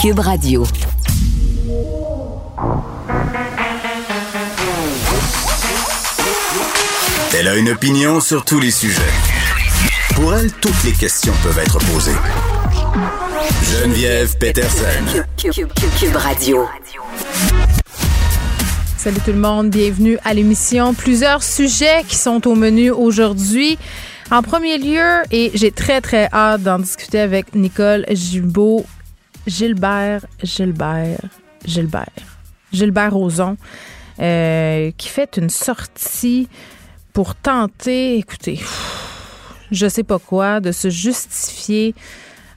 Cube Radio. Elle a une opinion sur tous les sujets. Pour elle, toutes les questions peuvent être posées. Geneviève Peterson. Cube, Radio. Salut tout le monde, bienvenue à l'émission. Plusieurs sujets qui sont au menu aujourd'hui. En premier lieu, et j'ai très très hâte d'en discuter avec Nicole Gilbeault, Gilbert, Gilbert, Gilbert, Gilbert Rozon, euh, qui fait une sortie pour tenter, écoutez, je sais pas quoi, de se justifier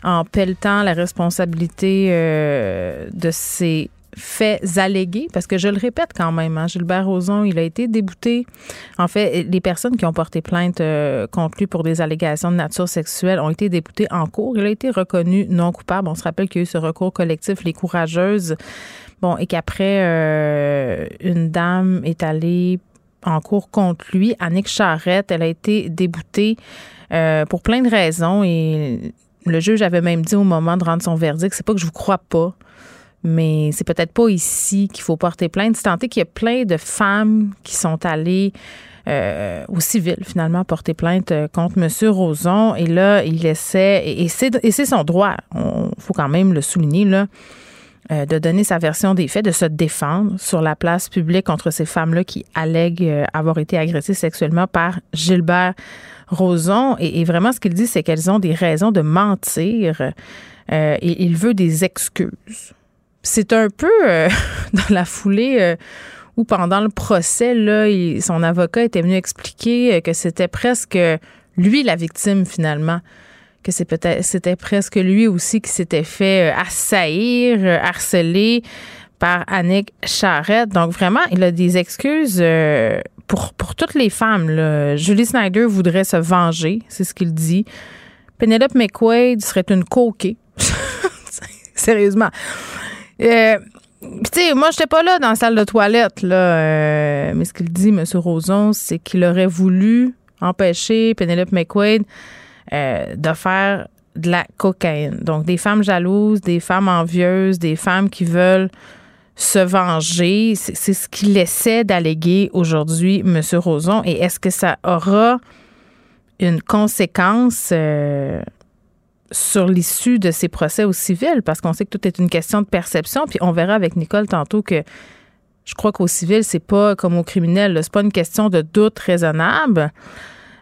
en pelletant la responsabilité euh, de ses faits allégués, parce que je le répète quand même, hein, Gilbert Rozon, il a été débouté. En fait, les personnes qui ont porté plainte euh, contre lui pour des allégations de nature sexuelle ont été déboutées en cours. Il a été reconnu non coupable. On se rappelle qu'il y a eu ce recours collectif, les courageuses. Bon, et qu'après, euh, une dame est allée en cours contre lui, Annick Charrette. Elle a été déboutée euh, pour plein de raisons et le juge avait même dit au moment de rendre son verdict, c'est pas que je vous crois pas, mais c'est peut-être pas ici qu'il faut porter plainte. C'est tenté qu'il y a plein de femmes qui sont allées euh, au civil, finalement, porter plainte euh, contre M. Roson. Et là, il essaie, et, c'est son droit, il faut quand même le souligner, là, euh, de donner sa version des faits, de se défendre sur la place publique contre ces femmes-là qui allèguent avoir été agressées sexuellement par Gilbert Roson. Et, vraiment, ce qu'il dit, c'est qu'elles ont des raisons de mentir et il veut des excuses c'est un peu euh, dans la foulée euh, où pendant le procès, là, son avocat était venu expliquer euh, que c'était presque lui la victime finalement que c'est peut-être c'était presque lui aussi qui s'était fait assaillir, harceler par Annick Charrette. Donc vraiment, il a des excuses pour, pour toutes les femmes. Là. Julie Snyder voudrait se venger, c'est ce qu'il dit. Penelope McQuaid serait une coquée. Sérieusement. Euh, tu sais, moi, j'étais pas là dans la salle de toilette, là. Euh, mais ce qu'il dit, M. Roson, c'est qu'il aurait voulu empêcher Penelope McQuaid euh, de faire de la cocaïne. Donc, des femmes jalouses, des femmes envieuses, des femmes qui veulent se venger. C'est ce qu'il essaie d'alléguer aujourd'hui, M. Roson. Et est-ce que ça aura une conséquence? Sur l'issue de ces procès au civil, parce qu'on sait que tout est une question de perception. Puis on verra avec Nicole tantôt que je crois qu'au civil, c'est pas comme au criminel. C'est pas une question de doute raisonnable.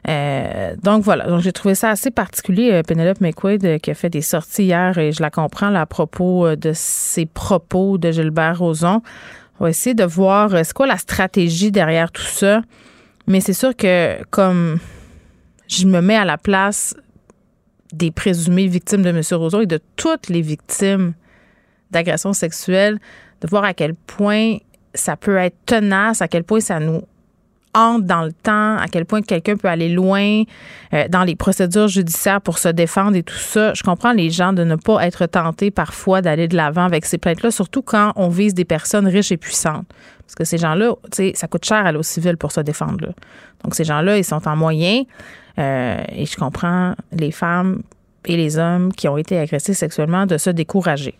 Euh, donc voilà, donc j'ai trouvé ça assez particulier, euh, Penelope McQuaid euh, qui a fait des sorties hier et je la comprends à propos de ses propos de Gilbert Rozon. On va essayer de voir c'est quoi la stratégie derrière tout ça. Mais c'est sûr que comme je me mets à la place des présumées victimes de M. Roseau et de toutes les victimes d'agressions sexuelles, de voir à quel point ça peut être tenace, à quel point ça nous hante dans le temps, à quel point quelqu'un peut aller loin euh, dans les procédures judiciaires pour se défendre et tout ça. Je comprends les gens de ne pas être tentés parfois d'aller de l'avant avec ces plaintes-là, surtout quand on vise des personnes riches et puissantes. Parce que ces gens-là, ça coûte cher à l'eau civile pour se défendre. Donc ces gens-là, ils sont en moyen. Euh, et je comprends les femmes et les hommes qui ont été agressés sexuellement de se décourager.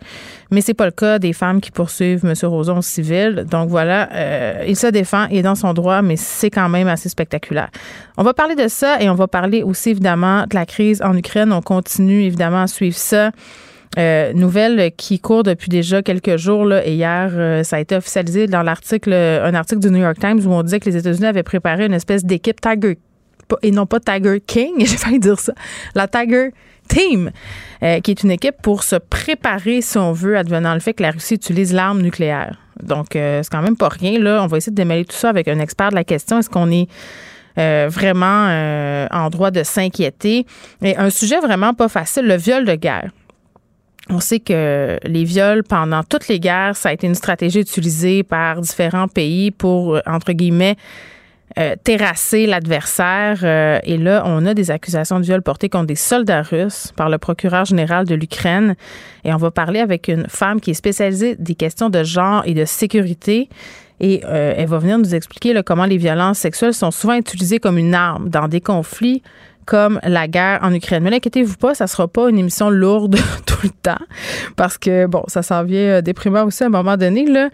Mais c'est pas le cas des femmes qui poursuivent M. Roson au civil. Donc voilà, euh, il se défend, il est dans son droit, mais c'est quand même assez spectaculaire. On va parler de ça et on va parler aussi évidemment de la crise en Ukraine. On continue évidemment à suivre ça. Euh, nouvelle qui court depuis déjà quelques jours là, et hier ça a été officialisé dans l'article un article du New York Times où on disait que les États-Unis avaient préparé une espèce d'équipe Tiger et non pas Tiger King, j'ai failli dire ça, la Tiger Team, euh, qui est une équipe pour se préparer, si on veut, advenant le fait que la Russie utilise l'arme nucléaire. Donc, euh, c'est quand même pas rien. Là, on va essayer de démêler tout ça avec un expert de la question. Est-ce qu'on est euh, vraiment en droit de s'inquiéter? Et un sujet vraiment pas facile, le viol de guerre. On sait que les viols pendant toutes les guerres, ça a été une stratégie utilisée par différents pays pour, entre guillemets, euh, terrasser l'adversaire. Euh, et là, on a des accusations de viol portées contre des soldats russes par le procureur général de l'Ukraine. Et on va parler avec une femme qui est spécialisée des questions de genre et de sécurité. Et euh, elle va venir nous expliquer comment les violences sexuelles sont souvent utilisées comme une arme dans des conflits comme la guerre en Ukraine. Mais inquiétez-vous pas, ça sera pas une émission lourde tout le temps parce que, bon, ça s'en vient euh, déprimant aussi à un moment donné. Là.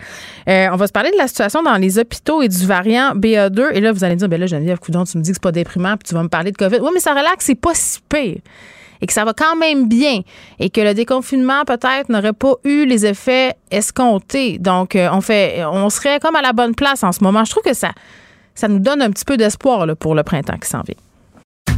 Euh, on va se parler de la situation dans les hôpitaux et du variant BA2. Et là, vous allez dire, ben là, Geneviève Coudon, tu me dis que c'est pas déprimant puis tu vas me parler de COVID. Oui, mais ça relaxe, c'est pas si pire et que ça va quand même bien et que le déconfinement peut-être n'aurait pas eu les effets escomptés. Donc, euh, on fait, on serait comme à la bonne place en ce moment. Je trouve que ça, ça nous donne un petit peu d'espoir pour le printemps qui s'en vient.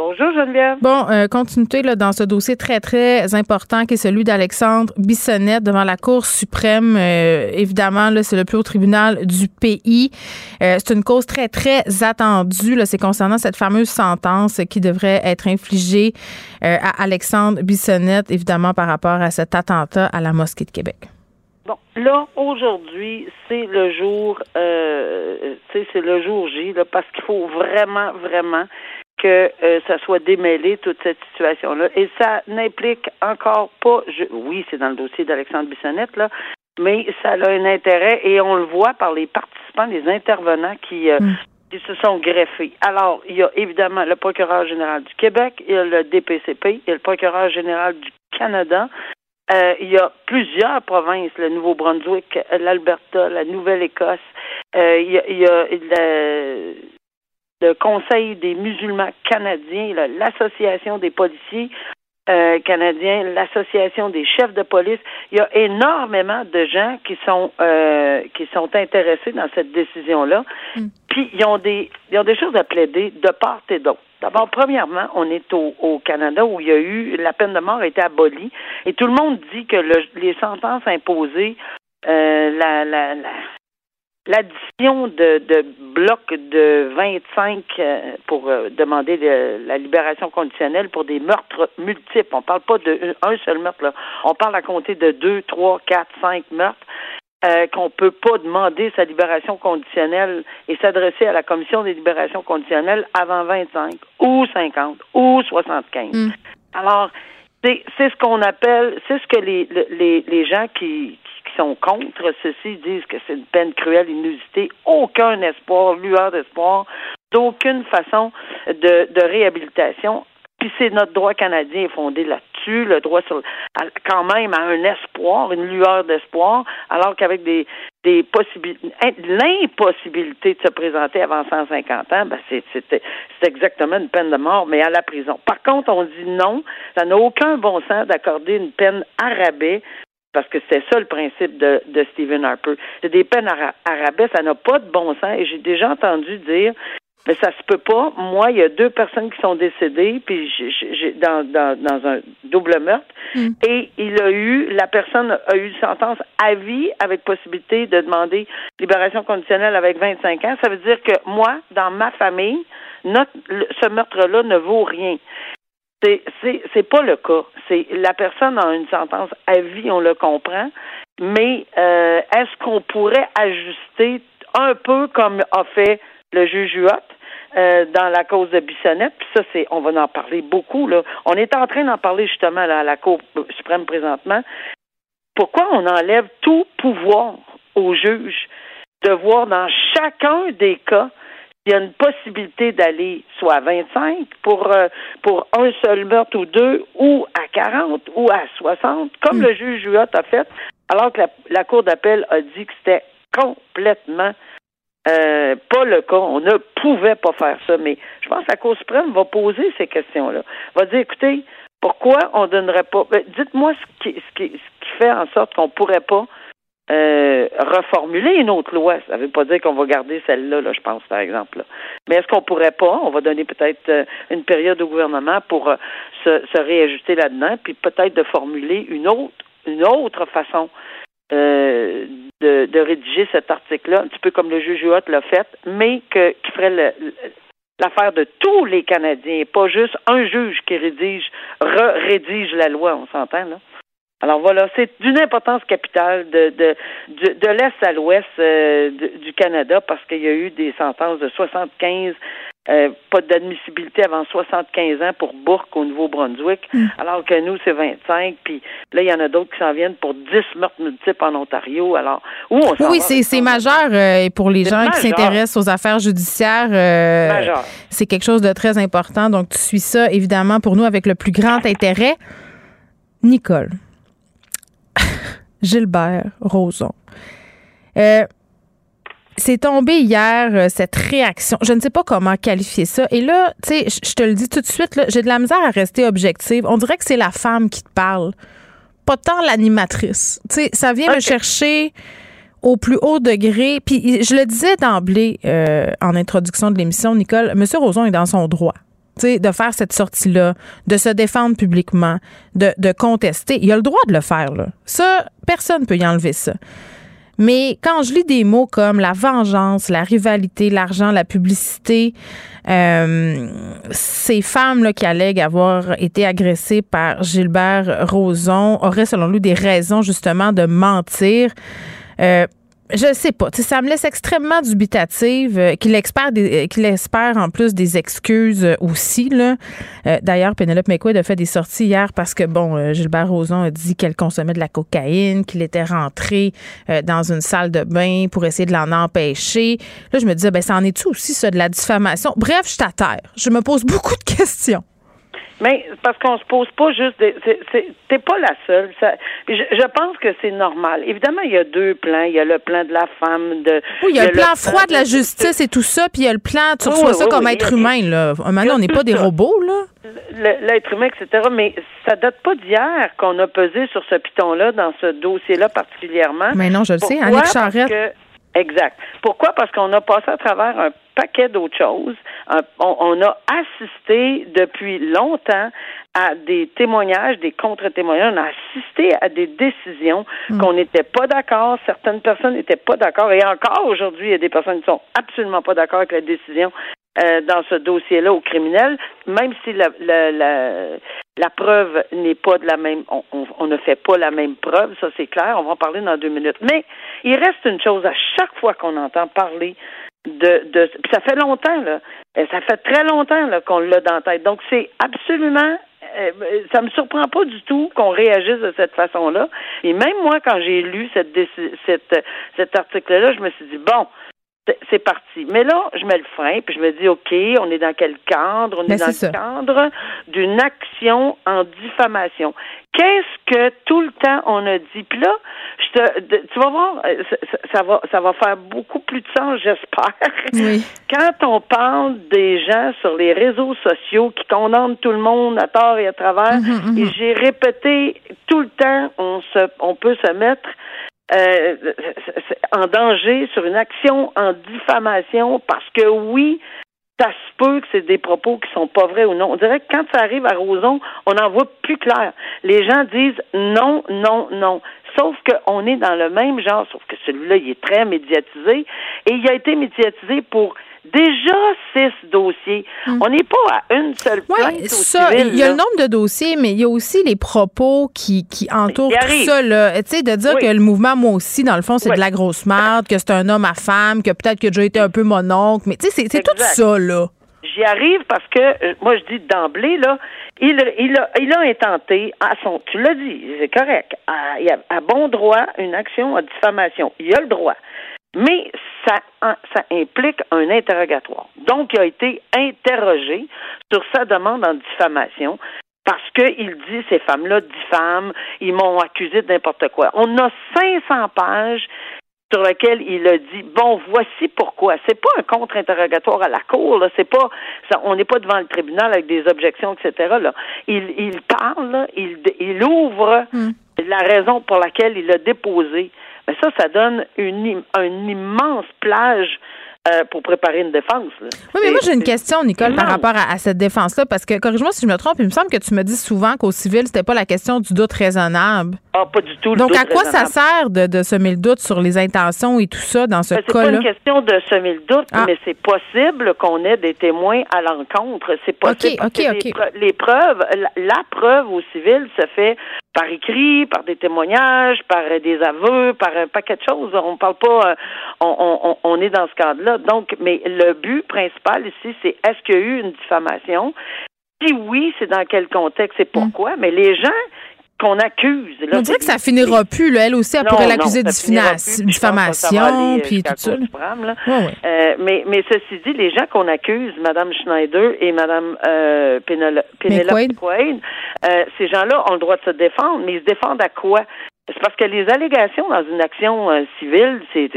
Bonjour Geneviève. Bon, euh, continuité là, dans ce dossier très, très important qui est celui d'Alexandre Bissonnette devant la Cour suprême. Euh, évidemment, c'est le plus haut tribunal du pays. Euh, c'est une cause très, très attendue. C'est concernant cette fameuse sentence qui devrait être infligée à Alexandre Bissonnette, évidemment, par rapport à cet attentat à la mosquée de Québec. Bon, là, aujourd'hui, c'est le jour, c'est le jour J, là, parce qu'il faut vraiment, vraiment que euh, ça soit démêlé, toute cette situation-là. Et ça n'implique encore pas, je, oui, c'est dans le dossier d'Alexandre Bissonnette, là, mais ça a un intérêt et on le voit par les participants, les intervenants qui, euh, mm. qui se sont greffés. Alors, il y a évidemment le procureur général du Québec, il y a le DPCP, il y a le procureur général du Canada, euh, il y a plusieurs provinces, le Nouveau-Brunswick, l'Alberta, la Nouvelle-Écosse. Euh, il y a, il y a le Conseil des musulmans canadiens, l'Association des policiers euh, canadiens, l'Association des chefs de police. Il y a énormément de gens qui sont euh, qui sont intéressés dans cette décision-là. Mm. Puis ils ont des ils ont des choses à plaider de part et d'autre. D'abord, premièrement, on est au, au, Canada où il y a eu la peine de mort a été abolie et tout le monde dit que le, les sentences imposées euh, la, la, la, l'addition de, de blocs de 25 euh, pour euh, demander la libération conditionnelle pour des meurtres multiples. On parle pas d'un seul meurtre, là. On parle à compter de deux, trois, quatre, cinq meurtres. Euh, qu'on peut pas demander sa libération conditionnelle et s'adresser à la commission des libérations conditionnelles avant 25 ou 50 ou 75. Mm. Alors, c'est ce qu'on appelle, c'est ce que les, les, les gens qui, sont contre ceci disent que c'est une peine cruelle, inusitée, aucun espoir, lueur d'espoir, d'aucune façon de, réhabilitation. Puis c'est notre droit canadien fondé là-dessus, le droit sur quand même à un espoir, une lueur d'espoir, alors qu'avec des possibilités l'impossibilité de se présenter avant 150 ans, ben c'est c'est exactement une peine de mort, mais à la prison. Par contre, on dit non, ça n'a aucun bon sens d'accorder une peine à rabais parce que c'est ça le principe de, de Stephen Harper. C'est des peines rabais, ça n'a pas de bon sens. Et j'ai déjà entendu dire, mais ça se peut pas. Moi, il y a deux personnes qui sont décédées, puis j'ai, dans, dans, dans un double meurtre, hmm. et il a eu, la personne a eu une sentence à vie avec possibilité de demander libération conditionnelle avec 25 ans. Ça veut dire que moi, dans ma famille, notre, ce meurtre-là ne vaut rien. C'est c'est pas le cas. C'est la personne a une sentence à vie, on le comprend, mais euh, est-ce qu'on pourrait ajuster un peu comme a fait le juge Huot euh, dans la cause de Bissonnette? Puis ça, c'est on va en parler beaucoup là. On est en train d'en parler justement à la Cour suprême présentement. Pourquoi on enlève tout pouvoir au juge de voir dans chacun des cas il y a une possibilité d'aller soit à 25 pour euh, pour un seul meurtre ou deux, ou à 40 ou à 60, comme hmm. le juge Juot a fait, alors que la, Cour d'appel a dit que c'était complètement euh, pas le cas. On ne pouvait pas faire ça. Mais je pense que la Cour suprême va poser ces questions-là. Va dire, écoutez, pourquoi on donnerait pas. Ben, dites-moi ce qui, ce, qui, ce qui fait en sorte qu'on pourrait pas euh, reformuler une autre loi. Ça ne veut pas dire qu'on va garder celle-là, là, je pense, par exemple. Mais est-ce qu'on pourrait pas, on va donner peut-être euh, une période au gouvernement pour euh, se, se, réajuster là-dedans, puis peut-être de formuler une autre, une autre façon de, rédiger cet article-là, un petit peu comme le juge Huot l'a fait, mais qui ferait l'affaire de tous les Canadiens, pas juste un juge qui rédige, re-rédige la loi, on s'entend, là? Alors voilà, c'est d'une importance capitale de, de, de, l'Est à l'Ouest euh, du Canada parce qu'il y a eu des sentences de 75 euh, pas d'admissibilité avant 75 ans pour Bourque au Nouveau-Brunswick, hmm. alors que nous, c'est 25. Puis là, il y en a d'autres qui s'en viennent pour 10 meurtres multiples en Ontario. Alors, où on Oui, c'est majeur. Euh, et pour les gens qui s'intéressent aux affaires judiciaires, euh, c'est quelque chose de très important. Donc, tu suis ça, évidemment, pour nous, avec le plus grand intérêt. Nicole. Gilbert Roson. Euh, c'est tombé hier, euh, cette réaction. Je ne sais pas comment qualifier ça. Et là, tu sais, je te le dis tout de suite, j'ai de la misère à rester objective. On dirait que c'est la femme qui te parle, pas tant l'animatrice. Tu sais, ça vient me chercher au plus haut degré. Puis je le disais d'emblée euh, en introduction de l'émission, Nicole, M. Roson est dans son droit. De faire cette sortie-là, de se défendre publiquement, de, de contester. Il a le droit de le faire. Là. Ça, personne ne peut y enlever ça. Mais quand je lis des mots comme la vengeance, la rivalité, l'argent, la publicité, euh, ces femmes là, qui allèguent avoir été agressées par Gilbert Rozon auraient, selon lui, des raisons justement de mentir. Euh, je sais pas. Ça me laisse extrêmement dubitative euh, qu'il espère, euh, qu'il espère en plus des excuses euh, aussi. Là. d'ailleurs, Penelope McQuaid a fait des sorties hier parce que, bon, Gilbert Rozon a dit qu'elle consommait de la cocaïne, qu'il était rentré dans une salle de bain pour essayer de l'en empêcher. Là, je me disais, ben, ça en est-tu aussi, ça, de la diffamation? Bref, je t'atterre. Je me pose beaucoup de questions. Mais parce qu'on se pose pas juste des. T'es pas la seule. Ça, je, je pense que c'est normal. Évidemment, il y a deux plans. Il y a le plan de la femme. De, oui, il y a, le, plan froid de la justice et tout ça, puis il y a le plan. Tu reçois ça comme être humain, là. Maintenant, on n'est pas des robots, là. L'être humain, etc. Mais ça date pas d'hier qu'on a pesé sur ce piton-là, dans ce dossier-là particulièrement. Mais non, je le sais. Annick Charrette. Exact. Pourquoi? Parce qu'on a passé à travers un paquet d'autres choses. on, a assisté depuis longtemps à des témoignages, des contre-témoignages. On a assisté à des décisions hmm. qu'on n'était pas d'accord. Certaines personnes n'étaient pas d'accord. Et encore aujourd'hui, il y a des personnes qui sont absolument pas d'accord avec la décision euh, dans ce dossier-là au criminel, même si la, la, la, preuve n'est pas de la même, on, on, ne fait pas la même preuve, ça c'est clair, on va en parler dans deux minutes. Mais il reste une chose à chaque fois qu'on entend parler de, de ça fait longtemps là, ça fait très longtemps là qu'on l'a dans la tête. Donc c'est absolument euh, ça me surprend pas du tout qu'on réagisse de cette façon-là. Et même moi, quand j'ai lu cette, cette, cet article-là, je me suis dit bon, c'est parti. Mais là, je mets le frein, puis je me dis, OK, on est dans quel cadre? On est, dans le cadre d'une action en diffamation. Qu'est-ce que tout le temps on a dit? Puis là, je te, tu vas voir, euh, ça, va, ça va faire beaucoup plus de sens, j'espère. Oui. Quand on parle des gens sur les réseaux sociaux qui condamnent tout le monde à tort et à travers, mm-hmm, mm-hmm. et j'ai répété tout le temps, on se, on peut se mettre euh, en danger sur une action en diffamation parce que oui, ça se peut que c'est des propos qui sont pas vrais ou non. On dirait que quand ça arrive à Roson, on en voit plus clair. Les gens disent non, non, non. Sauf qu'on est dans le même genre, sauf que celui-là, il est très médiatisé et il a été médiatisé pour déjà six dossiers. Hmm. On n'est pas à une seule plainte ouais, ça, Il y a le nombre de dossiers, mais il y a aussi les propos qui, qui entourent tout ça. Là. Tu sais, de dire que le mouvement, moi aussi, dans le fond, c'est de la grosse merde, que c'est un homme à femme, que peut-être que j'ai été un peu mon oncle, mais tu sais, c'est tout ça, là. J'y arrive parce que, euh, moi, je dis d'emblée, là, il, il, a, il a intenté, à son, tu l'as dit, c'est correct, à, à bon droit une action à diffamation. Il a le droit. Mais ça, ça implique un interrogatoire. Donc, il a été interrogé sur sa demande en diffamation parce qu'il dit ces femmes-là diffament, ils m'ont accusé de n'importe quoi. On a 500 pages sur lesquelles il a dit bon voici pourquoi c'est pas un contre-interrogatoire à la cour là c'est pas ça, on n'est pas devant le tribunal avec des objections etc là il, il parle il, il ouvre hmm. la raison pour laquelle il a déposé mais ça, ça donne une, une immense plage euh, pour préparer une défense. Oui, mais moi, j'ai une question, Nicole, par rapport à, cette défense-là, parce que, corrige-moi si je me trompe, il me semble que tu me dis souvent qu'au civil, c'était pas la question du doute raisonnable. Ah, pas du tout. le Donc, doute à quoi ça sert de, de semer le doute sur les intentions et tout ça dans ce Ben, c'est pas cas-là? une question de semer le doute, Ah. mais c'est possible qu'on ait des témoins à l'encontre. C'est possible. Ok, parce ok, que ok. Les, pre- les preuves, la, preuve au civil se fait par écrit, par des témoignages, par euh, des aveux, par un paquet de choses. On parle pas, euh, on, on, on- on est dans ce cadre-là. Donc, mais le but principal ici, c'est est-ce qu'il y a eu une diffamation? Si oui, c'est dans quel contexte et pourquoi? Mais les gens qu'on accuse. Là. On dirait que ça finira plus. Là. Elle aussi, elle Non, pourrait l'accuser de plus, diffamation, euh, puis jusqu'à tout ça. Euh, mais, mais ceci dit, les gens qu'on accuse, Mme Schneider et Mme euh, McQuaid. McQuaid, euh, ces gens-là ont le droit de se défendre, mais ils se défendent à quoi? C'est parce que les allégations dans une action euh, civile, c'est,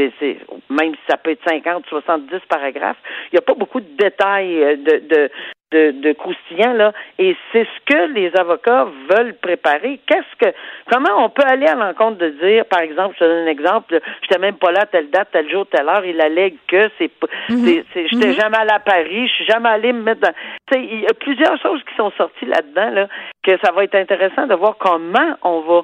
même si ça peut être 50, 70 paragraphes, il n'y a pas beaucoup de détails euh, de, de, de, de croustillants, là. Et c'est ce que les avocats veulent préparer. Qu'est-ce que, comment on peut aller à l'encontre de dire, par exemple, je te donne un exemple, j'étais même pas là à telle date, tel jour, telle heure, il allègue que c'est, pas- c'est, j'étais jamais allé à Paris, je suis jamais allé me mettre dans, tu sais, il y a plusieurs choses qui sont sorties là-dedans, là, que ça va être intéressant de voir comment on va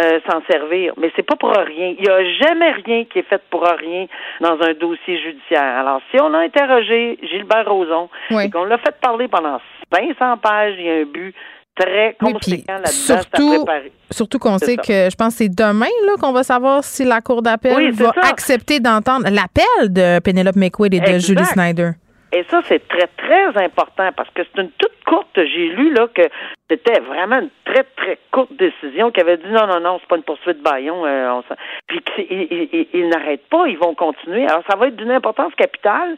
euh, s'en servir. Mais c'est pas pour rien. Il n'y a jamais rien qui est fait pour rien dans un dossier judiciaire. Alors, si on a interrogé Gilbert Rozon Oui. et qu'on l'a fait parler pendant 500 pages, il y a un but très Oui, conséquent là-dedans, surtout-. Surtout qu'on sait ça. que je pense que c'est demain là, qu'on va savoir si la Cour d'appel Oui, va ça. accepter d'entendre l'appel de Penelope McQuaid et de. Julie Snyder. Et ça, c'est très, très important parce que c'est une toute courte. J'ai lu là que c'était vraiment une très, très courte décision qui avait dit non, non, non, c'est pas une poursuite Bayon. euh, on Puis ils, ils- n'arrêtent pas, ils vont continuer. Alors, ça va être d'une importance capitale.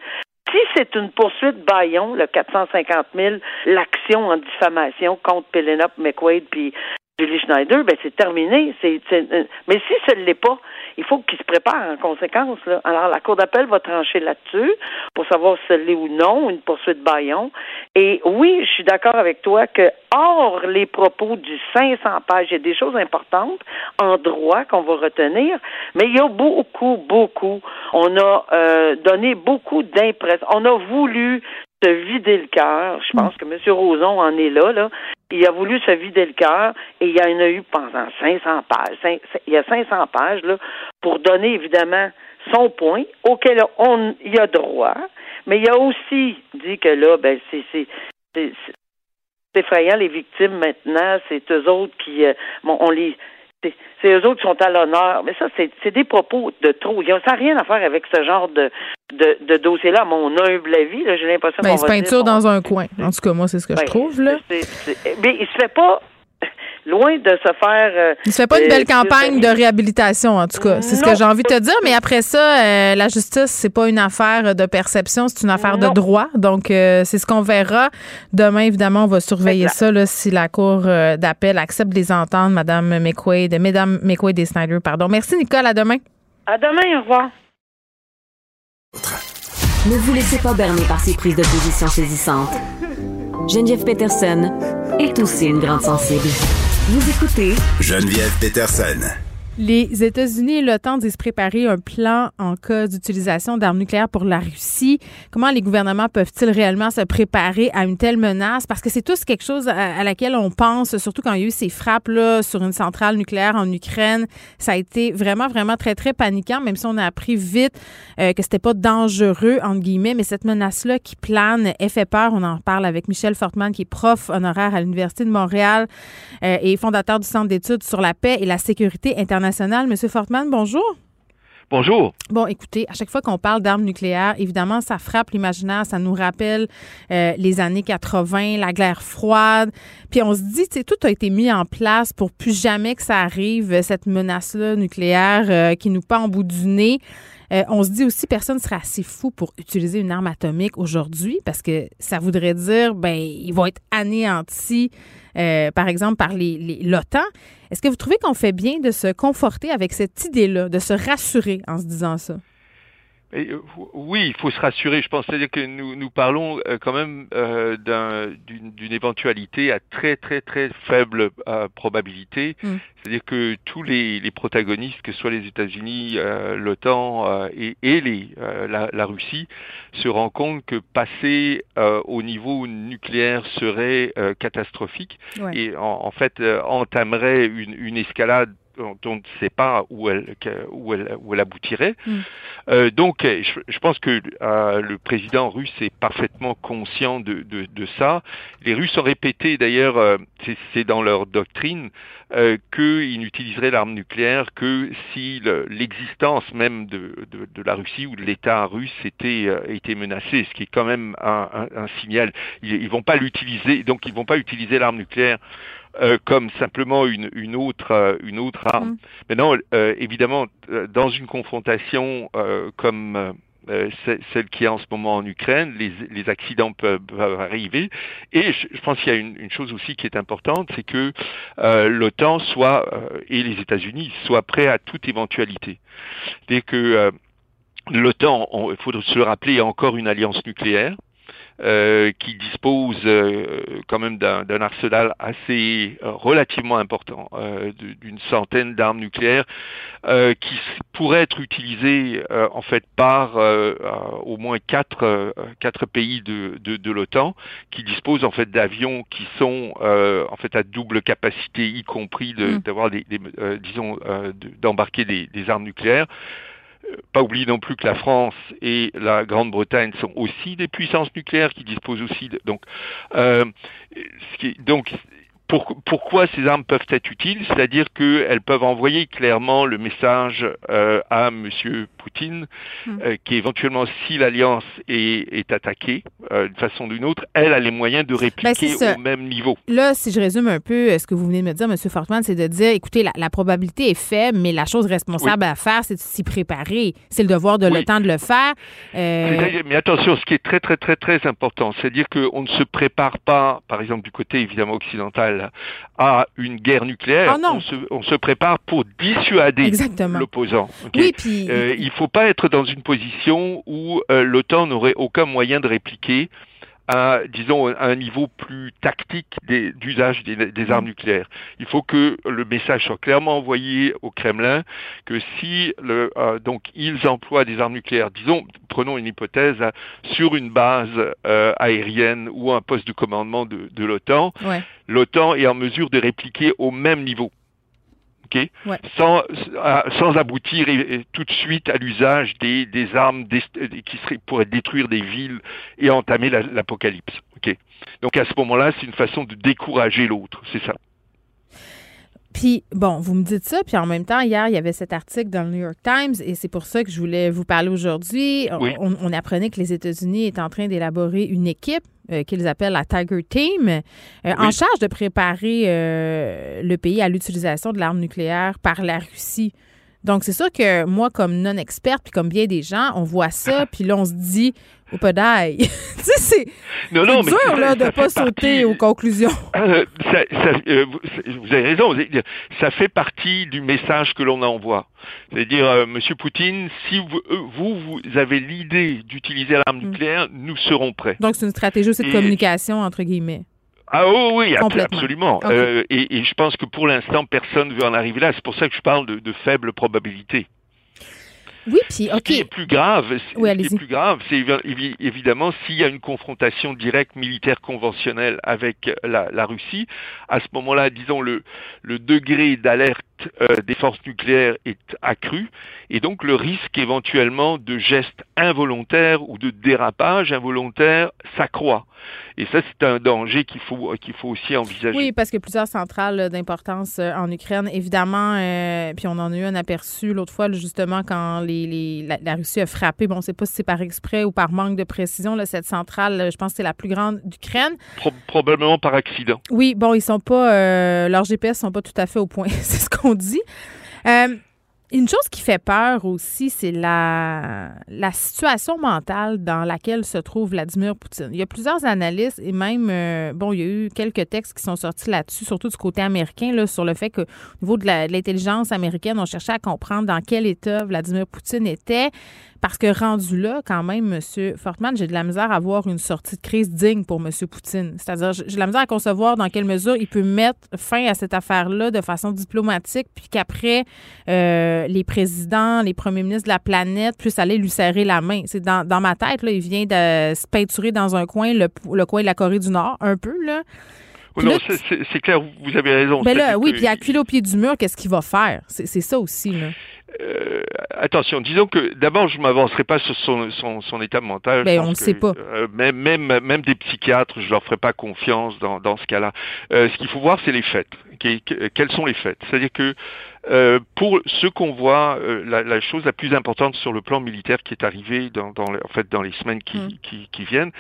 Si c'est une poursuite Bayon, le 450 000, l'action en diffamation contre Penelope McQuaid puis Julie Schneider, ben c'est terminé. C'est- euh, mais si ce ne l'est pas, il faut qu'ils se préparent en conséquence. Là. Alors, la Cour d'appel va trancher là-dessus pour savoir si l'est ou non, une poursuite Bayon. Et oui, je suis d'accord avec toi que, hors les propos du 500 pages, il y a des choses importantes en droit qu'on va retenir, mais il y a beaucoup, beaucoup. On a euh, donné beaucoup d'impressions. On a voulu se vider le cœur. Je pense que M. Roson en est là, là. Il a voulu se vider le cœur et il y en a eu pendant 500 pages. Il y a 500 pages, là, pour donner évidemment son point auquel on y a droit, mais il a aussi dit que là, ben, c'est effrayant, les victimes maintenant, c'est eux autres qui, euh, bon, on les, c'est, eux autres qui sont à l'honneur. Mais ça, c'est, des propos de trop. Ça n'a rien à faire avec ce genre de, de, de dossier-là, à mon humble avis. J'ai l'impression Ben, qu'on dire peinture dans un coin. En tout cas, moi, c'est ce que je ben, trouve. Là. mais il se fait pas loin de se faire. euh, Il se fait pas une euh, belle campagne de réhabilitation, en tout cas. C'est ce que j'ai envie de te dire. Mais après ça, euh, la justice, c'est pas une affaire de perception, c'est une affaire de droit. Donc, euh, c'est ce qu'on verra. Demain, évidemment, on va surveiller Exact. ça là, si la Cour d'appel accepte de les entendre, Madame McQuaid, Mesdames McQuaid et Snyder, pardon. Merci, Nicole. À demain. À demain, au revoir. Ne vous laissez pas berner par ces prises de position saisissantes. Geneviève Peterson est aussi une grande sensible. Vous écoutez Geneviève Peterson. Les États-Unis et l'OTAN disent préparer un plan en cas d'utilisation d'armes nucléaires pour la Russie. Comment les gouvernements peuvent-ils réellement se préparer à une telle menace? Parce que c'est tous quelque chose à, laquelle on pense, surtout quand il y a eu ces frappes-là sur une centrale nucléaire en Ukraine. Ça a été vraiment, vraiment très, très paniquant, même si on a appris vite euh, que c'était pas dangereux, entre guillemets, mais cette menace-là qui plane, elle fait peur. On en parle avec Michel Fortman, qui est prof honoraire à l'Université de Montréal euh, et fondateur du Centre d'études sur la paix et la sécurité internationale. Monsieur Fortman, bonjour. Bonjour. Bon, écoutez, à chaque fois qu'on parle d'armes nucléaires, évidemment, ça frappe l'imaginaire, ça nous rappelle euh, les années 80, la guerre froide. Puis on se dit, tu sais, tout a été mis en place pour plus jamais que ça arrive, euh, cette menace-là nucléaire euh, qui nous pend en bout du nez. Euh, on se dit aussi, personne ne serait assez fou pour utiliser une arme atomique aujourd'hui parce que ça voudrait dire, ben, ils vont être anéantis, euh, par exemple, par les, les- l'OTAN. Est-ce que vous trouvez qu'on fait bien de se conforter avec cette idée-là, de se rassurer en se disant ça? Et, euh, oui, il faut se rassurer. Je pense c'est-à-dire que nous, nous parlons euh, quand même euh, d'un- d'une d'une éventualité à très très très faible euh, probabilité. Mm. C'est-à-dire que tous les, les protagonistes, que ce soit les États-Unis, euh, l'OTAN euh, et, et les, euh, la, la Russie, se rendent compte que passer euh, au niveau nucléaire serait euh, catastrophique Ouais. et en, en fait euh, entamerait une, une escalade dont on ne sait pas où elle, où elle, où elle aboutirait. Mm. donc, je, je, pense que le président russe est parfaitement conscient de, de, de ça. Les Russes ont répété, d'ailleurs, c'est dans leur doctrine, euh, qu'ils n'utiliseraient l'arme nucléaire que si l'existence même de, de, de, la Russie ou de l'État russe était, euh, était menacée, ce qui est quand même un, un, un signal. Ils, ils vont pas l'utiliser, donc ils vont pas utiliser l'arme nucléaire euh, comme simplement une, une autre euh, une autre arme. Mm. Maintenant, euh, évidemment, dans une confrontation comme euh, celle qui est en ce moment en Ukraine, les, les accidents peuvent, arriver. Et je, pense qu'il y a une, une, chose aussi qui est importante, c'est que euh, l'OTAN soit euh, et les États-Unis soient prêts à toute éventualité. Dès que l'OTAN, il faut se le rappeler, a encore une alliance nucléaire. Euh, qui dispose euh, quand même d'un arsenal assez euh, relativement important, d'une centaine d'armes nucléaires qui pourraient être utilisées en fait par au moins quatre, quatre pays de, de, de l'OTAN qui disposent en fait d'avions qui sont en fait à double capacité, y compris mm. d'avoir des, des disons d'embarquer des, des armes nucléaires pas oublier non plus que la France et la Grande-Bretagne sont aussi des puissances nucléaires qui disposent aussi de, donc euh, donc pourquoi ces armes peuvent être utiles? C'est-à-dire qu'elles peuvent envoyer clairement le message euh, à M. Poutine hmm. euh, qu'éventuellement, si l'alliance est, est, attaquée euh, d'une façon ou d'une autre, elle a les moyens de répliquer ben, au même niveau. Là, si je résume un peu euh, ce que vous venez de me dire, M. Fortman, c'est de dire, écoutez, la, probabilité est faible, mais la chose responsable à faire, c'est de s'y préparer. C'est le devoir de le temps de le faire. Mais attention, ce qui est très, très, très, très important, c'est à dire qu'on ne se prépare pas, par exemple, du côté évidemment occidental, à une guerre nucléaire, ah on, se, prépare pour dissuader l'opposant. Oui, puis... Euh, il ne faut pas être dans une position où euh, l'OTAN n'aurait aucun moyen de répliquer à, disons, à un niveau plus tactique d'usage des, des, armes nucléaires. Il faut que le message soit clairement envoyé au Kremlin que si le, euh, donc ils emploient des armes nucléaires, disons, prenons une hypothèse, hein, sur une base euh, aérienne ou un poste de commandement de, de l'OTAN, l'OTAN est en mesure de répliquer au même niveau sans, sans aboutir tout de suite à l'usage des, des armes qui seraient, pourraient détruire des villes et entamer l'apocalypse. Donc à ce moment-là, c'est une façon de décourager l'autre, c'est ça. Puis, bon, vous me dites ça, puis en même temps, hier, il y avait cet article dans le New York Times, et c'est pour ça que je voulais vous parler aujourd'hui. On, apprenait que les États-Unis étaient en train d'élaborer une équipe euh, qu'ils appellent la Tiger Team, euh, en charge de préparer euh, le pays à l'utilisation de l'arme nucléaire par la Russie. Donc, c'est sûr que moi, comme non-experte, puis comme bien des gens, on voit ça, puis là, on se dit, au podaille. tu sais, c'est dur, là, de ne pas sauter aux conclusions. Euh, euh, vous avez raison. Ça fait partie du message que l'on envoie. C'est-à-dire, euh, Monsieur Poutine, si vous, vous, avez l'idée d'utiliser l'arme mm. nucléaire, nous serons prêts. Donc, c'est une stratégie aussi de communication, entre guillemets. Ah oh, oui, absolument. et, je pense que pour l'instant, personne ne veut en arriver là. C'est pour ça que je parle de, de faible probabilité. Oui, puis OK. Ce qui est plus grave, plus grave, c'est évidemment s'il y a une confrontation directe militaire conventionnelle avec la, la Russie, à ce moment-là, disons le, le degré d'alerte euh, des forces nucléaires est accru et donc le risque éventuellement de gestes involontaires ou de dérapage involontaire s'accroît. Et ça, c'est un danger qu'il faut qu'il faut aussi envisager. Oui, parce que plusieurs centrales d'importance euh, en Ukraine, évidemment, euh, puis on en a eu un aperçu l'autre fois, justement, quand les, les la, Russie a frappé, bon, on ne sait pas si c'est par exprès ou par manque de précision, là, cette centrale, je pense que c'est la plus grande d'Ukraine. probablement par accident. Oui, bon, ils sont pas, euh, leurs GPS sont pas tout à fait au point, c'est ce qu'on dit. Une chose qui fait peur aussi, c'est la, la situation mentale dans laquelle se trouve Vladimir Poutine. Il y a plusieurs analystes et même, euh, bon, il y a eu quelques textes qui sont sortis là-dessus, surtout du côté américain, là, sur le fait qu'au niveau de l'intelligence américaine, on cherchait à comprendre dans quel état Vladimir Poutine était. Parce que rendu là, quand même, M. Fortman, j'ai de la misère à voir une sortie de crise digne pour M. Poutine. C'est-à-dire, j'ai de la misère à concevoir dans quelle mesure il peut mettre fin à cette affaire-là de façon diplomatique, puis qu'après, euh, les présidents, les premiers ministres de la planète puissent aller lui serrer la main. C'est dans, dans ma tête, là, il vient de se peinturer dans un coin, le, le coin de la Corée du Nord, un peu, là. Non, c'est clair, vous avez raison. Ben là, oui, puis culer au pied du mur, qu'est-ce qu'il va faire? C'est ça aussi, là. Euh, attention, disons que d'abord, je m'avancerai pas sur son, son, son état mental. Ben, on ne sait pas. Euh, même, même, même des psychiatres, je leur ferai pas confiance dans, dans ce cas-là. Euh, ce qu'il faut voir, c'est les faits. quels sont les faits C'est-à-dire que euh, pour ce qu'on voit, euh, la, la, chose la plus importante sur le plan militaire qui est arrivée dans, dans en fait, dans les semaines qui, mm. qui, qui viennent,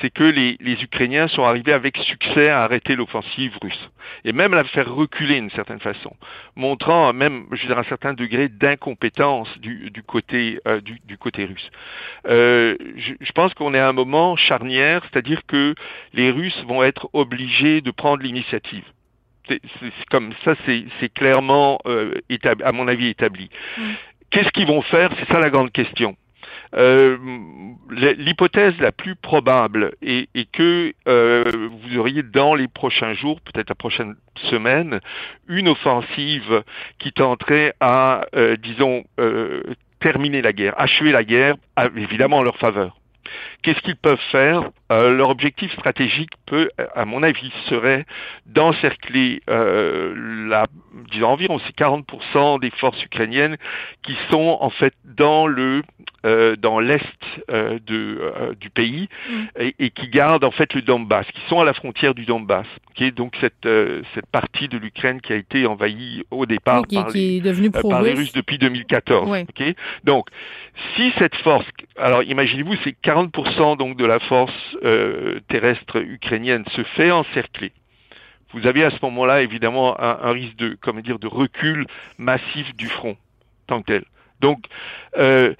c'est que les, les, Ukrainiens sont arrivés avec succès à arrêter l'offensive russe et même à la faire reculer d'une certaine façon, montrant même, je dirais, un certain degré d'incompétence du, du, côté euh, du, du, côté russe. Euh, je, je, pense qu'on est à un moment charnière, c'est-à-dire que les Russes vont être obligés de prendre l'initiative c'est comme ça, c'est clairement, euh, établi, à mon avis, établi. Mm. Qu'est-ce qu'ils vont faire? C'est ça la grande question. Euh, L'hypothèse la plus probable est, est que euh, vous auriez dans les prochains jours, peut-être la prochaine semaine, une offensive qui tenterait à, disons, terminer la guerre, achever la guerre, évidemment en leur faveur. Qu'est-ce qu'ils peuvent faire? Euh, Leur objectif stratégique peut, à mon avis, serait d'encercler euh, la, disons environ 40% des forces ukrainiennes qui sont en fait dans le euh, dans l'est de, du pays mm. et, et, qui gardent en fait le Donbass, qui sont à la frontière du Donbass. Okay donc cette cette partie de l'Ukraine qui a été envahie au départ oui, qui, par, qui les, est par les Russes depuis 2014. Oui. Okay donc si cette force, alors imaginez-vous, c'est 40% donc de la force terrestre ukrainienne se fait encercler vous avez à ce moment-là évidemment un, un, risque de, comment dire, de recul massif du front, tant que tel. Donc, euh,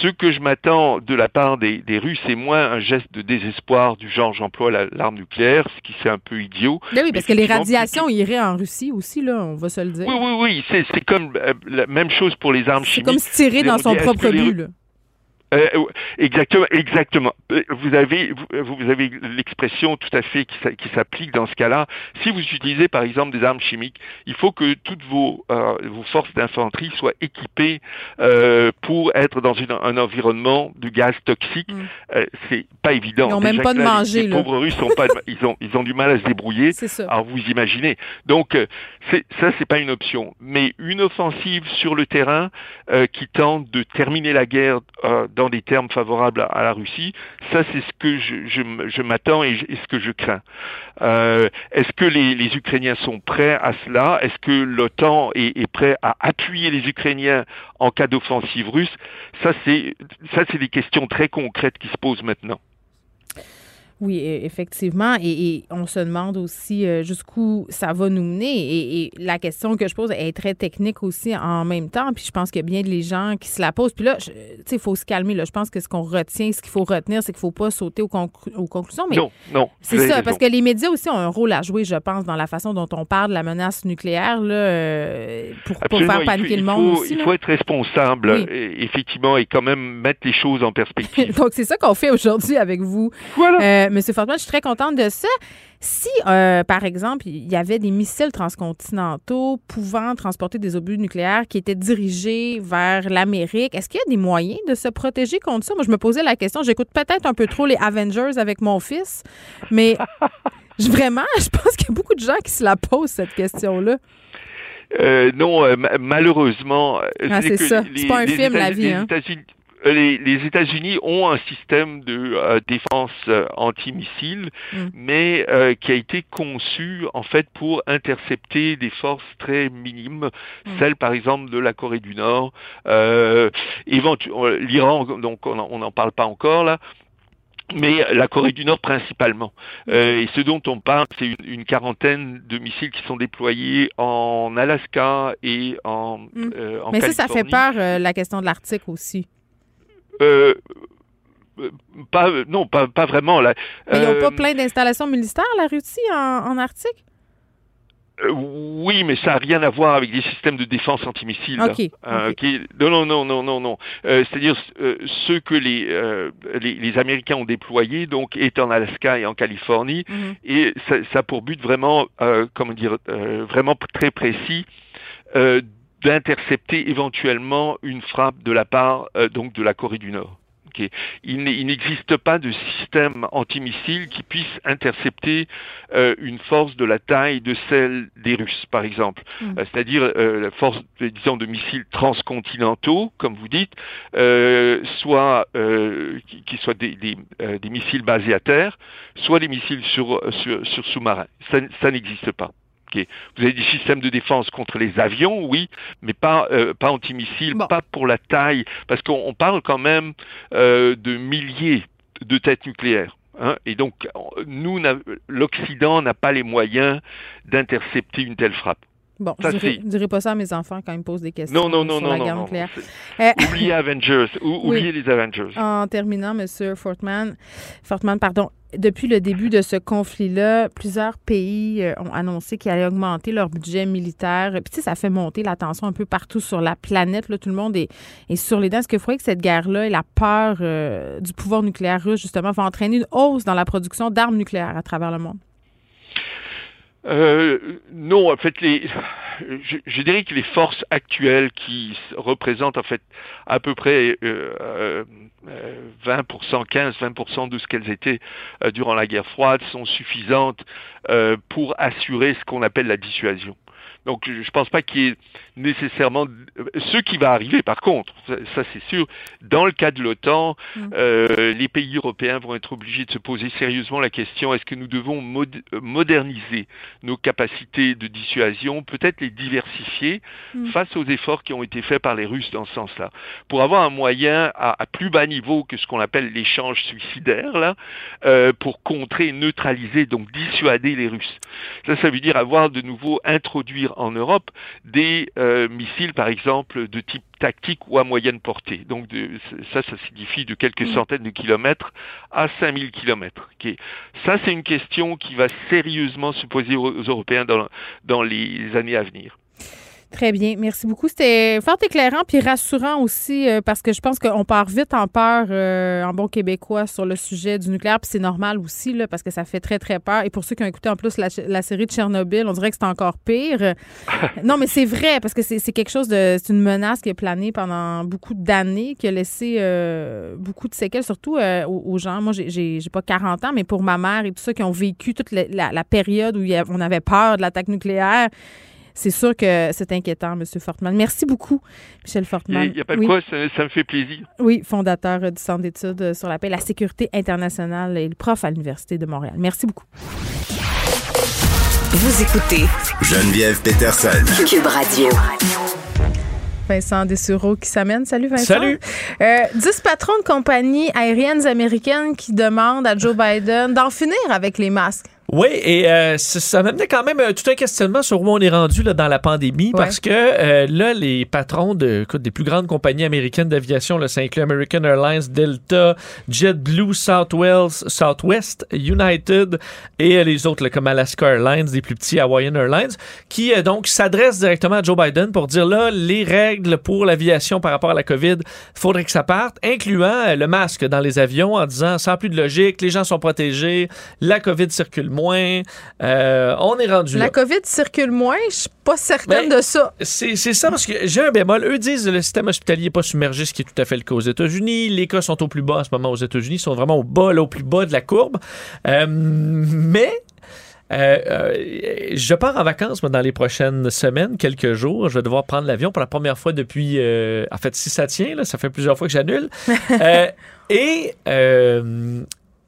ce que je m'attends de la part des, des Russes, c'est moins un geste de désespoir du genre j'emploie l'arme nucléaire, ce qui c'est un peu idiot. Ben oui, parce que les radiations plus... iraient en Russie aussi, là, on va se le dire. Oui, oui, oui, c'est comme euh, la même chose pour les armes chimiques. C'est comme se tirer dans son propre but. Euh, exactement, exactement. Euh, vous avez, vous, vous avez l'expression tout à fait qui, s'applique dans ce cas-là. Si vous utilisez par exemple des armes chimiques, il faut que toutes vos, euh, vos forces d'infanterie soient équipées euh, pour être dans une, un environnement de gaz toxique. Mm. Euh, c'est pas évident. Ils n'ont même pas de là, manger. Les, là. les pauvres Russes sont pas, ils ont, ils ont du mal à se débrouiller. C'est ça. Alors vous imaginez. Donc c'est, ça c'est pas une option. Mais une offensive sur le terrain qui tente de terminer la guerre dans dans des termes favorables à, la Russie, ça c'est ce que je, m'attends et, ce que je crains. Euh, est-ce que les, Ukrainiens sont prêts à cela? Est-ce que l'OTAN est, est, prêt à appuyer les Ukrainiens en cas d'offensive russe? Ça c'est ça c'est des questions très concrètes qui se posent maintenant. Oui, e, effectivement. Et, et, on se demande aussi euh, jusqu'où ça va nous mener. Et, et, la question que je pose est très technique aussi en même temps. Puis je pense qu'il y a bien des gens qui se la posent. Puis là, tu sais, il faut se calmer. Là. Je pense que ce qu'on retient, ce qu'il faut retenir, c'est qu'il ne faut pas sauter aux, conclu aux conclusions. Mais non, non. C'est ça, raison. parce que les médias aussi ont un rôle à jouer, je pense, dans la façon dont on parle de la menace nucléaire là, euh, pour pas faire paniquer faut, le monde il faut, aussi. Il faut être responsable, oui. effectivement, et quand même mettre les choses en perspective. Donc, c'est ça qu'on fait aujourd'hui avec vous. Voilà. Euh, Monsieur Fortman, je suis très contente de ça. Si, euh, par exemple, il y avait des missiles transcontinentaux pouvant transporter des obus nucléaires qui étaient dirigés vers l'Amérique, est-ce qu'il y a des moyens de se protéger contre ça? Moi, je me posais la question. J'écoute peut-être un peu trop les Avengers avec mon fils, mais je, vraiment, je pense qu'il y a beaucoup de gens qui se la posent, cette question-là. Euh, non, euh, malheureusement. Ah, c'est ça. C'est pas un film, la vie. Hein? Les, les États-Unis ont un système de euh, défense euh, antimissile, mm. mais euh, qui a été conçu en fait pour intercepter des forces très minimes, mm. celles par exemple de la Corée du Nord, l'Iran, donc on n'en parle pas encore là, mais la Corée du Nord principalement. Euh, et ce dont on parle, c'est une, une, quarantaine de missiles qui sont déployés en Alaska et en, mm. euh, en Mais Californie. ça, ça fait peur, euh, la question de l'Arctique aussi. Euh, pas, non, pas, pas vraiment. Là. Mais ils n'ont pas plein d'installations militaires, la Russie, en, en Arctique? Euh, oui, mais ça n'a rien à voir avec des systèmes de défense antimissile. Okay, euh, okay. Qui, non, non, non, non, non, non. Euh, C'est-à-dire euh, ceux que les, les, les Américains ont déployés, donc, est en Alaska et en Californie, Mhm. mm -hmm. et ça, ça, a pour but vraiment, comment dire, vraiment très précis d'intercepter éventuellement une frappe de la part donc de la Corée du Nord. Il n'existe pas de système antimissile qui puisse intercepter euh, une force de la taille de celle des Russes, par exemple. Mm. Euh, c'est-à-dire euh, la force, disons, de missiles transcontinentaux, comme vous dites, soit qui, soient des, missiles basés à terre, soit des missiles sur, sur, sous-marins. ça n'existe pas. Vous avez des systèmes de défense contre les avions, oui, mais pas euh, pas antimissiles, pas pour la taille, parce qu'on parle quand même euh, de milliers de têtes nucléaires. Hein, et donc, nous, l'Occident n'a pas les moyens d'intercepter une telle frappe. Bon, je ne dirai pas ça à mes enfants quand ils me posent des questions non, non, non, sur la guerre nucléaire. Euh, oubliez Avengers, oubliez les Avengers. En terminant, M. Fortman, Fortman, pardon, depuis le début de ce conflit-là, plusieurs pays euh, ont annoncé qu'ils allaient augmenter leur budget militaire. Puis, tu sais, ça fait monter la tension un peu partout sur la planète. Là, tout le monde est, est sur les dents. Est-ce qu'il faudrait que cette guerre-là et la peur euh, du pouvoir nucléaire russe, justement, vont entraîner une hausse dans la production d'armes nucléaires à travers le monde? Euh, non, en fait, les, je, dirais que les forces actuelles qui représentent en fait à peu près euh, 20%, 15-20% de ce qu'elles étaient euh, durant la guerre froide sont suffisantes euh, pour assurer ce qu'on appelle la dissuasion. Donc je ne pense pas qu'il y ait nécessairement ce qui va arriver. Par contre, ça, c'est sûr, dans le cas de l'OTAN, mm. euh, les pays européens vont être obligés de se poser sérieusement la question est-ce que nous devons moderniser nos capacités de dissuasion, peut-être les diversifier mm. face aux efforts qui ont été faits par les Russes dans ce sens-là, pour avoir un moyen à, plus bas niveau que ce qu'on appelle l'échange suicidaire là, euh, pour contrer, neutraliser, donc dissuader les Russes. Ça, ça veut dire avoir de nouveau introduire en Europe des euh, missiles, par exemple, de type tactique ou à moyenne portée. Donc ça, ça signifie de quelques mm. centaines de kilomètres à 5000 kilomètres. Ça, c'est une question qui va sérieusement se poser aux Européens dans les années à venir. Très bien. Merci beaucoup. C'était fort éclairant puis rassurant aussi euh, parce que je pense qu'on part vite en peur euh, en bon québécois sur le sujet du nucléaire. Puis c'est normal aussi là, parce que ça fait très, très peur. Et pour ceux qui ont écouté en plus la, série de Tchernobyl, on dirait que c'est encore pire. non, mais c'est vrai parce que c'est quelque chose de. C'est une menace qui a plané pendant beaucoup d'années, qui a laissé euh, beaucoup de séquelles, surtout aux, gens. Moi, j'ai pas 40 ans, mais pour ma mère et tout ça qui ont vécu toute la, la période où on avait peur de l'attaque nucléaire c'est sûr que c'est inquiétant, M. Fortman. Merci beaucoup, Michel Fortman. Il n'y a pas de quoi, ça, me fait plaisir. Oui, fondateur du Centre d'études sur la paix, la sécurité internationale et le prof à l'Université de Montréal. Merci beaucoup. Vous écoutez Geneviève Peterson. Cube Radio. Vincent Dessureau qui s'amène. Salut Vincent. Salut. Euh, dix patrons de compagnies aériennes américaines qui demandent à Joe Biden d'en finir avec les masques. Oui, et euh, ça m'amenait quand même euh, tout un questionnement sur où on est rendu là, dans la pandémie, parce que euh, là, les patrons de, des plus grandes compagnies américaines d'aviation, ça inclut American Airlines, Delta, JetBlue, Southwest, Southwest United et les autres, comme Alaska Airlines, des plus petits Hawaiian Airlines, qui donc s'adressent directement à Joe Biden pour dire là, les règles pour l'aviation par rapport à la COVID, faudrait que ça parte, incluant le masque dans les avions en disant sans plus de logique, les gens sont protégés, la COVID circule moins euh, on est rendu La COVID circule moins, je suis pas certaine de ça. C'est ça parce que j'ai un bémol. Eux disent que le système hospitalier n'est pas submergé, ce qui est tout à fait le cas aux États-Unis. Les cas sont au plus bas en ce moment aux États-Unis, sont vraiment au bas, au plus bas de la courbe. Euh, mais euh, je pars en vacances dans les prochaines semaines, quelques jours. Je vais devoir prendre l'avion pour la première fois depuis. en fait, si ça tient, là, ça fait plusieurs fois que j'annule. et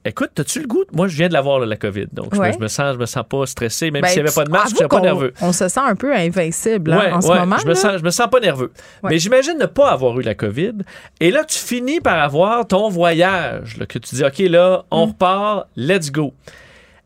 Écoute, as-tu le goût? Moi, je viens de l'avoir, la COVID. Donc, je, me sens, je me sens pas stressé. Même ben, s'il n'y avait pas de masque, je ne suis pas nerveux. On se sent un peu invincible hein, en ce moment. Je me, sens, je me sens pas nerveux. Mais j'imagine ne pas avoir eu la COVID. Et là, tu finis par avoir ton voyage, que tu dis, OK, là, on mm. repart, let's go.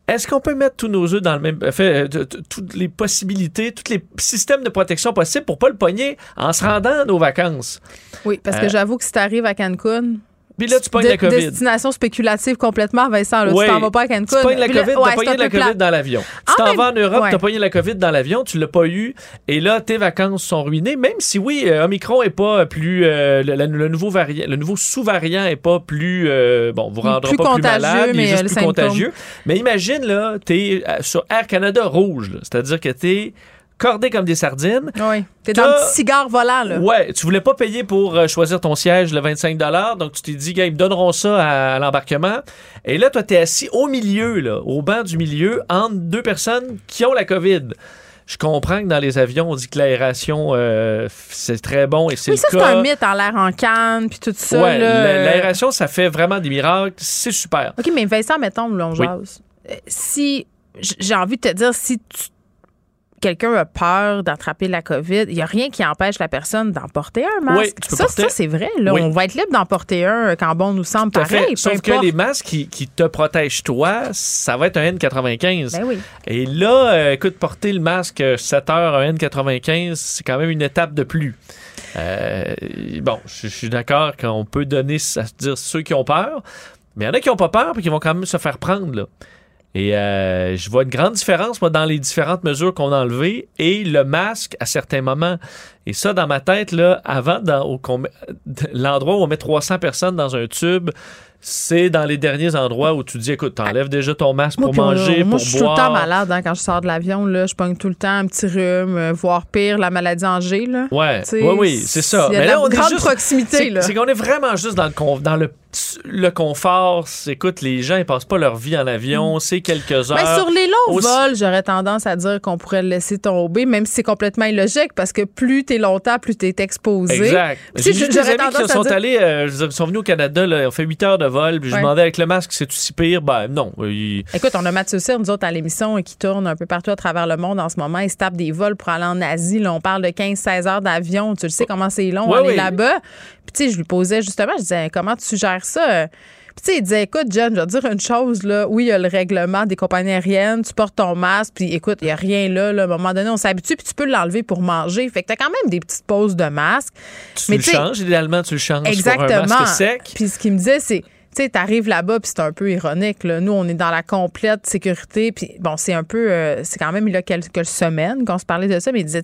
Est-ce qu'on peut mettre tous nos œufs dans le même. Fait, euh, toutes les possibilités, tous les systèmes de protection possibles pour pas le pogner en se rendant à nos vacances? Oui, parce que euh, j'avoue que si tu arrives à Cancun, puis là, tu pognes la COVID. Destination spéculative complètement, Vincent. Là. Tu t'en vas pas à Cancun. Tu pognes la COVID, t'as pogné la COVID dans l'avion. Tu t'en vas en Europe, tu t'as pogné la COVID dans l'avion, tu l'as pas eu. Et là, tes vacances sont ruinées. Même si, oui, euh, Omicron est pas plus. Euh, le, nouveau variant, le nouveau sous-variant est pas plus. Euh, bon, vous rendra pas plus malade, mais il est juste plus contagieux. Mais imagine, là, t'es sur Air Canada rouge. C'est-à-dire que t'es cordés comme des sardines. Oui. T'es dans le petit cigare volant, là. Ouais, tu voulais pas payer pour euh, choisir ton siège le 25 donc tu t'es dit, gars, ils me donneront ça à, à l'embarquement. Et là, toi, t'es assis au milieu, là, au banc du milieu, entre deux personnes qui ont la COVID. Je comprends que dans les avions, on dit que l'aération, euh, c'est très bon et c'est Oui, ça, c'est un mythe en l'air en canne, puis tout ça. Ouais, là. l'aération, ça fait vraiment des miracles. C'est super. OK, mais Vincent, mettons, là, on jase. Euh, Si, j'ai envie de te dire, si tu- quelqu'un a peur d'attraper la COVID, il n'y a rien qui empêche la personne d'en porter un masque. Oui, tu peux ça, porter- ça c'est vrai. Là, Oui. On va être libre d'en porter un quand bon nous semble Tout pareil. fait. Sauf que les masques qui, qui te protègent toi, ça va être un N95. Ben oui. Et là, euh, écoute, porter le masque 7 heures à N95, c'est quand même une étape de plus. Euh, bon, je je suis d'accord qu'on peut donner, à dire ceux qui ont peur, mais il y en a qui n'ont pas peur et qui vont quand même se faire prendre. Là. Et euh, je vois une grande différence, moi, dans les différentes mesures qu'on a enlevées et le masque à certains moments. Et ça, dans ma tête, là, avant, l'endroit où on met 300 personnes dans un tube, c'est dans les derniers endroits où tu dis, écoute, t'enlèves déjà ton masque pour euh, manger, moi, pour je suis tout boire. le temps malade hein, quand je sors de l'avion. Là, je pogne tout le temps un petit rhume, euh, voire pire, la maladie en G. Là. Ouais, oui, oui, c'est ça. Il y a Mais de là, la on est grande juste- proximité. C'est qu'on est vraiment juste dans le, dans le, le confort. Écoute, les gens, ils passent pas leur vie en avion. C'est quelques heures. Ben, sur les longs Aussi- vols, j'aurais tendance à dire qu'on pourrait le laisser tomber, même si c'est complètement illogique, parce que plus t'es longtemps, plus t'es exposé. Exact. J'ai des amis qui sont dire- allés, euh, je sont venus au Canada, là, ils ont fait 8 heures de vol, puis je Ouais. demandais avec le masque, c'est-tu si pire? Ben non. Il- Écoute, on a Mathieu Cyr, nous autres, à l'émission, qui tourne un peu partout à travers le monde en ce moment. Il se tape des vols pour aller en Asie. Là, on parle de 15-16 heures d'avion. Tu le sais comment c'est long, Ouais, là-bas. Puis, tu sais, je lui posais justement, je disais, comment tu gères ça? Puis, tu sais, il disait, écoute, John, je vais te dire une chose, là. Oui, il y a le règlement des compagnies aériennes. Tu portes ton masque, puis écoute, il n'y a rien là, là. À un moment donné, on s'habitue, puis tu peux l'enlever pour manger. Fait que tu as quand même des petites pauses de masque. Tu Mais le changes, idéalement, tu le changes pour un Exactement. masque sec. Puis ce qu'il me disait, c'est, tu sais, t'arrives là-bas, puis c'est un peu ironique. Là. Nous, on est dans la complète sécurité. Puis bon, c'est un peu, euh, c'est quand même il y a quelques semaines qu'on se parlait de ça, mais il disait,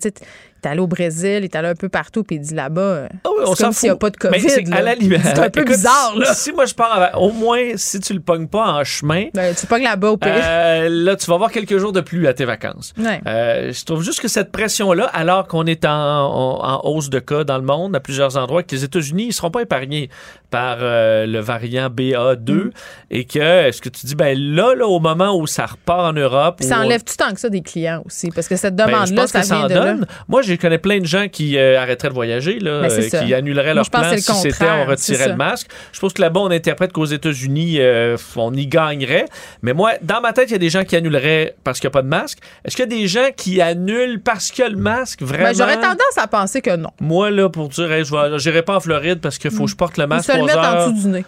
allé au Brésil, il est allé un peu partout, puis il dit là-bas, euh, Ah oui, on c'est comme s'il n'y a pas de Mais COVID. c'est là. à la limite. C'est un peu Écoute, bizarre, là. Si moi je pars, avec- au moins, si tu le pognes pas en chemin, Ben, tu pognes là-bas au pire. euh, là, tu vas avoir quelques jours de pluie à tes vacances. Ouais. Euh, je trouve juste que cette pression-là, alors qu'on est en, en- en hausse de cas dans le monde, à plusieurs endroits, que les États-Unis ne seront pas épargnés par euh, le variant BA2, Mm. et que, est-ce que tu dis, ben là, là, au moment où ça repart en Europe... Puis ça enlève tout tant que ça des clients aussi, parce que cette ben, demande-là, pense ça ça vient en de là. donne. Moi, je connais plein de gens qui euh, arrêteraient de voyager, là, Ben, euh, qui annuleraient leur je plan si c'était on retirait le masque. Je pense que là-bas, on interprète qu'aux États-Unis, euh, on y gagnerait. Mais moi, dans ma tête, il y a des gens qui annuleraient parce qu'il n'y a pas de masque. Est-ce qu'il y a des gens qui annulent parce qu'il y a le masque, vraiment? Ben, j'aurais tendance à penser que non. Moi, là, pour dire, hey, je j'irai pas en Floride parce qu'il faut que je porte le masque se le mettre en dessous du nez.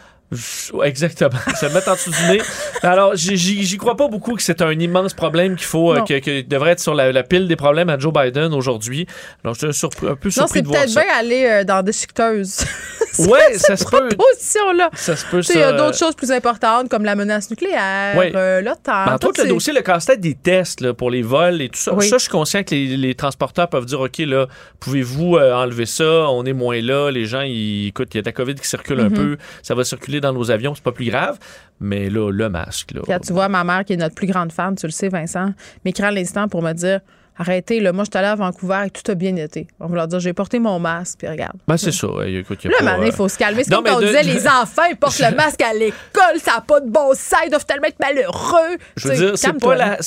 Exactement. Se mettre en dessous du nez. Alors, j'y- crois pas beaucoup que c'est un immense problème qu'il faut, euh, Non. que, que devrait être sur la, la pile des problèmes à Joe Biden aujourd'hui. Alors, je suis un peu Non, surpris c'est de voir peut-être ça. bien aller euh, dans des chiqueteuses. Ouais, ça se peut. Proposition-là. Ça se peut, il y a d'autres choses plus importantes comme la menace nucléaire, Ouais. euh, l'OTAN. Ben, entre tout autres, le dossier, le casse-tête des tests là, pour les vols et tout ça. Oui. Ça, je suis conscient que les, les transporteurs peuvent dire, OK, là, pouvez-vous euh, enlever ça? On est moins là. Les gens, ils, écoute, il y a de la COVID qui circule Mhm. un peu. Ça va circuler dans nos avions. C'est pas plus grave. Mais là, le masque, là. Là, tu vois, ma mère, qui est notre plus grande fan, tu le sais, Vincent, m'écrit à l'instant pour me dire Arrêtez, là, moi, je suis allée à Vancouver et tout a bien été. On va leur dire J'ai porté mon masque, puis regarde. Ben, c'est ça. Hey, écoute, y a Là, pas, maintenant, il euh, faut se calmer. C'est comme on de- disait les enfants, ils portent le masque à l'école, ça n'a pas de bon sens, ils doivent tellement être malheureux. Je veux dire, c'est pas la.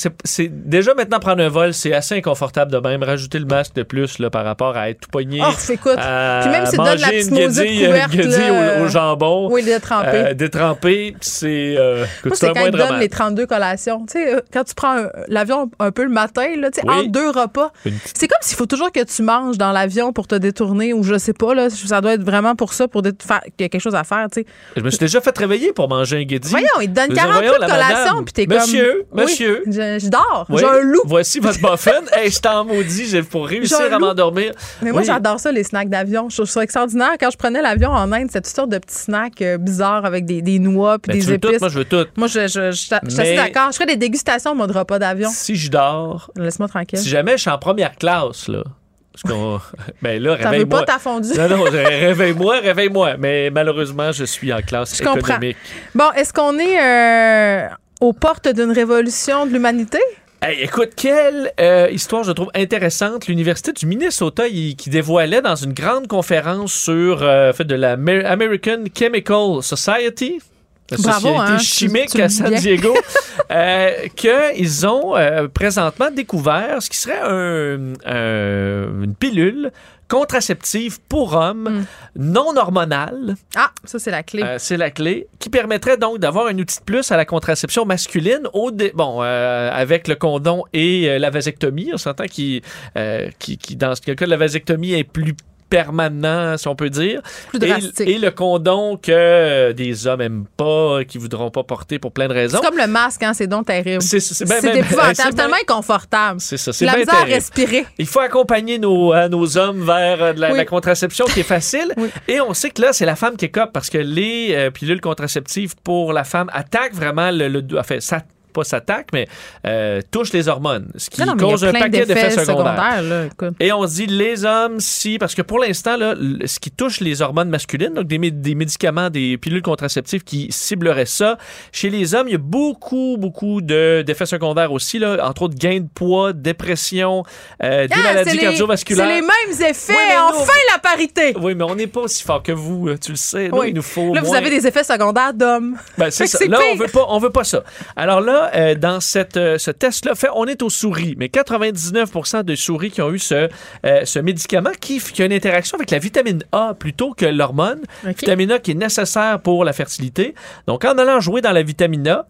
déjà maintenant prendre un vol, c'est assez inconfortable de même. Rajouter le masque de plus là, par rapport à être tout poigné. Oh, écoute. à Puis même si tu donnes la petite maudite guédille, couverte, là, au, au jambon. Oui, il est trempé. euh, détrempé, c'est euh, Moi, c'est quand ils donnent les 32 collations. Tu sais, euh, quand tu prends l'avion un peu le matin, là, tu sais, entre deux repas, c'est comme s'il faut toujours que tu manges dans l'avion pour te détourner ou je sais pas, là, ça doit être vraiment pour ça, pour faire qu'il y a quelque chose à faire, tu sais. Je me suis déjà fait réveiller pour manger un guédille. Voyons, ils te veux 40 dire, de madame. puis t'es comme... Monsieur, Oui, monsieur. je, je dors, Oui, j'ai un loup. Voici votre muffin. hey, je t'en maudis j'ai- pour réussir à m'endormir. Mais moi, j'adore ça, les snacks d'avion. Je trouve ça extraordinaire. Quand je prenais l'avion en Inde, c'était toutes sortes de petits snacks euh, bizarres avec des, des noix puis des tout, épices. moi je veux tout. Moi, je, je, je, je suis d'accord. Je ferais des dégustations, moi, de repas d'avion. Si je dors, Laisse-moi tranquille. si jamais je suis en première classe, là. Parce. Ben là, réveille-moi. pas ta fondue? Non, non, réveille-moi, réveille-moi. Mais malheureusement, je suis en classe Je comprends. économique. Bon, est-ce qu'on est euh, aux portes d'une révolution de l'humanité? Hey, écoute, quelle euh, histoire je trouve intéressante. L'Université du Minnesota il- qui dévoilait dans une grande conférence sur euh, fait de la Amer- American Chemical Society. La Bravo, Société hein, chimique tu le à San. Diego, euh, qu'ils ont euh, présentement découvert ce qui serait un- un- une pilule contraceptive pour hommes non hormonale. Ah, ça, c'est la clé. Euh, c'est la clé, qui permettrait donc d'avoir un outil de plus à la contraception masculine, au dé- bon, euh, avec le condom et euh, la vasectomie. On s'entend qui, euh, qui, qui, dans ce cas, la vasectomie est plus permanent, si on peut dire. Plus Et, drastique. et le condom que des hommes aiment pas, qui voudront pas porter pour plein de raisons. c'est comme le masque, hein, c'est donc terrible. C'est ben, ben, épouvantable, c'est tellement inconfortable. c'est ça, c'est La misère à respirer. Il faut accompagner nos, euh, nos hommes vers euh, de la, Oui. la contraception qui est facile. Oui. Et on sait que là, c'est la femme qui écope parce que les euh, pilules contraceptives pour la femme attaquent vraiment le. le enfin, ça pas s'attaque, mais euh, touche les hormones, ce qui Non, non, cause un paquet d'effets secondaires. secondaires, là. Et on se dit les hommes, si, parce que pour l'instant, là, ce qui touche les hormones masculines, donc des, des médicaments, des pilules contraceptives qui cibleraient ça, chez les hommes, il y a beaucoup, beaucoup de- d'effets secondaires aussi, là, entre autres gain de poids, dépression, euh, des Ah, maladies cardiovasculaires. C'est les mêmes effets. Oui, mais nous, enfin, la parité. Oui, mais on n'est pas aussi fort que vous, tu le sais. Nous, Oui. il nous faut Là, vous avez des effets secondaires d'hommes. Ben, c'est ça. Là, on veut pas, on veut pas ça. Alors là, euh, dans cette, euh, ce test-là, fait, on est aux souris, mais 99% de souris qui ont eu ce, euh, ce médicament qui, qui a une interaction avec la vitamine A plutôt que l'hormone. Vitamine A qui est nécessaire pour la fertilité. Donc, en allant jouer dans la vitamine A,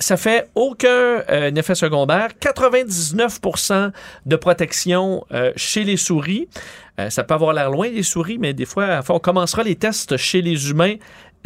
ça fait aucun effet secondaire. 99% de protection chez les souris. Ça peut avoir l'air loin des souris, mais des fois, on commencera les tests chez les humains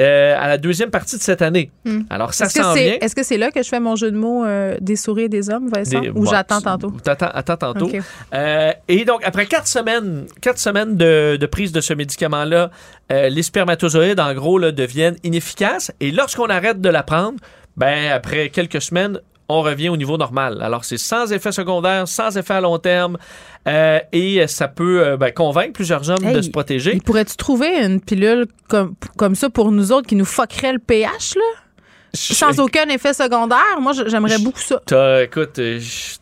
euh, à la deuxième partie de cette année. Hmm. Alors, ça s'en vient. est-ce que c'est là que je fais mon jeu de mots euh, des souris et des hommes, Vincent? Des- Ou bon, j'attends tantôt? Attends tantôt. Euh, et donc, après quatre semaines, quatre semaines de, de prise de ce médicament-là, les spermatozoïdes, en gros, là, deviennent inefficaces. Et lorsqu'on arrête de la prendre, ben, après quelques semaines, on revient au niveau normal. Alors, c'est sans effet secondaire, sans effet à long terme, euh, et ça peut euh, ben, convaincre plusieurs hommes de se protéger. Il pourrais-tu trouver une pilule comme, comme ça pour nous autres qui nous fuckerait le pH, là? Sans aucun effet secondaire? Moi, j'aimerais beaucoup ça. Écoute, euh, je-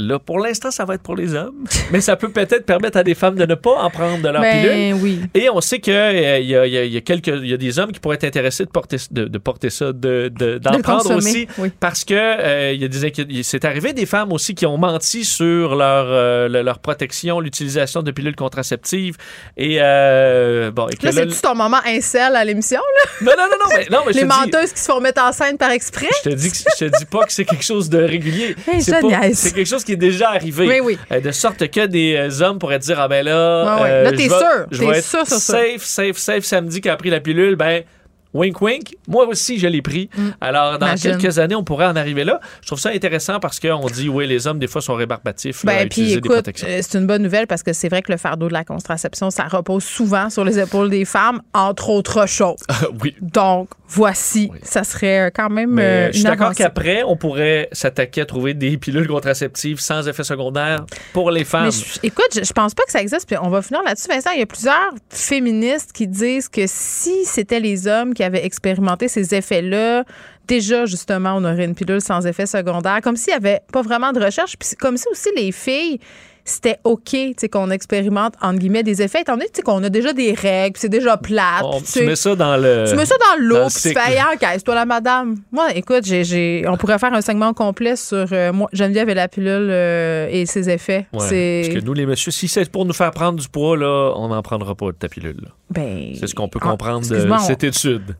là, pour l'instant, ça va être pour les hommes, mais ça peut peut-être permettre à des femmes de ne pas en prendre de leur pilule. Ben oui. Et on sait qu'il y, a- il y, a- y a quelques, il y a des hommes qui pourraient être intéressés de porter, de, de porter ça, de, de- d'en De prendre consommer, aussi, oui. parce que euh, il y a des c'est arrivé des femmes aussi qui ont menti sur leur, euh, le- leur protection, l'utilisation de pilules contraceptives et euh, bon. Et que Là, là, c'est-tu ton moment incel à l'émission, là? non, non, non, non, mais, non, mais Les dis- menteuses qui se font mettre en scène par exprès? je te dis que je te dis pas que c'est quelque chose de régulier. Hey, c'est, pas- c'est quelque chose qui est déjà arrivé. Oui, oui. Euh, de sorte que des euh, hommes pourraient dire ah ben là, Ouais, ouais. euh, Là, t'es sûr. T'es sûr sur safe, safe, safe samedi qui a pris la pilule, ben wink wink. Moi aussi je l'ai pris. Alors dans Mm. Imagine. quelques années on pourrait en arriver là. Je trouve ça intéressant parce qu'on dit oui les hommes des fois sont rébarbatifs là, à Ben, puis utiliser des écoute, protections. c'est une bonne nouvelle parce que c'est vrai que le fardeau de la contraception, ça repose souvent sur les épaules des femmes, entre autres choses. oui. Donc, voici, Oui. ça serait euh, quand même Mais euh, je suis d'accord qu'après, on pourrait s'attaquer à trouver des pilules contraceptives sans effet secondaire pour les femmes. Mais je- écoute, je, je pense pas que ça existe. Puis on va finir là-dessus, Vincent. Il y a plusieurs féministes qui disent que si c'était les hommes qui avaient expérimenté ces effets-là, déjà, justement, on aurait une pilule sans effet secondaire. Comme s'il y avait pas vraiment de recherche. Puis comme si aussi les filles c'était OK tu sais, qu'on expérimente, entre guillemets, des effets, étant donné tu sais, qu'on a déjà des règles, c'est déjà plate. On- tu mets ça dans le. tu mets ça dans l'eau, le puis tu fais, ah, caisse-toi la madame. Moi, écoute, j'ai, on pourrait faire un segment complet sur euh, moi, Geneviève et la pilule euh, et ses effets. Ouais. Parce que nous, les messieurs, si c'est pour nous faire prendre du poids, là, on n'en prendra pas de ta pilule. Ben, C'est ce qu'on peut comprendre de on- cette étude.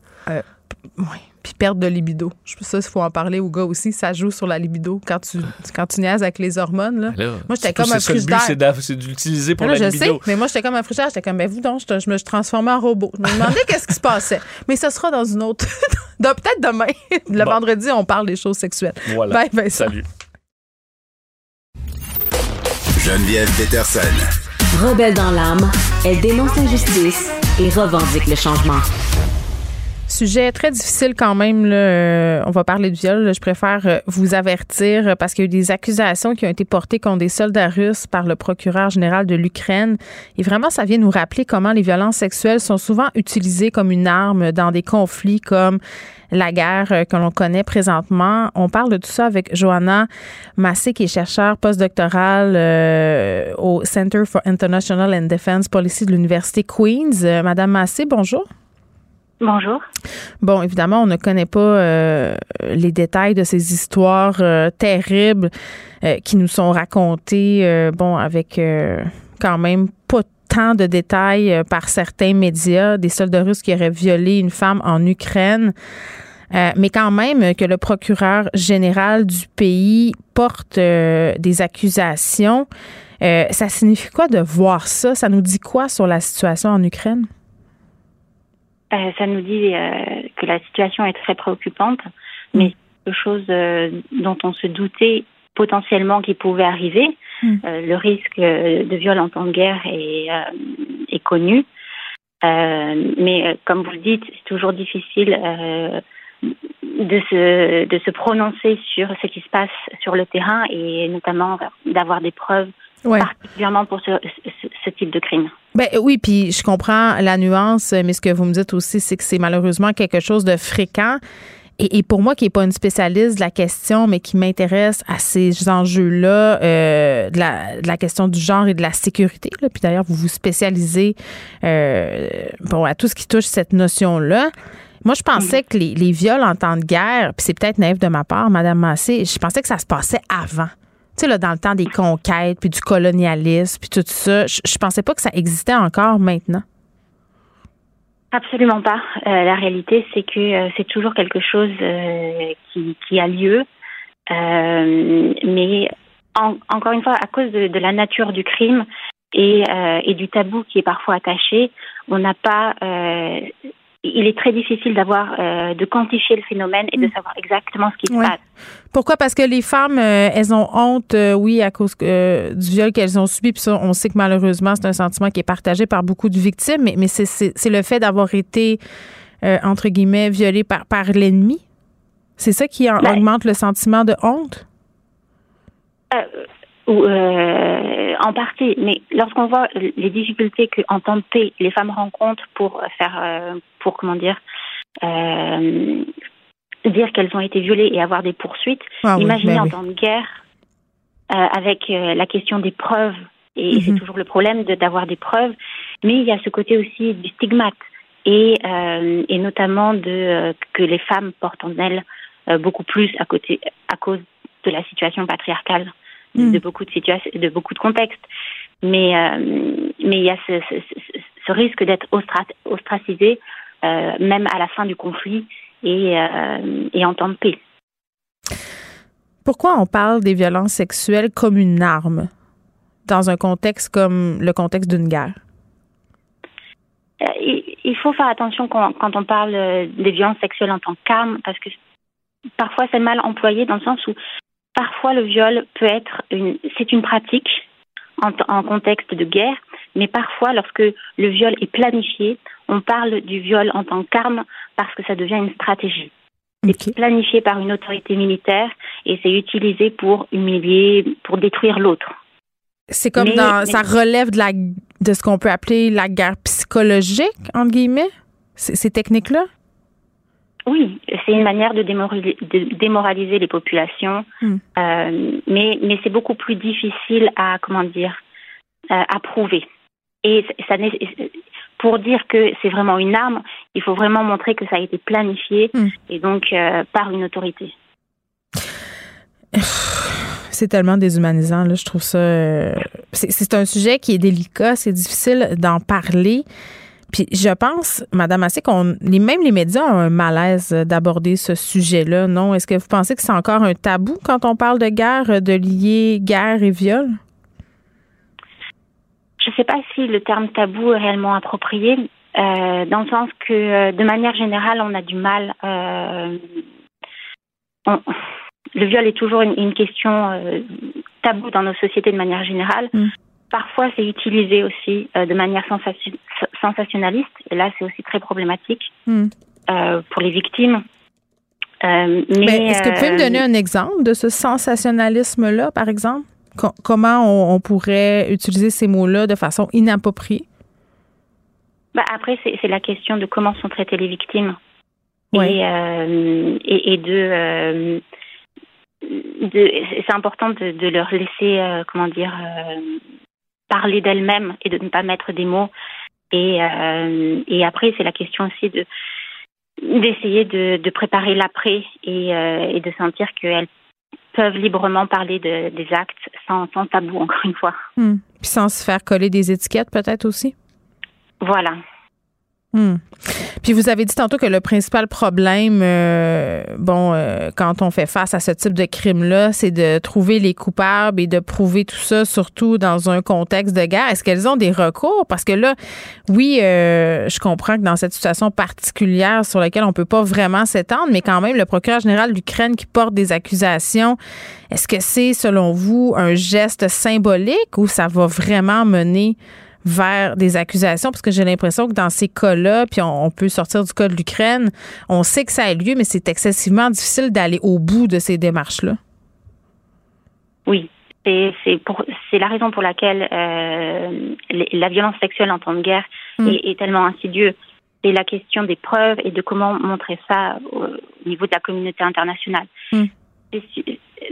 Oui. Puis perte de libido. Je pense que ça, il faut en parler aux gars aussi. Ça joue sur la libido quand tu, quand tu niaises avec les hormones. Là. Là, Moi, j'étais comme un frigidaire. c'est d'utiliser pour la je sais, libido. mais moi, j'étais comme un frigidaire. J'étais comme, ben, vous donc, je, je me suis transformée en robot. Je me demandais qu'est-ce qui se passait. Mais ce sera dans une autre. dans- Peut-être demain. Le Bon. vendredi, on parle des choses sexuelles. Voilà. Bye, Vincent. Salut. Geneviève Peterson. Rebelle dans l'âme, elle dénonce l'injustice et revendique le changement. Sujet très difficile quand même. Là. Euh, on va parler de viol. Je préfère euh, vous avertir parce qu'il y a eu des accusations qui ont été portées contre des soldats russes par le procureur général de l'Ukraine. Et vraiment, ça vient nous rappeler comment les violences sexuelles sont souvent utilisées comme une arme dans des conflits comme la guerre euh, que l'on connaît présentement. On parle de tout ça avec Johanna Massé, qui est chercheure postdoctorale au Center for International and Defense Policy de l'Université Queen's. Madame Massé, bonjour. Bonjour. Bon, évidemment, on ne connaît pas euh, les détails de ces histoires euh, terribles euh, qui nous sont racontées, bon, avec quand même pas tant de détails par certains médias, des soldats russes qui auraient violé une femme en Ukraine. mais quand même que le procureur général du pays porte des accusations, ça signifie quoi de voir ça? Ça nous dit quoi sur la situation en Ukraine? Euh, ça nous dit euh, que la situation est très préoccupante, mais mm. quelque chose euh, dont on se doutait potentiellement qu'il pouvait arriver. Mm. le risque de viol en temps de guerre est, est connu. mais comme vous le dites, c'est toujours difficile de se, de se prononcer sur ce qui se passe sur le terrain et notamment d'avoir des preuves particulièrement pour ce, ce, type de crime. Ben oui, puis je comprends la nuance, mais ce que vous me dites aussi, c'est que c'est malheureusement quelque chose de fréquent. Et, pour moi, qui n'est pas une spécialiste de la question, mais qui m'intéresse à ces enjeux-là, euh, de, la, de, la, question du genre et de la sécurité, là, puis d'ailleurs, vous vous spécialisez euh, bon, à tout ce qui touche cette notion-là. Moi, je pensais que les, les, viols en temps de guerre, puis c'est peut-être naïf de ma part, Madame Massé, je pensais que ça se passait avant dans le temps des conquêtes, puis du colonialisme, puis tout ça, je, je pensais pas que ça existait encore maintenant. Absolument pas. Euh, la réalité, c'est que euh, c'est toujours quelque chose euh, qui, qui, a lieu. mais encore une fois, à cause de, de la nature du crime et, et, du tabou qui est parfois attaché, on n'a pas il est très difficile d'avoir de quantifier le phénomène et de mm. savoir exactement ce qui se passe. Pourquoi? Parce que les femmes, euh, elles ont honte, euh, oui, à cause euh, du viol qu'elles ont subi. Puis ça, on sait que malheureusement, c'est un sentiment qui est partagé par beaucoup de victimes, mais, mais c'est le fait d'avoir été, entre guillemets, violée par, par l'ennemi. C'est ça qui ben augmente le sentiment de honte? En partie, mais lorsqu'on voit les difficultés que en temps de paix les femmes rencontrent pour faire, pour comment dire, dire qu'elles ont été violées et avoir des poursuites. Ah Imaginez ben en temps de guerre, euh, avec euh, la question des preuves, et c'est mhm. toujours le problème d'avoir des preuves, mais il y a ce côté aussi du stigmate, et, euh, et notamment de que les femmes portent en elles beaucoup plus à, côté, à cause de la situation patriarcale, de mhm. beaucoup de situations, de beaucoup de contextes. Mais, mais il y a ce, ce, ce risque d'être ostracisé, même à la fin du conflit, et, euh, et en temps de paix. Pourquoi on parle des violences sexuelles comme une arme dans un contexte comme le contexte d'une guerre? Euh, il faut faire attention quand, on parle euh, des violences sexuelles en tant qu'arme, parce que parfois c'est mal employé dans le sens où parfois le viol peut être une, c'est une pratique en, en, contexte de guerre, mais parfois lorsque le viol est planifié, on parle du viol en tant qu'arme parce que ça devient une stratégie. C'est planifié par une autorité militaire et c'est utilisé pour humilier, pour détruire l'autre. C'est comme dans, ça relève de, la, de ce qu'on peut appeler la guerre psychologique, entre guillemets, ces techniques-là? Oui, c'est une manière de démoraliser, de démoraliser les populations, hmm. euh, mais, mais c'est beaucoup plus difficile à, comment dire, euh, à prouver. Et ça, pour dire que c'est vraiment une arme, il faut vraiment montrer que ça a été planifié hmm. et donc euh, par une autorité. C'est tellement déshumanisant, là, je trouve ça. Euh, c'est un sujet qui est délicat, c'est difficile d'en parler. Puis je pense, Madame Assé, qu'on même les médias ont un malaise d'aborder ce sujet-là, non? Est-ce que vous pensez que c'est encore un tabou quand on parle de guerre, de lier guerre et viol? je ne sais pas si le terme tabou est réellement approprié, euh, dans le sens que euh, de manière générale, on a du mal. Euh, le viol est toujours une, question tabou dans nos sociétés de manière générale. Mm. Parfois, c'est utilisé aussi de manière sensationnaliste, et là, c'est aussi très problématique. Mm. pour les victimes. mais, est-ce que vous pouvez me donner un exemple de ce sensationnalisme-là, par exemple? comment on, pourrait utiliser ces mots-là de façon inappropriée? Bah après, c'est la question de comment sont traitées les victimes. Et, euh, et, de, euh, c'est important de, de, leur laisser, euh, comment dire, parler d'elles-mêmes et de ne pas mettre des mots. Et, et après, c'est la question aussi de d'essayer de, de, préparer l'après et, et de sentir qu'elles peuvent librement parler de, des actes sans, sans, tabou, encore une fois. Hmm. Puis sans se faire coller des étiquettes, peut-être aussi? Voilà. Hmm. Puis vous avez dit tantôt que le principal problème, euh, bon, euh, quand on fait face à ce type de crime-là, c'est de trouver les coupables et de prouver tout ça, surtout dans un contexte de guerre. Est-ce qu'elles ont des recours? Parce que là, oui, euh, je comprends que dans cette situation particulière sur laquelle on peut pas vraiment s'étendre, mais quand même, le procureur général d'Ukraine qui porte des accusations, est-ce que c'est, selon vous, un geste symbolique ou ça va vraiment mener vers des accusations, parce que j'ai l'impression que dans ces cas-là, puis on, peut sortir du cas de l'Ukraine, on sait que ça a lieu, mais c'est excessivement difficile d'aller au bout de ces démarches-là. Oui, c'est la raison pour laquelle euh, la violence sexuelle en temps de guerre mm. est, tellement insidieuse. C'est la question des preuves et de comment montrer ça au, niveau de la communauté internationale. Mm.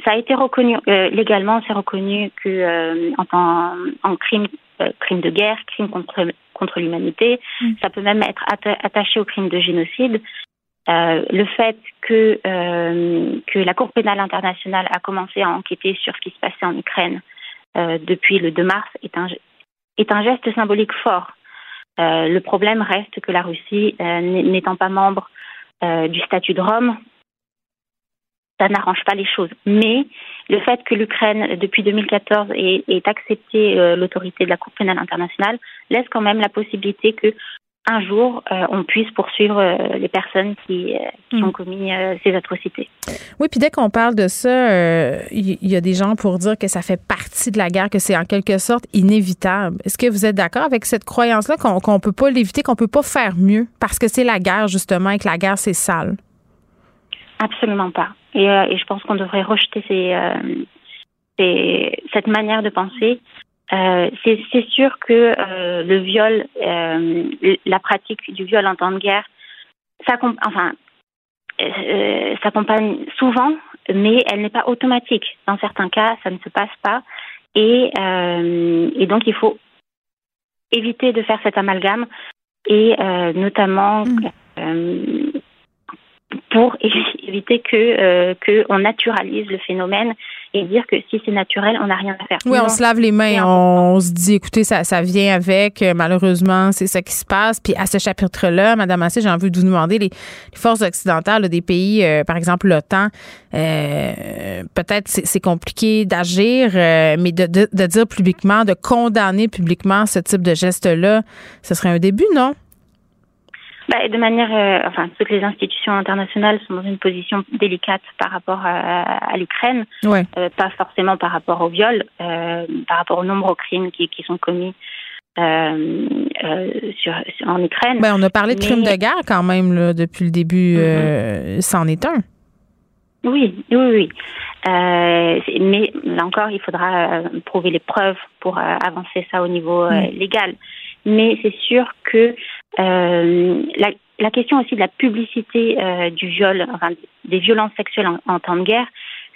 Ça a été reconnu euh, légalement, c'est reconnu que euh, en, en crime euh, crime de guerre, crime contre, contre l'humanité. Mm. Ça peut même être attaché au crime de génocide. Euh, le fait que, euh, que la Cour pénale internationale a commencé à enquêter sur ce qui se passait en Ukraine euh, depuis le 2 mars est un, est un geste symbolique fort. Le problème reste que la Russie, n'étant pas membre du statut de Rome, ça n'arrange pas les choses. Mais le fait que l'Ukraine, depuis 2014, ait, accepté euh, l'autorité de la Cour pénale internationale laisse quand même la possibilité que un jour, euh, on puisse poursuivre euh, les personnes qui, qui ont commis ces atrocités. Oui, puis dès qu'on parle de ça, il y, a des gens pour dire que ça fait partie de la guerre, que c'est en quelque sorte inévitable. Est-ce que vous êtes d'accord avec cette croyance-là qu'on ne peut pas l'éviter, qu'on ne peut pas faire mieux parce que c'est la guerre, justement, et que la guerre, c'est sale? Absolument pas. Et, euh, et je pense qu'on devrait rejeter ces, euh, ces, cette manière de penser. Euh, c'est sûr que euh, le viol, euh, la pratique du viol en temps de guerre, ça, enfin, s'accompagne souvent, mais elle n'est pas automatique. Dans certains cas, ça ne se passe pas. Et, et donc, il faut éviter de faire cet amalgame et notamment mmh pour éviter que euh, que on naturalise le phénomène et dire que si c'est naturel, on n'a rien à faire. Oui, on se lave les mains, on, se dit, écoutez, ça, ça vient avec, euh, malheureusement, c'est ça qui se passe. Puis à ce chapitre-là, Madame Assé, j'ai envie de vous demander, les, forces occidentales des pays, euh, par exemple l'OTAN, euh, peut-être c'est compliqué d'agir, mais de, de, de dire publiquement, de condamner publiquement ce type de geste-là, ce serait un début, non? Bah, De manière, euh, enfin, toutes les institutions internationales sont dans une position délicate par rapport à, à l'Ukraine, ouais. euh, pas forcément par rapport au viol, euh, par rapport au nombre de crimes qui, qui sont commis. Euh, euh, sur, en Ukraine. Ben, on a parlé de crimes de guerre quand même là, depuis le début. Mm-hmm. C'en est un. Oui, oui, oui. mais là encore, il faudra prouver les preuves pour avancer ça au niveau mm. légal. Mais c'est sûr que euh, la, la, question aussi de la publicité euh, du viol, enfin, des violences sexuelles en, temps de guerre,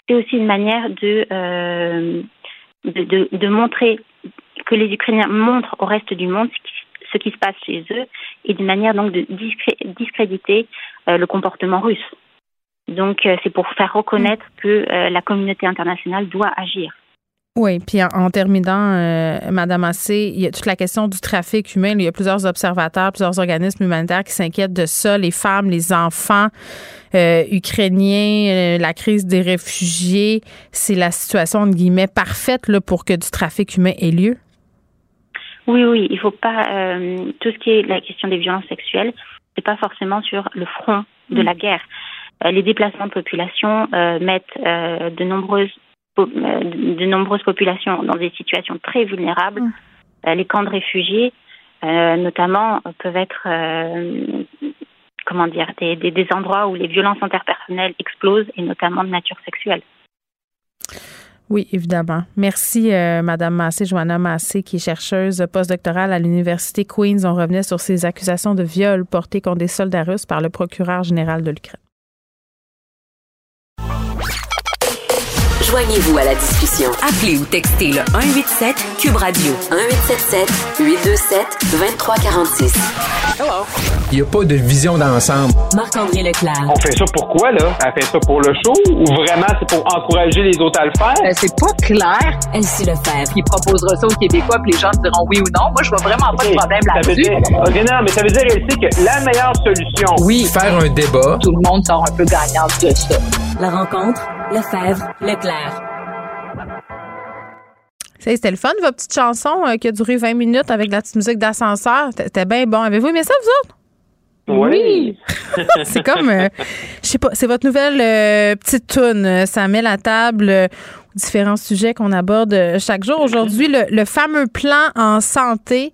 c'est aussi une manière de, euh, de, de, montrer que les Ukrainiens montrent au reste du monde ce qui, se passe chez eux et d'une manière donc de discréditer le comportement russe. Donc c'est pour faire reconnaître que la communauté internationale doit agir. Oui, puis en, terminant, euh, Madame Assé, il y a toute la question du trafic humain. Il y a plusieurs observateurs, plusieurs organismes humanitaires qui s'inquiètent de ça, les femmes, les enfants euh, ukrainiens, euh, la crise des réfugiés. C'est la situation, entre guillemets, parfaite là, pour que du trafic humain ait lieu? Oui, oui, il faut pas... Euh, tout ce qui est la question des violences sexuelles, c'est pas forcément sur le front de mm. la guerre. les déplacements de population mettent de nombreuses de nombreuses populations dans des situations très vulnérables. Mm. Euh, les camps de réfugiés, euh, notamment, peuvent être comment dire, des, des, endroits où les violences interpersonnelles explosent et notamment de nature sexuelle. Oui, évidemment. Merci, euh, Madame Massé, Joanna Massé, qui est chercheuse postdoctorale à l'Université Queens. On revenait sur ces accusations de viol portées contre des soldats russes par le procureur général de l'Ukraine. Joignez-vous à la discussion. Appelez ou textez le 187 Cube Radio 1877 827 2346. Hello. Il n'y a pas de vision d'ensemble. Marc-André Leclerc. On fait ça pourquoi, là? Elle fait ça pour le show ou vraiment c'est pour encourager les autres à le faire? Euh, c'est pas clair. Elle sait le faire. Il proposera ça aux Québécois puis les gens diront oui ou non. Moi, je vois vraiment pas de problème là-dessus. OK, non, mais ça veut dire, elle sait que la meilleure solution... Oui. Faire un débat. Tout le monde sort un peu gagnant de ça. La rencontre, Lefebvre, Leclerc. C'était le fun, votre petite chanson euh, qui a duré 20 minutes avec la petite musique d'ascenseur. C'était bien bon. Avez-vous aimé ça, vous autres? Oui. c'est comme, euh, je sais pas, c'est votre nouvelle euh, petite tune. Ça met la table aux différents sujets qu'on aborde chaque jour. Aujourd'hui, le, fameux plan en santé.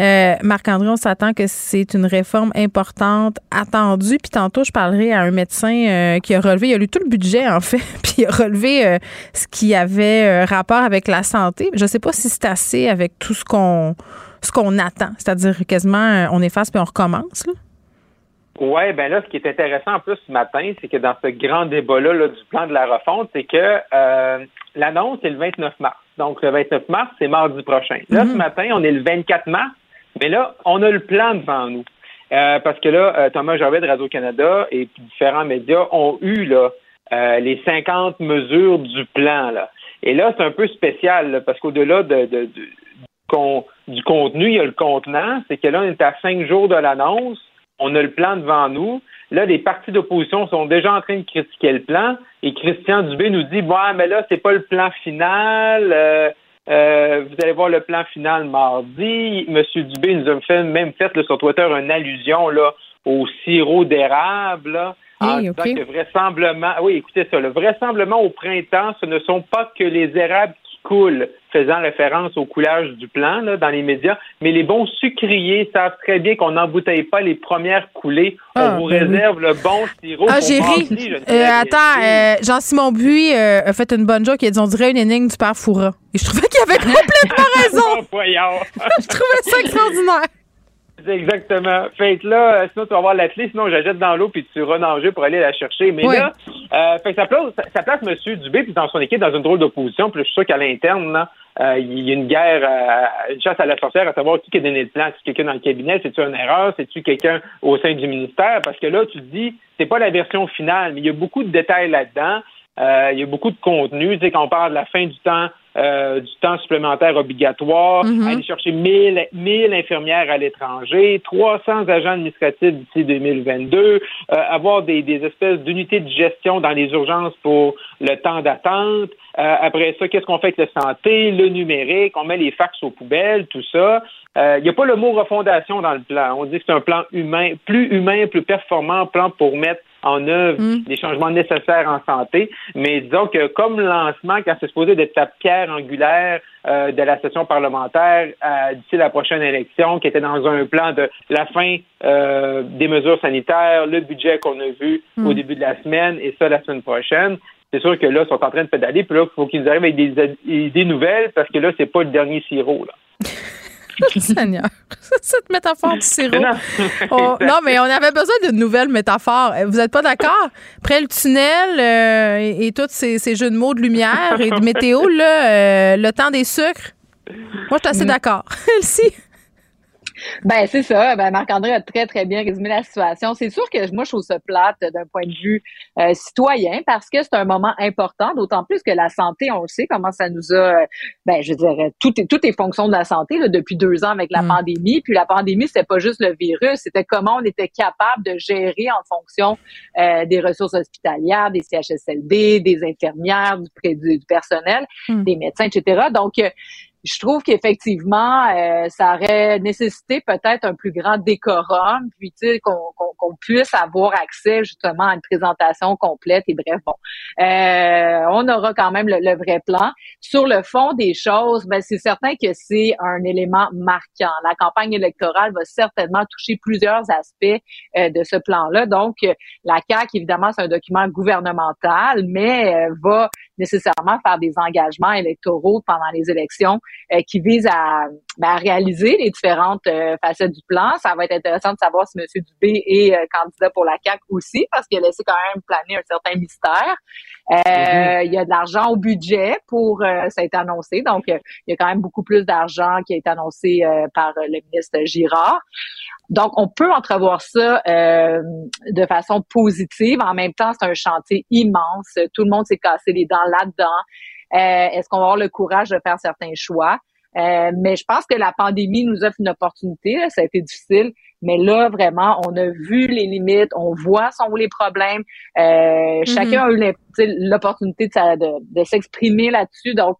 Euh, Marc-André, on s'attend que c'est une réforme importante, attendue. Puis tantôt, je parlerai à un médecin euh, qui a relevé, il a lu tout le budget, en fait, puis il a relevé euh, ce qui avait rapport avec la santé. Je ne sais pas si c'est assez avec tout ce qu'on ce qu'on attend. C'est-à-dire quasiment, on efface puis on recommence. Oui, ben là, ce qui est intéressant en plus ce matin, c'est que dans ce grand débat-là du plan de la refonte, c'est que l'annonce est le 29 mars. Donc, le 29 mars, c'est mardi prochain. Là, ce mm-hmm. matin, on est le 24 mars. Mais là, on a le plan devant nous. Euh, parce que là, euh, Thomas Gervais de Radio-Canada et différents médias ont eu là, euh, les 50 mesures du plan. Et là, c'est un peu spécial parce qu'au-delà de, du, du contenu, il y a le contenant. C'est que là, on est à cinq jours de l'annonce. On a le plan devant nous. Là, les partis d'opposition sont déjà en train de critiquer le plan. Et Christian Dubé nous dit, bon, mais là, c'est pas le plan final. Vous allez voir le plan final mardi. Monsieur Dubé nous a fait, même fait sur Twitter une allusion là, au sirop d'érable. que vraisemblablement, oui, écoutez ça, le vraisemblablement au printemps, ce ne sont pas que les érables cool, faisant référence au coulage du plan là, dans les médias, mais les bons sucriers savent très bien qu'on n'embouteille pas les premières coulées. On ah, vous ben réserve le bon sirop. Ah, j'ai ri. Euh, attends, euh, Jean-Simon Buis euh, a fait une bonne joke. Il a dit on dirait une énigme du père Foura. Et je trouvais qu'il avait complètement raison. je trouvais ça extraordinaire. Exactement. Fait que là, euh, sinon tu vas avoir la clé, sinon j'achète dans l'eau puis tu renanger pour aller la chercher. Mais là, euh, fait que ça place, ça place M. Dubé puis dans son équipe dans une drôle d'opposition. Puis je suis sûr qu'à l'interne, euh, il y a une guerre, euh, une chasse à la sorcière à savoir qui a donné le plan. C'est quelqu'un dans le cabinet, c'est-tu une erreur, c'est-tu quelqu'un au sein du ministère? Parce que là, tu te dis, c'est pas la version finale, mais il y a beaucoup de détails là-dedans. il y a beaucoup de contenu. Tu sais, quand on parle de la fin du temps euh, du temps supplémentaire obligatoire, mhm. aller chercher 1000, 1000 infirmières à l'étranger, 300 agents administratifs d'ici 2022, euh, avoir des, des espèces d'unités de gestion dans les urgences pour le temps d'attente. Euh, après ça, qu'est-ce qu'on fait avec la santé, le numérique, on met les fax aux poubelles, tout ça. Il n'y a pas le mot refondation dans le plan. On dit que c'est un plan humain, plus humain, plus performant, plan pour mettre en œuvre mm. des changements nécessaires en santé. Mais disons que comme lancement, quand c'est supposé d'être la pierre angulaire euh, de la session parlementaire euh, d'ici la prochaine élection, qui était dans un plan de la fin euh, des mesures sanitaires, le budget qu'on a vu mm. au début de la semaine et ça la semaine prochaine. C'est sûr que là, ils sont en train de pédaler, puis là, il faut qu'ils arrivent avec des idées nouvelles parce que là, c'est pas le dernier sirop. Là. Seigneur, cette métaphore du sirop. Oh, non, mais on avait besoin d'une nouvelle métaphore. Vous n'êtes pas d'accord? Après le tunnel euh, et, tous ces, jeux de mots de lumière et de météo, là, euh, le temps des sucres, moi, je suis assez mm. d'accord. Elsie? Ben, c'est ça. Ben, Marc-André a très, très bien résumé la situation. C'est sûr que moi, je trouve ça plate d'un point de vue euh, citoyen parce que c'est un moment important, d'autant plus que la santé, on le sait, comment ça nous a, ben, je dirais, tout est, tout est fonction de la santé là, depuis deux ans avec la mm. pandémie. Puis la pandémie, c'était pas juste le virus, c'était comment on était capable de gérer en fonction euh, des ressources hospitalières, des CHSLD, des infirmières, du, du, du personnel, mm. des médecins, etc. Donc, euh, je trouve qu'effectivement, euh, ça aurait nécessité peut-être un plus grand décorum, puis tu sais, qu'on puisse avoir accès justement à une présentation complète. Et bref, bon, euh, on aura quand même le, vrai plan. Sur le fond des choses, ben c'est certain que c'est un élément marquant. La campagne électorale va certainement toucher plusieurs aspects euh, de ce plan-là. Donc, la CAQ, évidemment, c'est un document gouvernemental, mais va nécessairement faire des engagements électoraux pendant les élections euh, qui visent à, ben, à, réaliser les différentes euh, facettes du plan. Ça va être intéressant de savoir si M. Dubé est euh, candidat pour la CAQ aussi, parce qu'il a laissé quand même planer un certain mystère. Mm-hmm. Il y a de l'argent au budget pour ça a été annoncé, donc il y a quand même beaucoup plus d'argent qui a été annoncé par le ministre Girard. Donc, on peut entrevoir ça euh, de façon positive. En même temps, c'est un chantier immense. Tout le monde s'est cassé les dents là-dedans. Euh, est-ce qu'on va avoir le courage de faire certains choix? Euh, mais je pense que la pandémie nous offre une opportunité. Ça a été difficile, mais là, vraiment, on a vu les limites, on voit sont où les problèmes. Mm-hmm. Chacun a eu l'opportunité de, de s'exprimer là-dessus. Donc,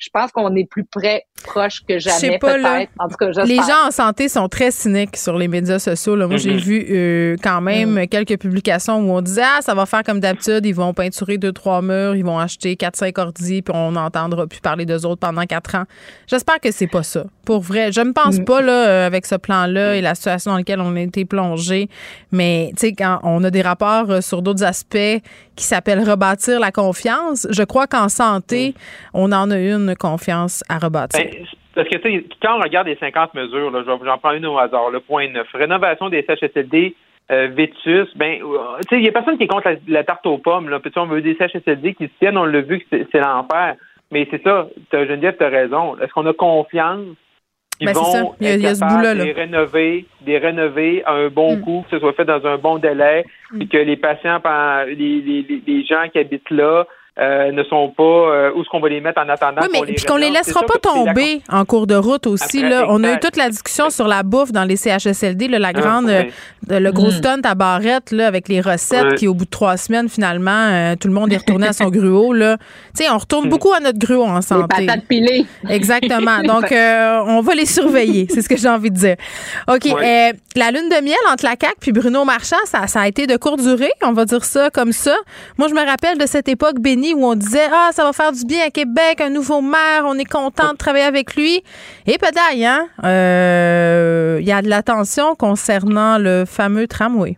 je pense qu'on est plus près, proche que jamais, peut-être. En tout cas, Les gens en santé sont très cyniques sur les médias sociaux. Là. Moi, j'ai mm-hmm. vu euh, quand même mm. quelques publications où on disait Ah, ça va faire comme d'habitude, ils vont peinturer deux, trois murs, ils vont acheter quatre, cinq ordi, puis on n'entendra plus parler d'eux autres pendant quatre ans. J'espère que c'est pas ça. Pour vrai. Je ne pense mm. pas, là, euh, avec ce plan-là et la situation dans laquelle on a été plongé. Mais, tu sais, quand on a des rapports euh, sur d'autres aspects qui s'appellent rebâtir la confiance, je crois qu'en santé, on en a une confiance à rebâtir? Ben, parce que quand on regarde les 50 mesures, j'en prends une au hasard, le point 9, rénovation des CHSLD, euh, Vétus, ben, euh, il n'y a personne qui est contre la, tarte aux pommes. Là. on veut des CHSLD qui se tiennent, on l'a vu que c'est l'enfer. Mais c'est ça, Geneviève, tu as raison. Est-ce qu'on a confiance qu'ils ben, vont il y a, ce bout-là, les rénover, des rénover à un bon mm. coût, que ce soit fait dans un bon délai, mm. et que les patients, les, les, les gens qui habitent là, euh, ne sont pas euh, où est-ce qu'on va les mettre en attendant oui, mais les qu'on les laissera pas tomber en cours de route aussi là. On a eu toute la discussion sur la bouffe dans les CHSLD la ah, grande euh, le gros mm. stunt à barrette là avec les recettes qui au bout de trois semaines finalement tout le monde est retourné à son gruau là. Tu sais on retourne mm. beaucoup à notre gruau en santé. les patates pilées. Exactement. Donc on va les surveiller c'est ce que j'ai envie de dire. Ok la lune de miel entre la CAC puis Bruno Marchand ça, ça a été de courte durée on va dire ça comme ça. Moi je me rappelle de cette époque bénie où on disait Ah, ça va faire du bien à Québec, un nouveau maire, on est content de travailler avec lui. Et peut-être, hein, euh, il y a de l'attention concernant le fameux tramway.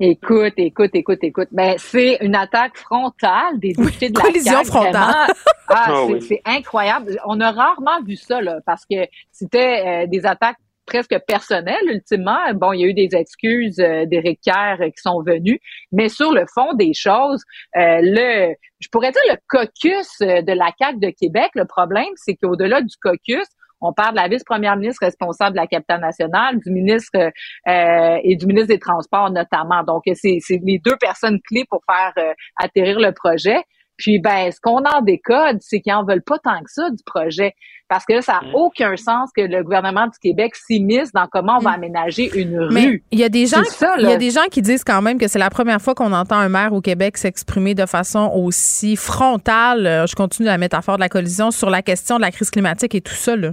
Écoute, écoute, écoute, écoute. Ben, c'est une attaque frontale des députés de la collision frontale. Ah, ah c'est incroyable. On a rarement vu ça, là, parce que c'était euh, des attaques presque personnel, ultimement. Bon, il y a eu des excuses euh, d'Éric Kerr euh, qui sont venues, mais sur le fond des choses, euh, le, je pourrais dire le caucus de la CAQ de Québec, le problème, c'est qu'au-delà du caucus, on parle de la vice-première ministre responsable de la capitale nationale, du ministre et du ministre des Transports notamment. Donc, c'est les deux personnes clés pour faire atterrir le projet. Puis, ben, ce qu'on en décode, c'est qu'ils en veulent pas tant que ça du projet. Parce que là, ça n'a mm. aucun sens que le gouvernement du Québec s'immisce dans comment on va mm. aménager une rue. Il y a des gens, il y a des gens qui disent quand même que c'est la première fois qu'on entend un maire au Québec s'exprimer de façon aussi frontale. Euh, je continue la métaphore de la collision sur la question de la crise climatique et tout ça, là.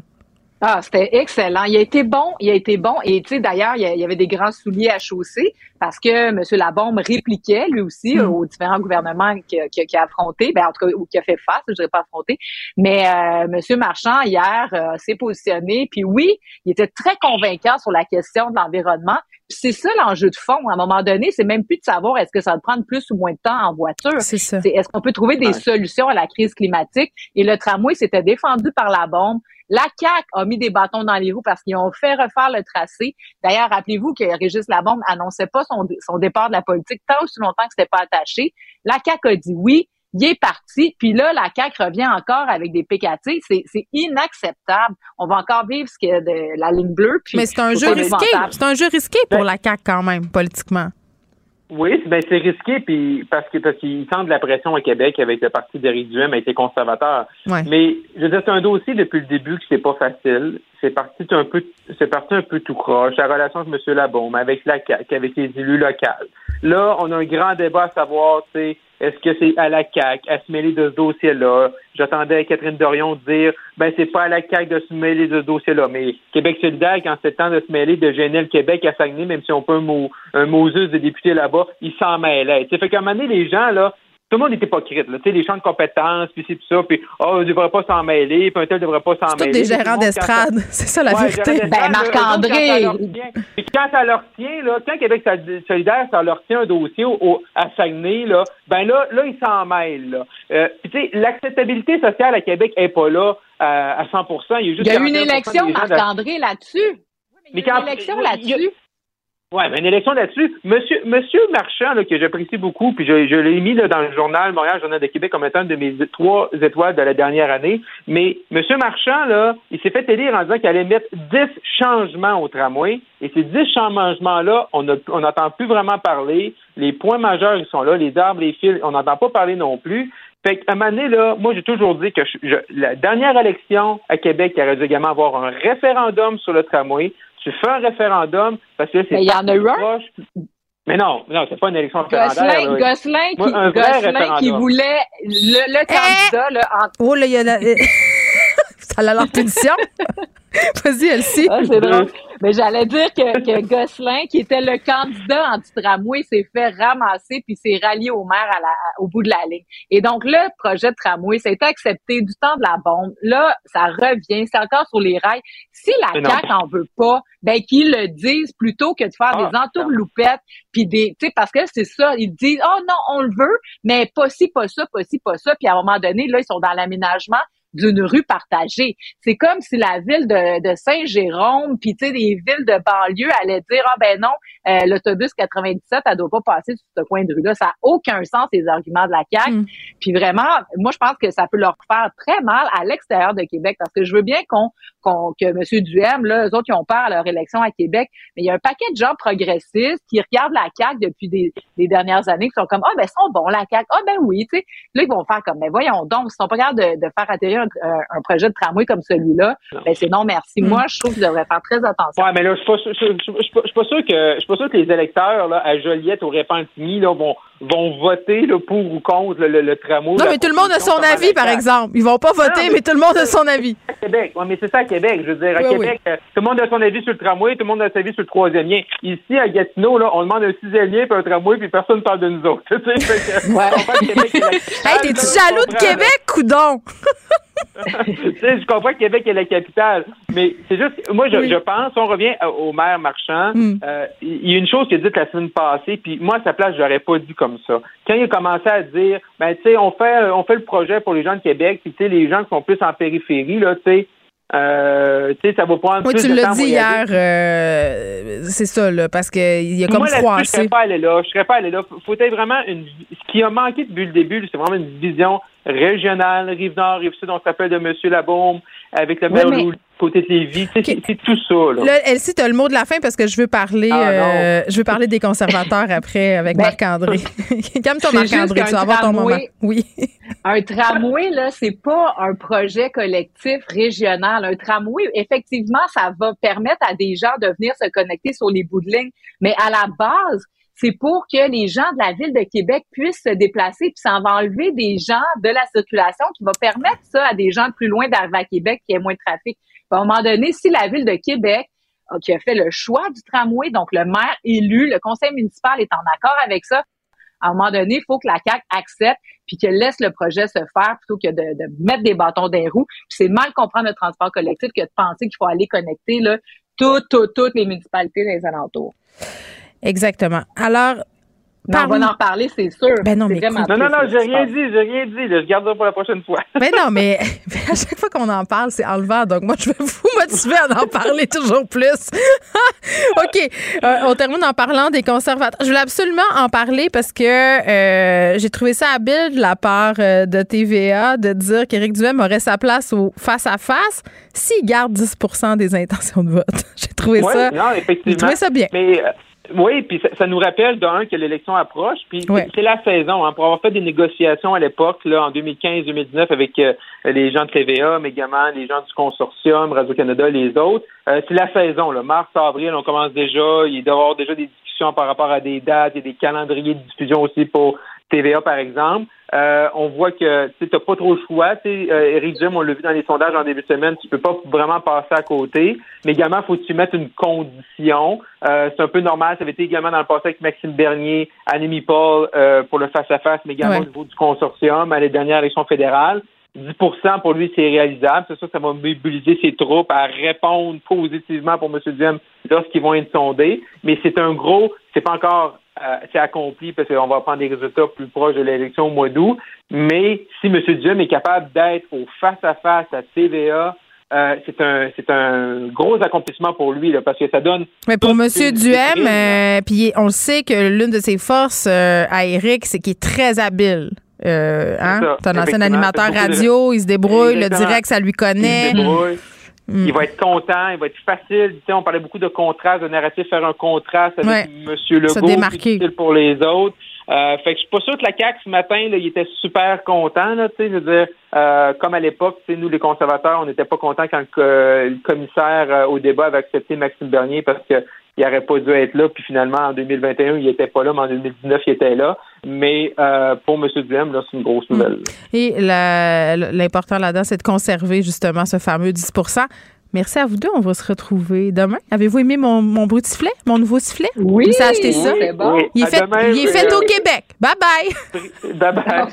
Ah, c'était excellent. Il a été bon, il a été bon. Et tu sais, d'ailleurs, il y avait des grands souliers à chausser parce que M. Labombe répliquait lui aussi mm. aux différents gouvernements qu'il a, affrontés, ben en tout cas ou qui a fait face, je dirais pas affronté. Mais euh, M. Marchand hier euh, s'est positionné, puis oui, il était très convaincant sur la question de l'environnement. C'est ça l'enjeu de fond. À un moment donné, c'est même plus de savoir est-ce que ça va prendre plus ou moins de temps en voiture. C'est ça. Est-ce qu'on peut trouver des solutions à la crise climatique? Et le tramway s'était défendu par la bombe. La CAC a mis des bâtons dans les roues parce qu'ils ont fait refaire le tracé. D'ailleurs, rappelez-vous que Régis Labombe annonçait pas son, départ de la politique tant aussi longtemps que c'était pas attaché. La CAC a dit oui, il est parti, puis là, la CAQ revient encore avec des PKT. C'est inacceptable. On va encore vivre ce que de la ligne bleue. Mais c'est un jeu risqué. C'est un jeu risqué pour ben la CAQ quand même, politiquement. Oui, ben c'est risqué puis parce que parce qu'il de la pression au Québec avec le parti d'Éric Duhem a été conservateur. Mais je veux dire, c'est un dossier depuis le début que c'est pas facile. C'est parti un peu c'est parti un peu tout croche. La relation avec M. Labaume, avec la CAQ, avec les élus locaux. Là, on a un grand débat à savoir, tu est-ce que c'est à la CAQ à se mêler de ce dossier-là? J'attendais Catherine Dorion dire, ben, c'est pas à la CAQ de se mêler de ce dossier-là. Mais Québec solidaire, quand c'est temps de se mêler de gêner le Québec à Saguenay, même si on peut un, mot, un Moses de députés là-bas, il s'en mêlait. Ça fait qu'à un moment donné, les gens, là, tout le monde est hypocrite. Là. Tu sais, les champs de compétences, puis c'est tout ça, puis oh, on ne devrait pas s'en mêler, puis un tel ne devrait pas s'en mêler. C'est des gérants d'estrade, c'est ça la vérité. Ben, Marc-André! Puis quand ça leur tient, là, quand Québec solidaire, ça leur tient un dossier au, à Saguenay, là, ben là, là ils s'en mêlent. Là. Euh, tu sais, l'acceptabilité sociale à Québec n'est pas là euh, à 100 Il y a, juste il y a eu une élection, Marc-André, là-dessus. mais il y a eu une élection là-dessus. Oui, une élection là-dessus. Monsieur, Monsieur Marchand, là, que j'apprécie beaucoup, puis je, je l'ai mis là, dans le journal Montréal Journal de Québec comme étant une de mes trois étoiles de la dernière année. Mais Monsieur Marchand, là, il s'est fait élire en disant qu'il allait mettre dix changements au tramway. Et ces dix changements-là, on n'entend plus vraiment parler. Les points majeurs, ils sont là. Les arbres, les fils, on n'entend pas parler non plus. Fait qu'à un moment donné, là, moi, j'ai toujours dit que la dernière élection à Québec, il aurait dû également avoir un référendum sur le tramway tu fais un référendum parce que c'est. Mais il y en a eu un. Mais non, non, c'est pas une élection référendaire. Gosselin, Gosselin, qui, Moi, Gosselin qui voulait le, le candidat. Eh! Là, en... Oh là, il y a la... ça a l'air punition. Vas-y, Elsie. Ah, c'est drôle. Mais j'allais dire que, que Gosselin, qui était le candidat anti-tramway, s'est fait ramasser puis s'est rallié au maire à la, au bout de la ligne. Et donc, le projet de tramway, ça a été accepté du temps de la bombe. Là, ça revient. C'est encore sur les rails. Si la CAQ en veut pas, ben qu'ils le disent plutôt que de faire des ah, entourloupettes puis des, tu sais, parce que c'est ça. Ils disent, oh non, on le veut, mais pas ci, pas ça, pas ci, pas ça. Puis à un moment donné, là, ils sont dans l'aménagement d'une rue partagée. C'est comme si la ville de, de Saint-Jérôme, puis tu sais, des villes de banlieue allaient dire ah ben non, euh, l'autobus 97, elle doit pas passer sur ce coin de rue-là. Ça n'a aucun sens les arguments de la CAQ. Mm. Puis vraiment, moi je pense que ça peut leur faire très mal à l'extérieur de Québec parce que je veux bien qu'on qu'on que M. Duhem, là, eux autres qui ont peur à leur élection à Québec, mais il y a un paquet de gens progressistes qui regardent la CAQ depuis des, des dernières années qui sont comme ah ben ils sont bons la CAQ, ah ben oui, tu sais, là ils vont faire comme mais ben, voyons donc, ils sont pas capables de, de faire atterrir un, projet de tramway comme celui-là, ben c'est non merci. Moi, je trouve qu'ils devraient faire très attention. Ouais, mais là, je suis pas, pas, sûr que je suis pas sûr que les électeurs là, à Joliette ou Repentigny là, vont vont voter là, pour ou contre le, le, tramway. Non, mais tout le monde a son avis, par exemple. Ils vont pas voter, mais, tout le monde a son avis. À Québec, ouais, mais c'est ça à Québec. Je veux dire, à Québec, euh, tout le monde a son avis sur le tramway, tout le monde a son avis sur le troisième lien. Ici, à Gatineau, là, on demande un sixième lien puis un tramway, puis personne ne parle de nous autres. Tu sais, ouais. hey, t'es-tu jaloux de Québec, coudon? je comprends que Québec est la capitale, mais c'est juste, moi, je, je, pense, on revient au maire Marchand, hmm. euh, il y a une chose qu'il a dit la semaine passée, puis moi, à sa place, je l'aurais pas dit comme ça. Quand il a commencé à dire, ben, tu sais, on fait, on fait le projet pour les gens de Québec, puis tu sais, les gens qui sont plus en périphérie, là, tu sais, euh, tu sais, ça va prendre oui, tu l'as dit hier, euh, c'est ça, là, parce qu'il y a comme froissé. Je serais pas allé là. Je serais pas allé là. Faut être vraiment une. Ce qui a manqué depuis le début, c'est vraiment une vision régionale, Rive-Nord, Rive-Sud, on s'appelle de M. Labaume, avec le maire oui, côté de Lévis. C'est tout ça. Là, là Elsie, tu as le mot de la fin parce que je veux parler ah, euh, je veux parler des conservateurs après avec ben, Marc-André. Calme-toi, Marc-André, tu vas avoir ton moment. Oui. Un tramway, là, c'est pas un projet collectif régional. Un tramway, effectivement, ça va permettre à des gens de venir se connecter sur les bouts de ligne. Mais à la base, c'est pour que les gens de la ville de Québec puissent se déplacer, puis ça va enlever des gens de la circulation, qui va permettre ça à des gens de plus loin d'arriver à Québec, qui ait moins de trafic. à un moment donné, si la ville de Québec qui a fait le choix du tramway, donc le maire élu, le conseil municipal est en accord avec ça, à un moment donné, il faut que la CAQ accepte puis qu'elle laisse le projet se faire plutôt que de, mettre des bâtons dans les roues. c'est mal comprendre le transport collectif que de penser qu'il faut aller connecter là, toutes, toutes, toutes les municipalités des alentours. Exactement. Alors, on va en parler, c'est sûr. Ben non, mais non, non, non, j'ai rien dit, j'ai rien dit. je garde ça pour la prochaine fois. Ben non, mais à chaque fois qu'on en parle, c'est enlevant. Donc moi, je vais vous motiver à en parler toujours plus. OK. Euh, on termine en parlant des conservateurs. Je voulais absolument en parler parce que euh, j'ai trouvé ça habile de la part euh, de TVA de dire qu'Éric Duhem aurait sa place au face-à-face s'il garde 10% des intentions de vote. j'ai trouvé ça. Non, effectivement. J'ai trouvé ça bien. Mais oui, puis ça, nous rappelle d'un que l'élection approche, puis c'est la saison. Hein, pour avoir fait des négociations à l'époque, là, en 2015-2019, avec euh, les gens de TVA, mais également les gens du consortium, Radio-Canada, les autres, euh, c'est la saison. Là. Mars, avril, on commence déjà. Il doit y avoir déjà des discussions par rapport à des dates et des calendriers de diffusion aussi pour TVA, par exemple. Euh, on voit que tu n'as pas trop le choix. Euh, Éric Duhem, on l'a vu dans les sondages en début de semaine, tu peux pas vraiment passer à côté. Mais également, faut que tu mettes une condition. Euh, c'est un peu normal. Ça avait été également dans le passé avec Maxime Bernier, Annemie Paul euh, pour le face-à-face, mais également au niveau du consortium à les dernières élections fédérales. 10% pour lui, c'est réalisable. C'est ça, ça va mobiliser ses troupes à répondre positivement pour M. Duhem lorsqu'ils vont être sondés. Mais c'est un gros, c'est pas encore c'est accompli parce qu'on va prendre des résultats plus proches de l'élection au mois d'août. Mais si M. Duhem est capable d'être au face-à-face à TVA, euh, c'est un c'est un gros accomplissement pour lui là, parce que ça donne. Mais pour M. Duhem, euh, puis on sait que l'une de ses forces à Eric, c'est qu'il est très habile. hein? C'est un ancien animateur radio, il se débrouille, le direct, ça lui connaît. Mm. Il va être content, il va être facile. Tu sais, on parlait beaucoup de contraste, de narratif, faire un contraste avec M. Legault, difficile pour les autres. Euh, fait que je suis pas sûr que la CAQ ce matin, là, il était super content, là, tu sais, je veux dire, euh, comme à l'époque, nous, les conservateurs, on n'était pas contents quand le, commissaire euh, au débat avait accepté Maxime Bernier parce qu'il n'aurait pas dû être là, puis finalement, en 2021, il n'était pas là, mais en 2019, il était là. Mais euh, pour M. Duhem, là, c'est une grosse nouvelle. Et l'important là-dedans, c'est de conserver justement ce fameux 10% Merci à vous deux. On va se retrouver demain. Avez-vous aimé mon, mon bruit de sifflet, mon nouveau sifflet? Oui. Vous acheté ça? bon. Il est, fait, il est fait, au Québec. Bye bye. Bye bye.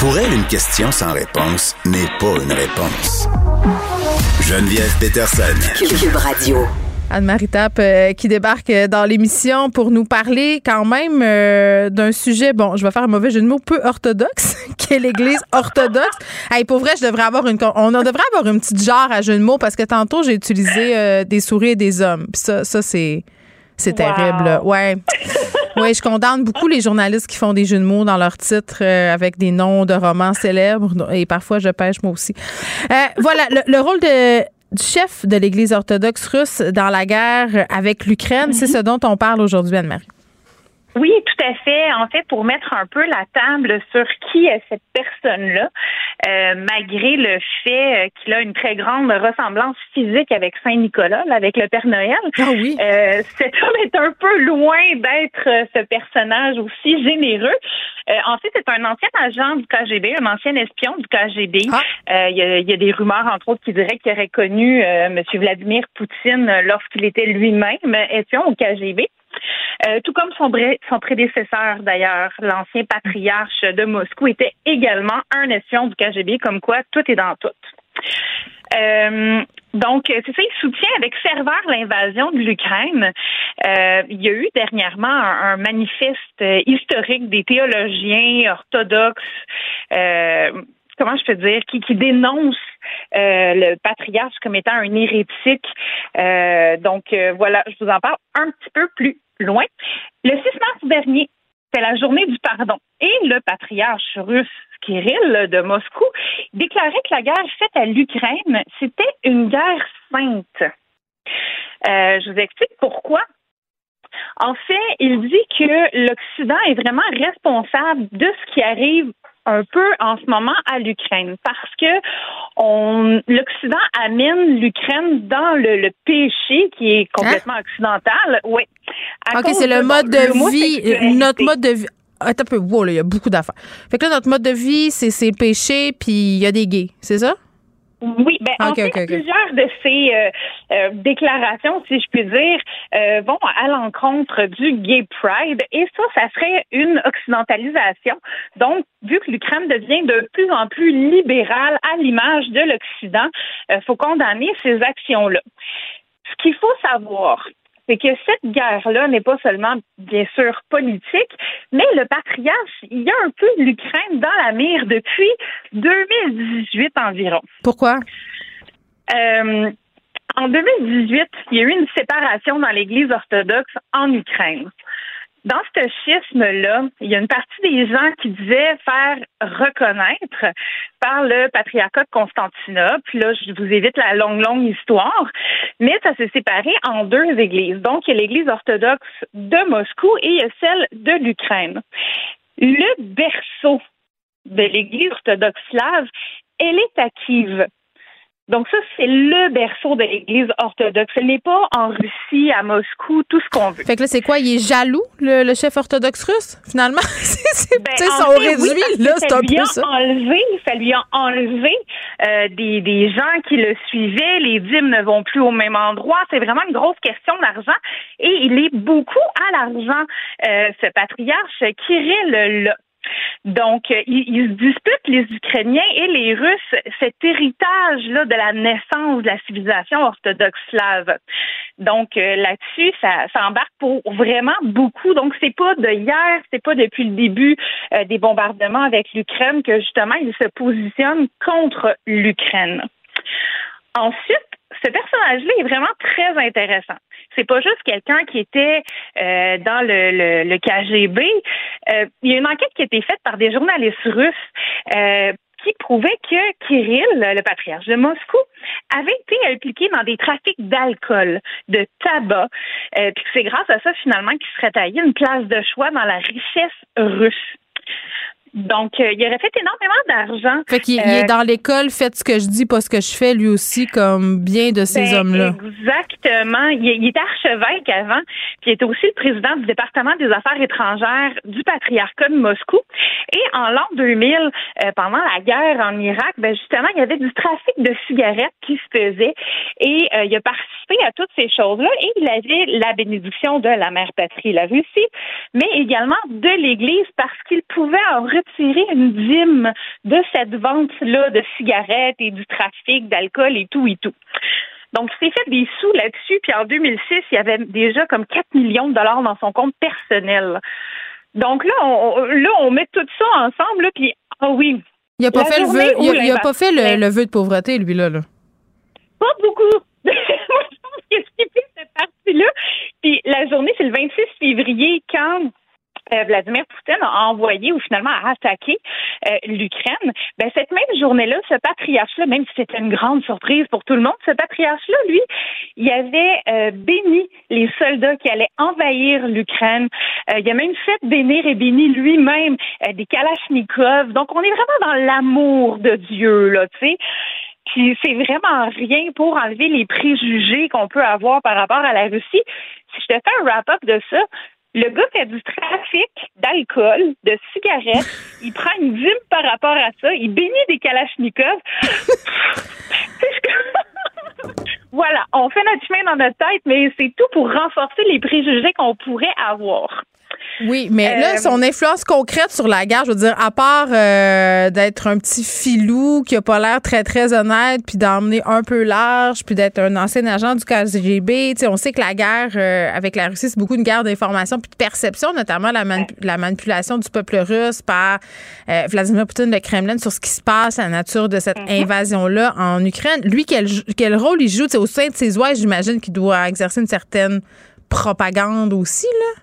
Pour elle, une question sans réponse n'est pas une réponse. Geneviève Peterson. Cube Radio. Anne-Marie Tape euh, qui débarque euh, dans l'émission pour nous parler quand même euh, d'un sujet, bon, je vais faire un mauvais jeu de mots, peu orthodoxe, qui est l'Église orthodoxe. Hey, pour vrai, je devrais avoir une, on devrait avoir une petite genre à jeu de mots parce que tantôt j'ai utilisé des souris et des hommes. ça, ça c'est, c'est terrible. Ouais. Oui, je condamne beaucoup les journalistes qui font des jeux de mots dans leurs titres avec des noms de romans célèbres et parfois je pêche moi aussi. voilà, le rôle de du chef de l'Église orthodoxe russe dans la guerre avec l'Ukraine. C'est mhm. ce dont on parle aujourd'hui, Anne-Marie. Oui, tout à fait. En fait, pour mettre un peu la table sur qui est cette personne-là, euh, malgré le fait euh, qu'il a une très grande ressemblance physique avec Saint Nicolas, avec le Père Noël. Ah oui. Euh, cet homme est un peu loin d'être ce personnage aussi généreux. en fait, c'est un ancien agent du KGB, un ancien espion du KGB. Ah. Il y, a, y, a des rumeurs, entre autres, qui diraient qu'il aurait connu M. Vladimir Poutine lorsqu'il était lui-même espion au KGB. Euh, tout comme son, prédécesseur, d'ailleurs, l'ancien patriarche de Moscou, était également un espion du KGB, comme quoi tout est dans tout. Euh, donc, c'est ça, il soutient avec ferveur l'invasion de l'Ukraine. Euh, il y a eu dernièrement un, manifeste historique des théologiens orthodoxes, comment je peux dire, qui, qui dénoncent le patriarche comme étant un hérétique. donc, voilà, je vous en parle un petit peu plus loin. Le 6 mars dernier, c'est la journée du pardon. Et le patriarche russe Kirill de Moscou déclarait que la guerre faite à l'Ukraine, c'était une guerre sainte. Euh, je vous explique pourquoi. En fait, il dit que l'Occident est vraiment responsable de ce qui arrive un peu en ce moment à l'Ukraine parce que on l'Occident amène l'Ukraine dans le, péché qui est complètement hein? occidental. Oui. OK, c'est le mode de, vie, notre mode de vie. Attends un peu, wow, il y a beaucoup d'affaires. Fait que là, notre mode de vie, c'est le péché, puis il y a des gays, c'est ça? Oui, ben en fait, plusieurs de ces euh, euh, déclarations, si je puis dire, euh, vont à l'encontre du gay pride et ça, ça serait une occidentalisation. Donc, vu que l'Ukraine devient de plus en plus libérale à l'image de l'Occident, il faut condamner ces actions-là. Ce qu'il faut savoir, c'est que cette guerre-là n'est pas seulement, bien sûr, politique, mais le patriarche, il y a un peu l'Ukraine dans la mire depuis 2018 environ. Pourquoi? Euh, en 2018, il y a eu une séparation dans l'Église orthodoxe en Ukraine dans ce schisme-là, il y a une partie des gens qui disaient faire reconnaître par le patriarcat de Constantinople. Là, je vous évite la longue, longue histoire, mais ça s'est séparé en deux églises. Donc, il y a l'Église orthodoxe de Moscou et il y a celle de l'Ukraine. Le berceau de l'Église orthodoxe slave, elle est à Kiev. Donc ça, c'est le berceau de l'Église orthodoxe. Ce n'est pas en Russie, à Moscou, tout ce qu'on veut. Fait que là, c'est quoi? Il est jaloux, le, chef orthodoxe russe, finalement? c'est ben, son réduit, là, c'est un peu ça. Enlevé, ça lui a enlevé euh, des, des gens qui le suivaient. Les dîmes ne vont plus au même endroit. C'est vraiment une grosse question d'argent. Et il est beaucoup à l'argent, euh, ce patriarche Kirill. Donc, euh, ils, disputent, les Ukrainiens et les Russes, cet héritage-là de la naissance de la civilisation orthodoxe slave. Donc, euh, là-dessus, ça, ça, embarque pour vraiment beaucoup. Donc, c'est pas de hier, c'est pas depuis le début euh, des bombardements avec l'Ukraine que, justement, ils se positionnent contre l'Ukraine. Ensuite, ce personnage-là est vraiment très intéressant. C'est pas juste quelqu'un qui était euh, dans le, le, KGB. Euh, il y a une enquête qui a été faite par des journalistes russes euh, qui prouvait que Kirill, le patriarche de Moscou, avait été impliqué dans des trafics d'alcool, de tabac, puis que c'est grâce à ça finalement qu'il serait taillé une place de choix dans la richesse russe. Donc, euh, il aurait fait énormément d'argent. Fait qu'il est euh, dans l'école, faites ce que je dis, pas ce que je fais, lui aussi, comme bien de ces ben, hommes-là. Exactement. Il, était archevêque avant, puis il était aussi le président du département des affaires étrangères du patriarcat de Moscou. Et en l'an 2000, euh, pendant la guerre en Irak, ben justement, il y avait du trafic de cigarettes qui se faisait, et il a participé à toutes ces choses-là, et il avait la bénédiction de la mère patrie, la Russie, mais également de l'Église, parce qu'il pouvait en retirer une dîme de cette vente-là de cigarettes et du trafic d'alcool et tout et tout. Donc, il s'est fait des sous là-dessus. Puis en 2006, il y avait déjà comme 4 millions de dollars dans son compte personnel. Donc là, on, là, on met tout ça ensemble. Là, puis, ah oui. Il n'a pas, fait le, vœu, il a, pas fait le, vœu de pauvreté, lui, là. là. Pas beaucoup. Moi, je pense qu'il a cette partie-là. Puis la journée, c'est le 26 février, quand Vladimir Poutine a envoyé ou finalement a attaqué euh, l'Ukraine, ben cette même journée-là, ce patriarche-là, même si c'était une grande surprise pour tout le monde, ce patriarche-là, lui, il avait euh, béni les soldats qui allaient envahir l'Ukraine. il a même fait bénir et béni lui-même des Kalachnikovs. Donc on est vraiment dans l'amour de Dieu, là, tu sais. Puis c'est vraiment rien pour enlever les préjugés qu'on peut avoir par rapport à la Russie. Si je te fais un wrap-up de ça, le gars fait du trafic d'alcool, de cigarettes. Il prend une dîme par rapport à ça. Il bénit des kalachnikovs. voilà, on fait notre chemin dans notre tête, mais c'est tout pour renforcer les préjugés qu'on pourrait avoir. Oui, mais là, euh, son influence concrète sur la guerre, je veux dire, à part euh, d'être un petit filou qui a pas l'air très, très honnête, puis d'emmener un peu large, puis d'être un ancien agent du KGB, on sait que la guerre euh, avec la Russie, c'est beaucoup une guerre d'information puis de perception, notamment la, la manipulation du peuple russe par Vladimir Poutine, le Kremlin, sur ce qui se passe, la nature de cette mm-hmm. invasion-là en Ukraine. Lui, quel, quel rôle il joue? Au sein de ses oies, j'imagine qu'il doit exercer une certaine propagande aussi, là?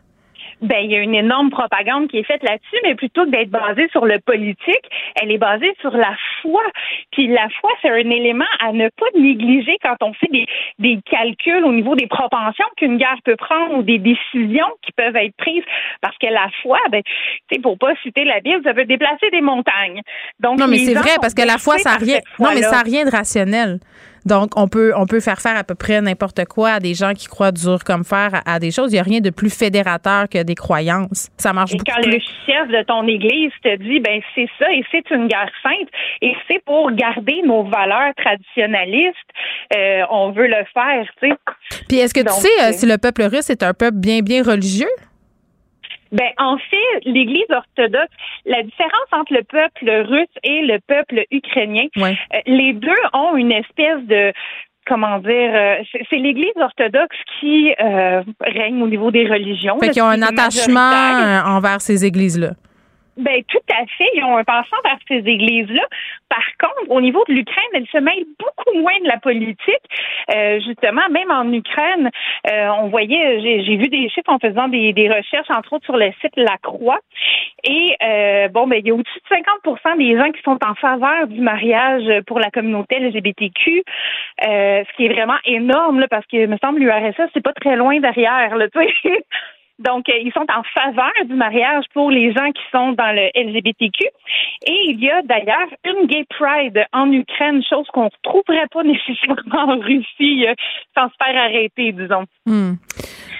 Ben il y a une énorme propagande qui est faite là-dessus, mais plutôt que d'être basée sur le politique, elle est basée sur la foi. Puis la foi, c'est un élément à ne pas négliger quand on fait des, des calculs au niveau des propensions qu'une guerre peut prendre ou des décisions qui peuvent être prises. Parce que la foi, ben, tu sais, pour pas citer la Bible, ça peut déplacer des montagnes. Donc, non, mais c'est vrai parce que la foi, ça rien. Non, mais ça n'a rien de rationnel. Donc, on peut, on peut faire faire à peu près n'importe quoi à des gens qui croient dur comme fer à, des choses. Il n'y a rien de plus fédérateur que des croyances. Ça marche et quand le chef de ton église te dit, ben c'est ça et c'est une guerre sainte et c'est pour garder nos valeurs traditionnalistes, euh, on veut le faire, tu sais. Puis est-ce que tu sais euh, si le peuple russe est un peuple bien, bien religieux? Ben, en fait, l'Église orthodoxe, la différence entre le peuple russe et le peuple ukrainien, euh, les deux ont une espèce de comment dire, euh, c'est l'Église orthodoxe qui euh, règne au niveau des religions. Fait qu'ils ont un attachement envers ces églises-là. Ben tout à fait. Ils ont un passant vers ces églises-là. Par contre, au niveau de l'Ukraine, elle se mêle beaucoup moins de la politique. Euh, justement, même en Ukraine, euh, on voyait, j'ai vu des chiffres en faisant des, des, recherches, entre autres sur le site La Croix. Et euh, bon, ben il y a au-dessus de 50% des gens qui sont en faveur du mariage pour la communauté LGBTQ, euh, ce qui est vraiment énorme là, parce que me semble l'URSS c'est pas très loin derrière. Là, Donc, euh, ils sont en faveur du mariage pour les gens qui sont dans le LGBTQ. Et il y a d'ailleurs une gay pride en Ukraine, chose qu'on ne retrouverait pas nécessairement en Russie euh, sans se faire arrêter, disons. Hmm.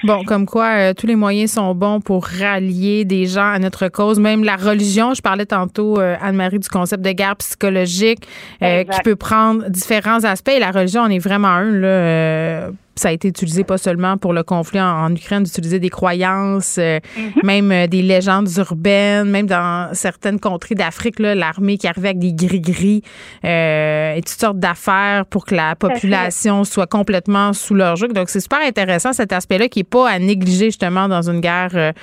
Bon, comme quoi, euh, tous les moyens sont bons pour rallier des gens à notre cause. Même la religion, je parlais tantôt, Anne-Marie, du concept de guerre psychologique qui peut prendre différents aspects. Et la religion en est vraiment un. Là, ça a été utilisé pas seulement pour le conflit en, Ukraine, d'utiliser des croyances, euh, mm-hmm. même euh, des légendes urbaines, même dans certaines contrées d'Afrique, l'armée qui arrivait avec des gris-gris euh, et toutes sortes d'affaires pour que la population soit complètement sous leur joug. Donc, c'est super intéressant cet aspect-là qui est pas à négliger justement dans une guerre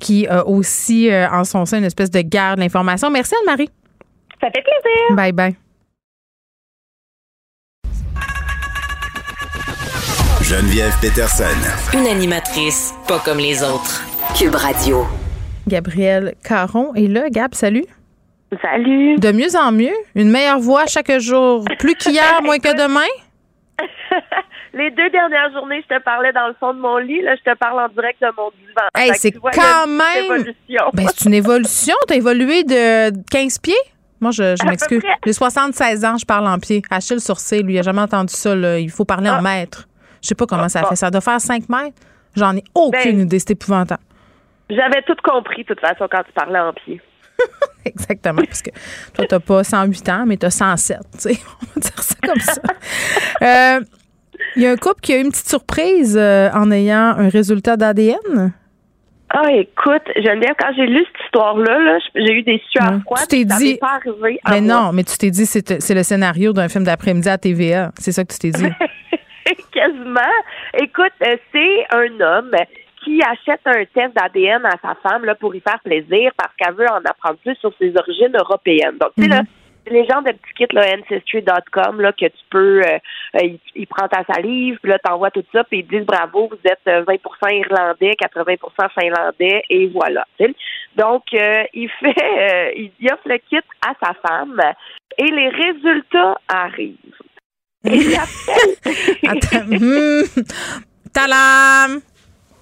qui a aussi en son sein une espèce de guerre de l'information. Merci Anne-Marie. Ça fait plaisir. Bye bye. Geneviève Peterson. Une animatrice pas comme les autres. Cube Radio. Gabrielle Caron est là. Gab, salut. Salut. De mieux en mieux. Une meilleure voix chaque jour. Plus qu'hier, moins que demain. Les deux dernières journées, je te parlais dans le fond de mon lit. Là, je te parle en direct de mon divan. Hey, c'est quand même. Ben, c'est une évolution. Tu as évolué de 15 pieds? Moi, je, je m'excuse. J'ai 76 ans, je parle en pied. Achille Sourcil, lui, il n'a jamais entendu ça. Il faut parler en ah. mètres. Je sais pas comment ça fait. Ça doit faire 5 mètres. J'en ai aucune ben, idée. C'est épouvantable. J'avais tout compris, de toute façon, quand tu parlais en pied. Exactement, parce que toi, tu n'as pas 108 ans, mais tu as 107. On va dire ça comme ça. Euh, il y a un couple qui a eu une petite surprise euh, en ayant un résultat d'ADN. Ah, écoute, Geneviève, quand j'ai lu cette histoire-là, j'ai eu des sueurs froides. Tu t'es dit. Pas arrivé mais non, mais tu t'es dit, c'est le scénario d'un film d'après-midi à TVA. C'est ça que tu t'es dit. quasiment. Écoute, euh, c'est un homme qui achète un test d'ADN à sa femme là, pour y faire plaisir parce qu'elle veut en apprendre plus sur ses origines européennes. Donc, tu sais, là, mhm. les gens de petit kit, là, ancestry.com, là, que tu peux, euh, euh, il, prend ta salive, puis là, t'envoies tout ça, puis ils disent bravo, vous êtes 20% irlandais, 80% finlandais, et voilà. Donc, il fait, il offre le kit à sa femme, et les résultats arrivent. Attends. Hmm. Talam!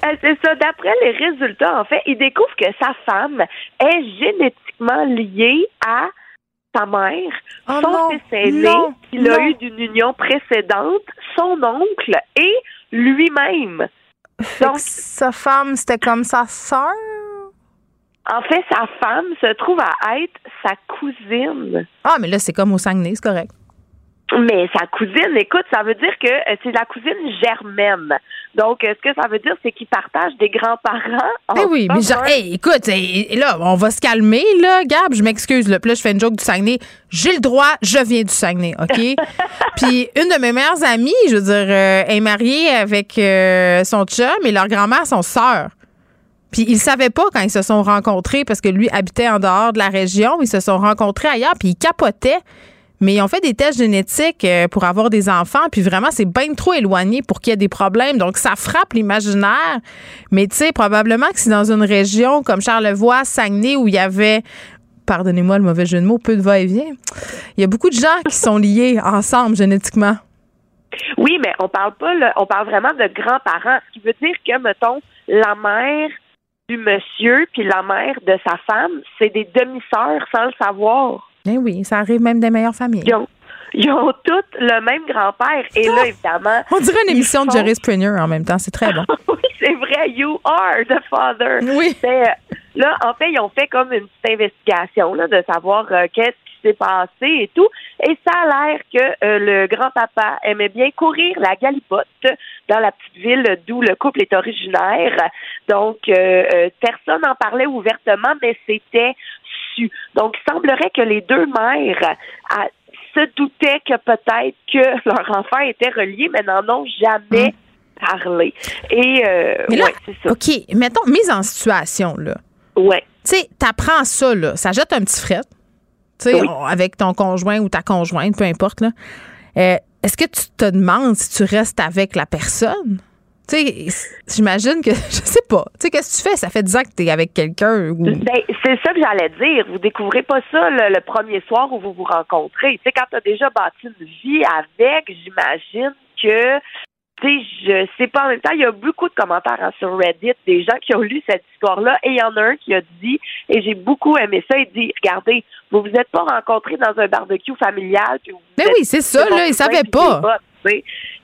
Euh, c'est ça. D'après les résultats, en fait, il découvre que sa femme est génétiquement liée à sa mère, oh son fils aîné, qu'il a eu d'une union précédente, son oncle et lui-même. Donc, sa femme, c'était comme sa sœur? En fait, sa femme se trouve à être sa cousine. Ah, mais là, c'est comme au Saguenay, c'est correct. Mais sa cousine, écoute, ça veut dire que euh, c'est la cousine germaine. Donc, euh, ce que ça veut dire, c'est qu'ils partagent des grands-parents. Eh oui, mais genre, hey, écoute, là, on va se calmer, là, Gab, je m'excuse, là. Puis là, je fais une joke du Saguenay. J'ai le droit, je viens du Saguenay, OK? Puis une de mes meilleures amies, je veux dire, euh, est mariée avec son chum et leur grand-mère, son sœur. Puis ils savaient pas quand ils se sont rencontrés parce que lui habitait en dehors de la région. Ils se sont rencontrés ailleurs, puis ils capotaient mais ils ont fait des tests génétiques euh, pour avoir des enfants, puis vraiment, c'est bien trop éloigné pour qu'il y ait des problèmes. Donc, ça frappe l'imaginaire. Mais tu sais, probablement que c'est dans une région comme Charlevoix, Saguenay, où il y avait pardonnez-moi le mauvais jeu de mots, peu de va-et-vient. Il y a beaucoup de gens qui sont liés ensemble génétiquement. Oui, mais on parle pas, on parle vraiment de grands-parents, ce qui veut dire que, mettons, la mère du monsieur puis la mère de sa femme, c'est des demi-sœurs sans le savoir. Ben oui, ça arrive même des meilleures familles. Ils ont, toutes le même grand-père. Et là, ah! évidemment. On dirait une émission de Jerry Springer en même temps. C'est très bon. oui, c'est vrai. You are the father. Oui. Euh, là, en fait, ils ont fait comme une petite investigation là, de savoir euh, qu'est-ce qui s'est passé et tout. Et ça a l'air que euh, le grand-papa aimait bien courir la galipote dans la petite ville d'où le couple est originaire. Donc, personne n'en parlait ouvertement, mais c'était donc, il semblerait que les deux mères se doutaient que peut-être que leur enfant était relié, mais n'en ont jamais hmm. parlé. Et, euh, c'est ça. OK, mettons, mise en situation, là. Ouais. Tu sais, t'apprends ça, là. Ça jette un petit fret, tu sais, avec ton conjoint ou ta conjointe, peu importe, là. Euh, est-ce que tu te demandes si tu restes avec la personne? Tu sais, j'imagine que, je sais pas. Tu sais, qu'est-ce que tu fais? Ça fait 10 ans que tu es avec quelqu'un. Ou... Ben, c'est ça que j'allais dire. Vous découvrez pas ça le, premier soir où vous vous rencontrez. Tu sais, quand tu as déjà bâti une vie avec, j'imagine que tu sais, je sais pas en même temps, il y a beaucoup de commentaires hein, sur Reddit, des gens qui ont lu cette histoire-là, et il y en a un qui a dit, et j'ai beaucoup aimé ça, il dit, regardez, vous vous êtes pas rencontrés dans un barbecue familial. Puis Mais oui, c'est ça, là, ils savaient pas.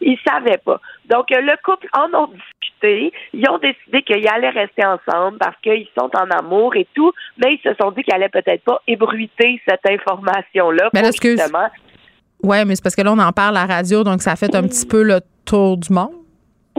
Ils savaient pas. Donc, euh, le couple en ont discuté. Ils ont décidé qu'ils allaient rester ensemble parce qu'ils sont en amour et tout, mais ils se sont dit qu'ils allaient peut-être pas ébruiter cette information-là. Mais là, justement... Ouais, mais c'est parce que là, on en parle à la radio, donc ça fait un petit peu le tour du monde.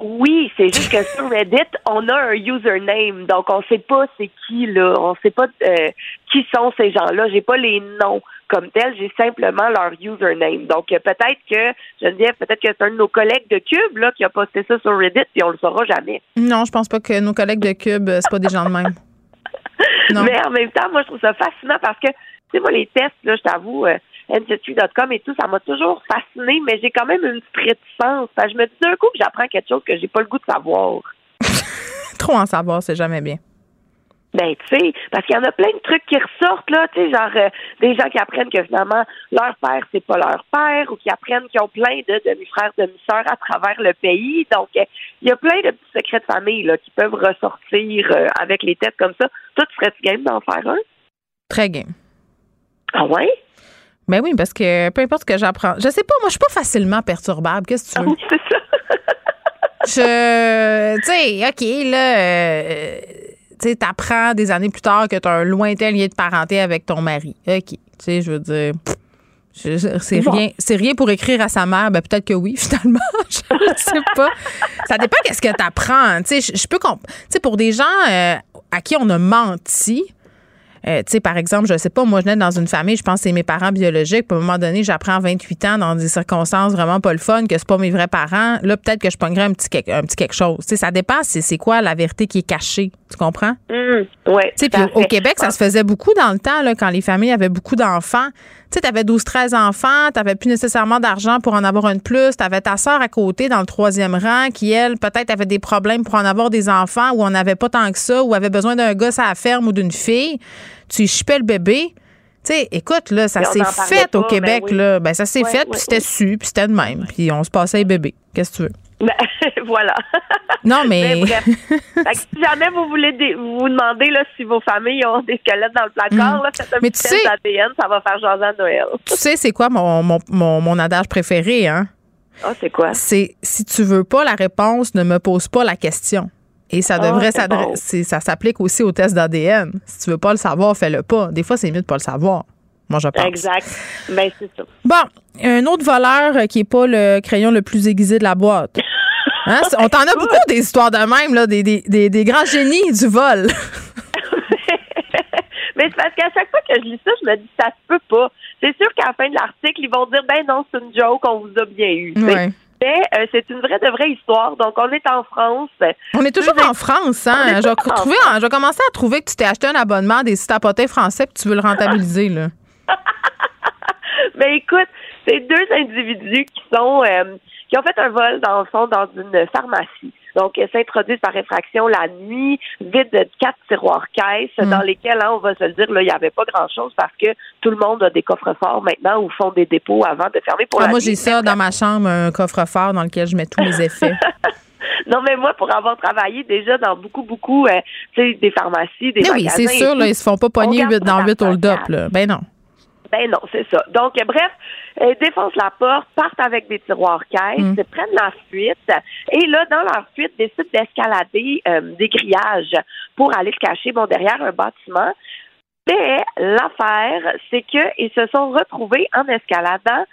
Oui, c'est juste que sur Reddit, on a un username, donc on sait pas c'est qui là, on sait pas euh, qui sont ces gens-là. J'ai pas les noms comme tels, j'ai simplement leur username. Donc peut-être que je Geneviève, peut-être que c'est un de nos collègues de Cube là qui a posté ça sur Reddit, puis on le saura jamais. Non, je pense pas que nos collègues de Cube, c'est pas des gens de même. Mais en même temps, moi je trouve ça fascinant parce que tu sais moi les tests là, je t'avoue. Euh, ancestry.com et tout, ça m'a toujours fasciné, mais j'ai quand même une réticence. je me dis d'un coup que j'apprends quelque chose que j'ai pas le goût de savoir. Trop en savoir, c'est jamais bien. Ben, tu sais, parce qu'il y en a plein de trucs qui ressortent, là, tu sais, genre euh, des gens qui apprennent que finalement, leur père, c'est pas leur père, ou qui apprennent qu'ils ont plein de demi-frères, demi-sœurs à travers le pays. Donc, euh, il y a plein de petits secrets de famille, là, qui peuvent ressortir euh, avec les têtes comme ça. Toi, tu serais-tu game d'en faire un? Très game. Ah ouais? Ben oui, parce que peu importe ce que j'apprends. Je sais pas, moi, je suis pas facilement perturbable. Qu'est-ce que tu veux? Ah c'est ça. je. Tu sais, OK, là. Tu sais, t'apprends des années plus tard que tu as un lointain lien de parenté avec ton mari. OK. Tu sais, je veux dire. C'est rien, c'est rien pour écrire à sa mère. Ben peut-être que oui, finalement. je sais pas. Ça dépend qu'est-ce que tu apprends. Tu sais, je peux. Tu sais, pour des gens euh, à qui on a menti, euh, tu sais, par exemple, je sais pas, moi, je nais dans une famille, je pense que c'est mes parents biologiques. Puis à un moment donné, j'apprends à 28 ans dans des circonstances vraiment pas le fun, que c'est pas mes vrais parents. Là, peut-être que je pognerais un petit, un petit quelque chose. Tu sais, ça dépend, c'est quoi la vérité qui est cachée. Tu comprends? Mmh, oui. Tu sais, au Québec, ça se faisait beaucoup dans le temps, là, quand les familles avaient beaucoup d'enfants. Tu sais, t'avais 12, 13 enfants, t'avais plus nécessairement d'argent pour en avoir une plus. T'avais ta sœur à côté dans le troisième rang qui, elle, peut-être avait des problèmes pour en avoir des enfants ou on n'avait pas tant que ça ou avait besoin d'un gosse à la ferme ou d'une fille tu chipais le bébé. Tu sais, écoute, là, ça s'est fait au Québec, là. Ben, ça s'est fait, puis c'était su, puis c'était de même. Puis on se passait les bébés. Qu'est-ce que tu veux? Ben, voilà. Non, mais. si jamais vous voulez vous demander là, si vos familles ont des squelettes dans le placard, mm. là, faites un mais petit test d'ADN, ça va faire jaser à Noël. tu sais, c'est quoi mon, mon, mon, mon, adage préféré, hein? Ah, oh, c'est quoi? C'est si tu veux pas la réponse, ne me pose pas la question. Et ça ah, devrait s'adresser, ça s'applique aussi au test d'ADN. Si tu veux pas le savoir, fais-le pas. Des fois, c'est mieux de pas le savoir. Moi, je pense. Exact. Ben, c'est ça. Bon, un autre voleur euh, qui est pas le crayon le plus aiguisé de la boîte. Hein? On t'en a beaucoup des histoires de même, là, des, des, des, grands génies du vol. Mais c'est parce qu'à chaque fois que je lis ça, je me dis ça se peut pas. C'est sûr qu'à la fin de l'article, ils vont dire ben non, c'est une joke, on vous a bien eu. Euh, c'est une vraie de vraie histoire. Donc, on est en France. On est toujours en France, hein? Je vais, commencer à trouver que tu t'es acheté un abonnement des sites à français et que tu veux le rentabiliser, là. Mais ben, écoute, c'est deux individus qui sont euh, qui ont fait un vol dans le fond dans une pharmacie. Donc, elles s'introduisent par effraction la nuit, vide de quatre tiroirs caisses, mm. dans lesquels, hein, on va se le dire, là, il n'y avait pas grand-chose parce que tout le monde a des coffres forts maintenant ou font des dépôts avant de fermer pour ah, la Moi, j'ai ça dans ma chambre, un coffre-fort dans lequel je mets tous mes effets. Non, mais moi, pour avoir travaillé déjà dans beaucoup, beaucoup, euh, tu sais, des pharmacies, des mais Oui, c'est sûr, là, ils se font pas pogner dans 8 hold-up, là. Ben non. Ben non, c'est ça. Donc, bref, ils défoncent la porte, partent avec des tiroirs caisses, mm. prennent la fuite et là, dans leur fuite, décident d'escalader euh, des grillages pour aller se cacher bon, derrière un bâtiment. Mais l'affaire, c'est qu'ils se sont retrouvés en escaladant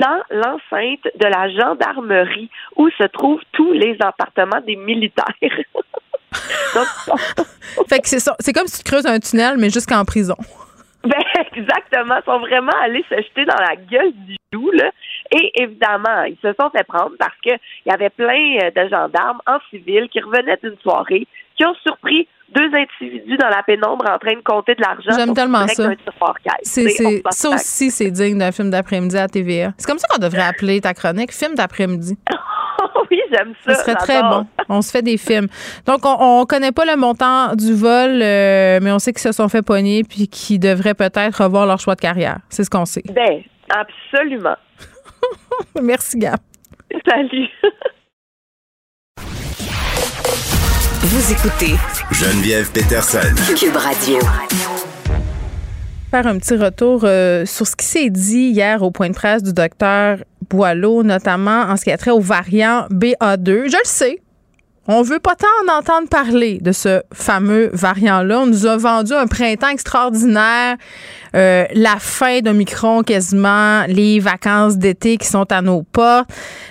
dans l'enceinte de la gendarmerie où se trouvent tous les appartements des militaires. fait que c'est C'est comme si tu creuses un tunnel, mais jusqu'en prison. Ben, exactement. Ils sont vraiment allés se jeter dans la gueule du loup, là. Et évidemment, ils se sont fait prendre parce qu'il y avait plein euh, de gendarmes en civil qui revenaient d'une soirée, qui ont surpris deux individus dans la pénombre en train de compter de l'argent. J'aime tellement ça. C'est, ça aussi, c'est digne d'un film d'après-midi à TVA. C'est comme ça qu'on devrait appeler ta chronique, film d'après-midi. oui, j'aime ça. Ce serait très bon. On se fait des films. Donc, on ne connaît pas le montant du vol, euh, mais on sait qu'ils se sont fait pogner puis qu'ils devraient peut-être revoir leur choix de carrière. C'est ce qu'on sait. Ben, absolument. Merci, Gap. Salut. Vous écoutez Geneviève Peterson. Cube Radio. Faire un petit retour euh, sur ce qui s'est dit hier au point de presse du docteur Boileau, notamment en ce qui a trait au variant BA2. Je le sais, on veut pas tant en entendre parler de ce fameux variant-là. On nous a vendu un printemps extraordinaire, euh, la fin d'un micron quasiment, les vacances d'été qui sont à nos pas.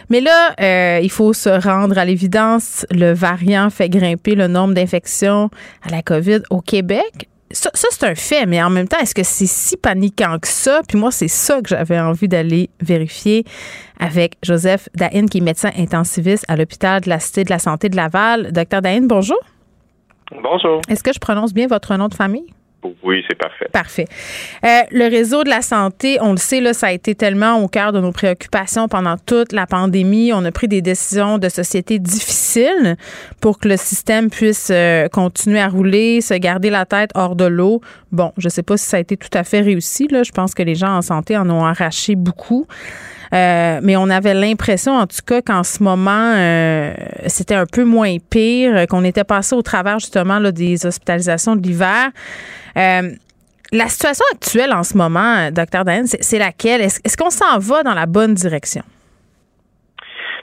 Mais là, euh, il faut se rendre à l'évidence. Le variant fait grimper le nombre d'infections à la COVID au Québec ça, c'est un fait, mais en même temps, est-ce que c'est si paniquant que ça? Puis moi, c'est ça que j'avais envie d'aller vérifier avec Joseph Dahin, qui est médecin intensiviste à l'hôpital de la Cité de la Santé de Laval. Docteur Dahin, bonjour. Bonjour. Est-ce que je prononce bien votre nom de famille? Oui, c'est parfait. Parfait. Euh, le réseau de la santé, on le sait, là, ça a été tellement au cœur de nos préoccupations pendant toute la pandémie. On a pris des décisions de société difficiles pour que le système puisse euh, continuer à rouler, se garder la tête hors de l'eau. Bon, je ne sais pas si ça a été tout à fait réussi. Là. Je pense que les gens en santé en ont arraché beaucoup. Euh, mais on avait l'impression, en tout cas, qu'en ce moment, c'était un peu moins pire, qu'on était passé au travers justement là, des hospitalisations de l'hiver. Euh, la situation actuelle en ce moment, docteur Dayan, c'est laquelle? Est-ce qu'on s'en va dans la bonne direction?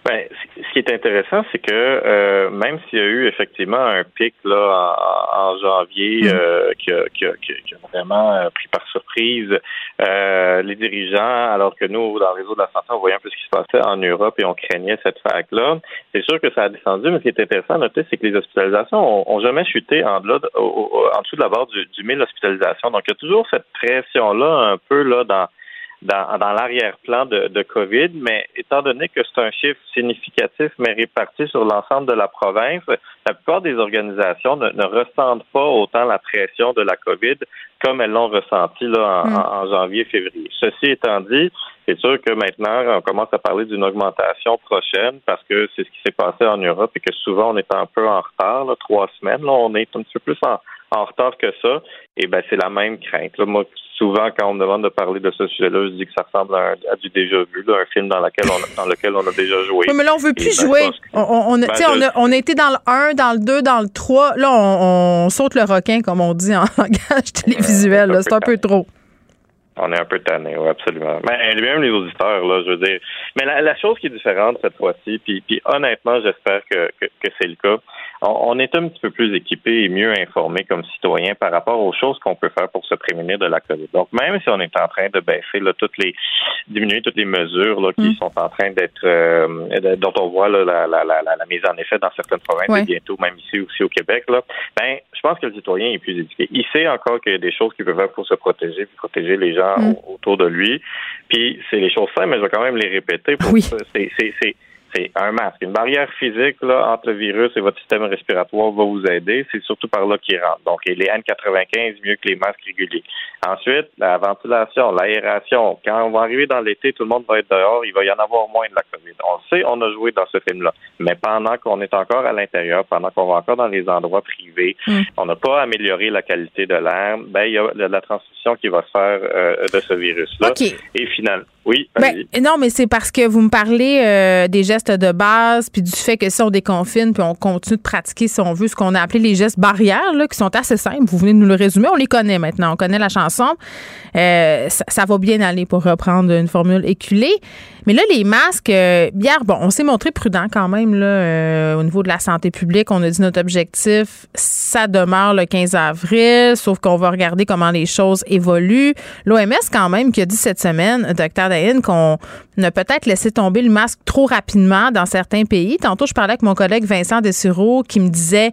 Ben, ce qui est intéressant, c'est que euh, même s'il y a eu effectivement un pic là en, janvier mm. euh, qui, a, qui, a, qui, a, vraiment euh, pris par surprise euh, les dirigeants, alors que nous, dans le réseau de la santé, on voyait un peu ce qui se passait en Europe et on craignait cette vague-là. C'est sûr que ça a descendu, mais ce qui est intéressant à noter, c'est que les hospitalisations ont, jamais chuté en, delà en dessous de la barre du, du 1000 hospitalisations. Donc, il y a toujours cette pression-là un peu là dans dans, dans l'arrière-plan de, de, COVID, mais étant donné que c'est un chiffre significatif, mais réparti sur l'ensemble de la province, la plupart des organisations ne, ne, ressentent pas autant la pression de la COVID comme elles l'ont ressenti là, en, mm. en janvier-février. Ceci étant dit, c'est sûr que maintenant, on commence à parler d'une augmentation prochaine parce que c'est ce qui s'est passé en Europe et que souvent on est un peu en retard, là, trois semaines. Là, on est un petit peu plus en, en retard que ça. Et ben c'est la même crainte. Là. Moi, souvent, quand on me demande de parler de ce sujet-là, je dis que ça ressemble à, du déjà vu, un film dans, lequel on a, dans lequel on a déjà joué. mais là, on veut plus ben, jouer. On, on, a, on, a, été dans le 1, dans le 2, dans le 3. Là, on, saute le requin, comme on dit en langage télévisuel. c'est un peu trop. On est un peu tanné, oui, absolument. Mais même les auditeurs, là, je veux dire. Mais la, chose qui est différente cette fois-ci, puis, puis honnêtement, j'espère que, que, que c'est le cas, on, est un petit peu plus équipé et mieux informé comme citoyen par rapport aux choses qu'on peut faire pour se prémunir de la COVID. Donc, même si on est en train de baisser là, toutes les diminuer toutes les mesures là, qui mm. sont en train d'être euh, dont on voit là, la, la, la, la, mise en effet dans certaines provinces et bientôt même ici aussi au Québec, là, ben je pense que le citoyen est plus éduqué. Il sait encore qu'il y a des choses qu'il peut faire pour se protéger, pour protéger les gens mm. autour de lui. Puis c'est les choses simples, mais je vais quand même les répéter pour oui. c'est c'est un masque. Une barrière physique là, entre le virus et votre système respiratoire va vous aider. C'est surtout par là qu'il rentre. Donc, les N95 mieux que les masques réguliers. Ensuite, la ventilation, l'aération. Quand on va arriver dans l'été, tout le monde va être dehors. Il va y en avoir moins de la COVID. On le sait, on a joué dans ce film-là. Mais pendant qu'on est encore à l'intérieur, pendant qu'on va encore dans les endroits privés, mm. on n'a pas amélioré la qualité de l'air. Ben, il y a la transmission qui va se faire euh, de ce virus-là. Et finalement, oui. Ben, non, mais c'est parce que vous me parlez euh, des gestes de base, puis du fait que si on déconfine, puis on continue de pratiquer, si on veut, ce qu'on a appelé les gestes barrières, là, qui sont assez simples. Vous venez nous le résumer. On les connaît maintenant. On connaît la chanson. Euh, ça, va bien aller pour reprendre une formule éculée. Mais là, les masques, euh, hier, bon, on s'est montré prudent quand même là, euh, au niveau de la santé publique. On a dit notre objectif, ça demeure le 15 avril, sauf qu'on va regarder comment les choses évoluent. L'OMS, quand même, qui a dit cette semaine, docteur Dahin, qu'on a peut-être laissé tomber le masque trop rapidement dans certains pays. Tantôt, je parlais avec mon collègue Vincent Dessureau qui me disait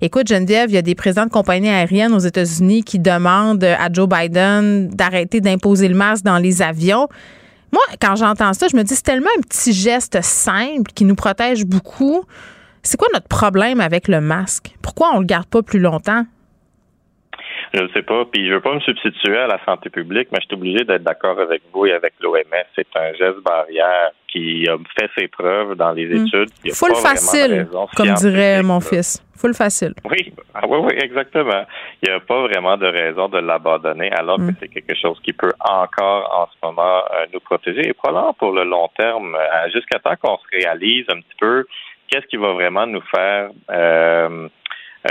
Écoute, Geneviève, il y a des présidents de compagnies aériennes aux États-Unis qui demandent à Joe Biden d'arrêter d'imposer le masque dans les avions. Moi, quand j'entends ça, je me dis, c'est tellement un petit geste simple qui nous protège beaucoup. C'est quoi notre problème avec le masque? Pourquoi on le garde pas plus longtemps? Je ne sais pas. Puis je veux pas me substituer à la santé publique, mais je suis obligé d'être d'accord avec vous et avec l'OMS. C'est un geste barrière qui a fait ses preuves dans les hmm. études. Il Full facile, comme dirait mon fils. Full facile. Oui, ah, oui, oui, exactement. Il n'y a pas vraiment de raison de l'abandonner, alors que hmm. c'est quelque chose qui peut encore en ce moment euh, nous protéger et probablement pour le long terme, euh, jusqu'à temps qu'on se réalise un petit peu qu'est-ce qui va vraiment nous faire euh,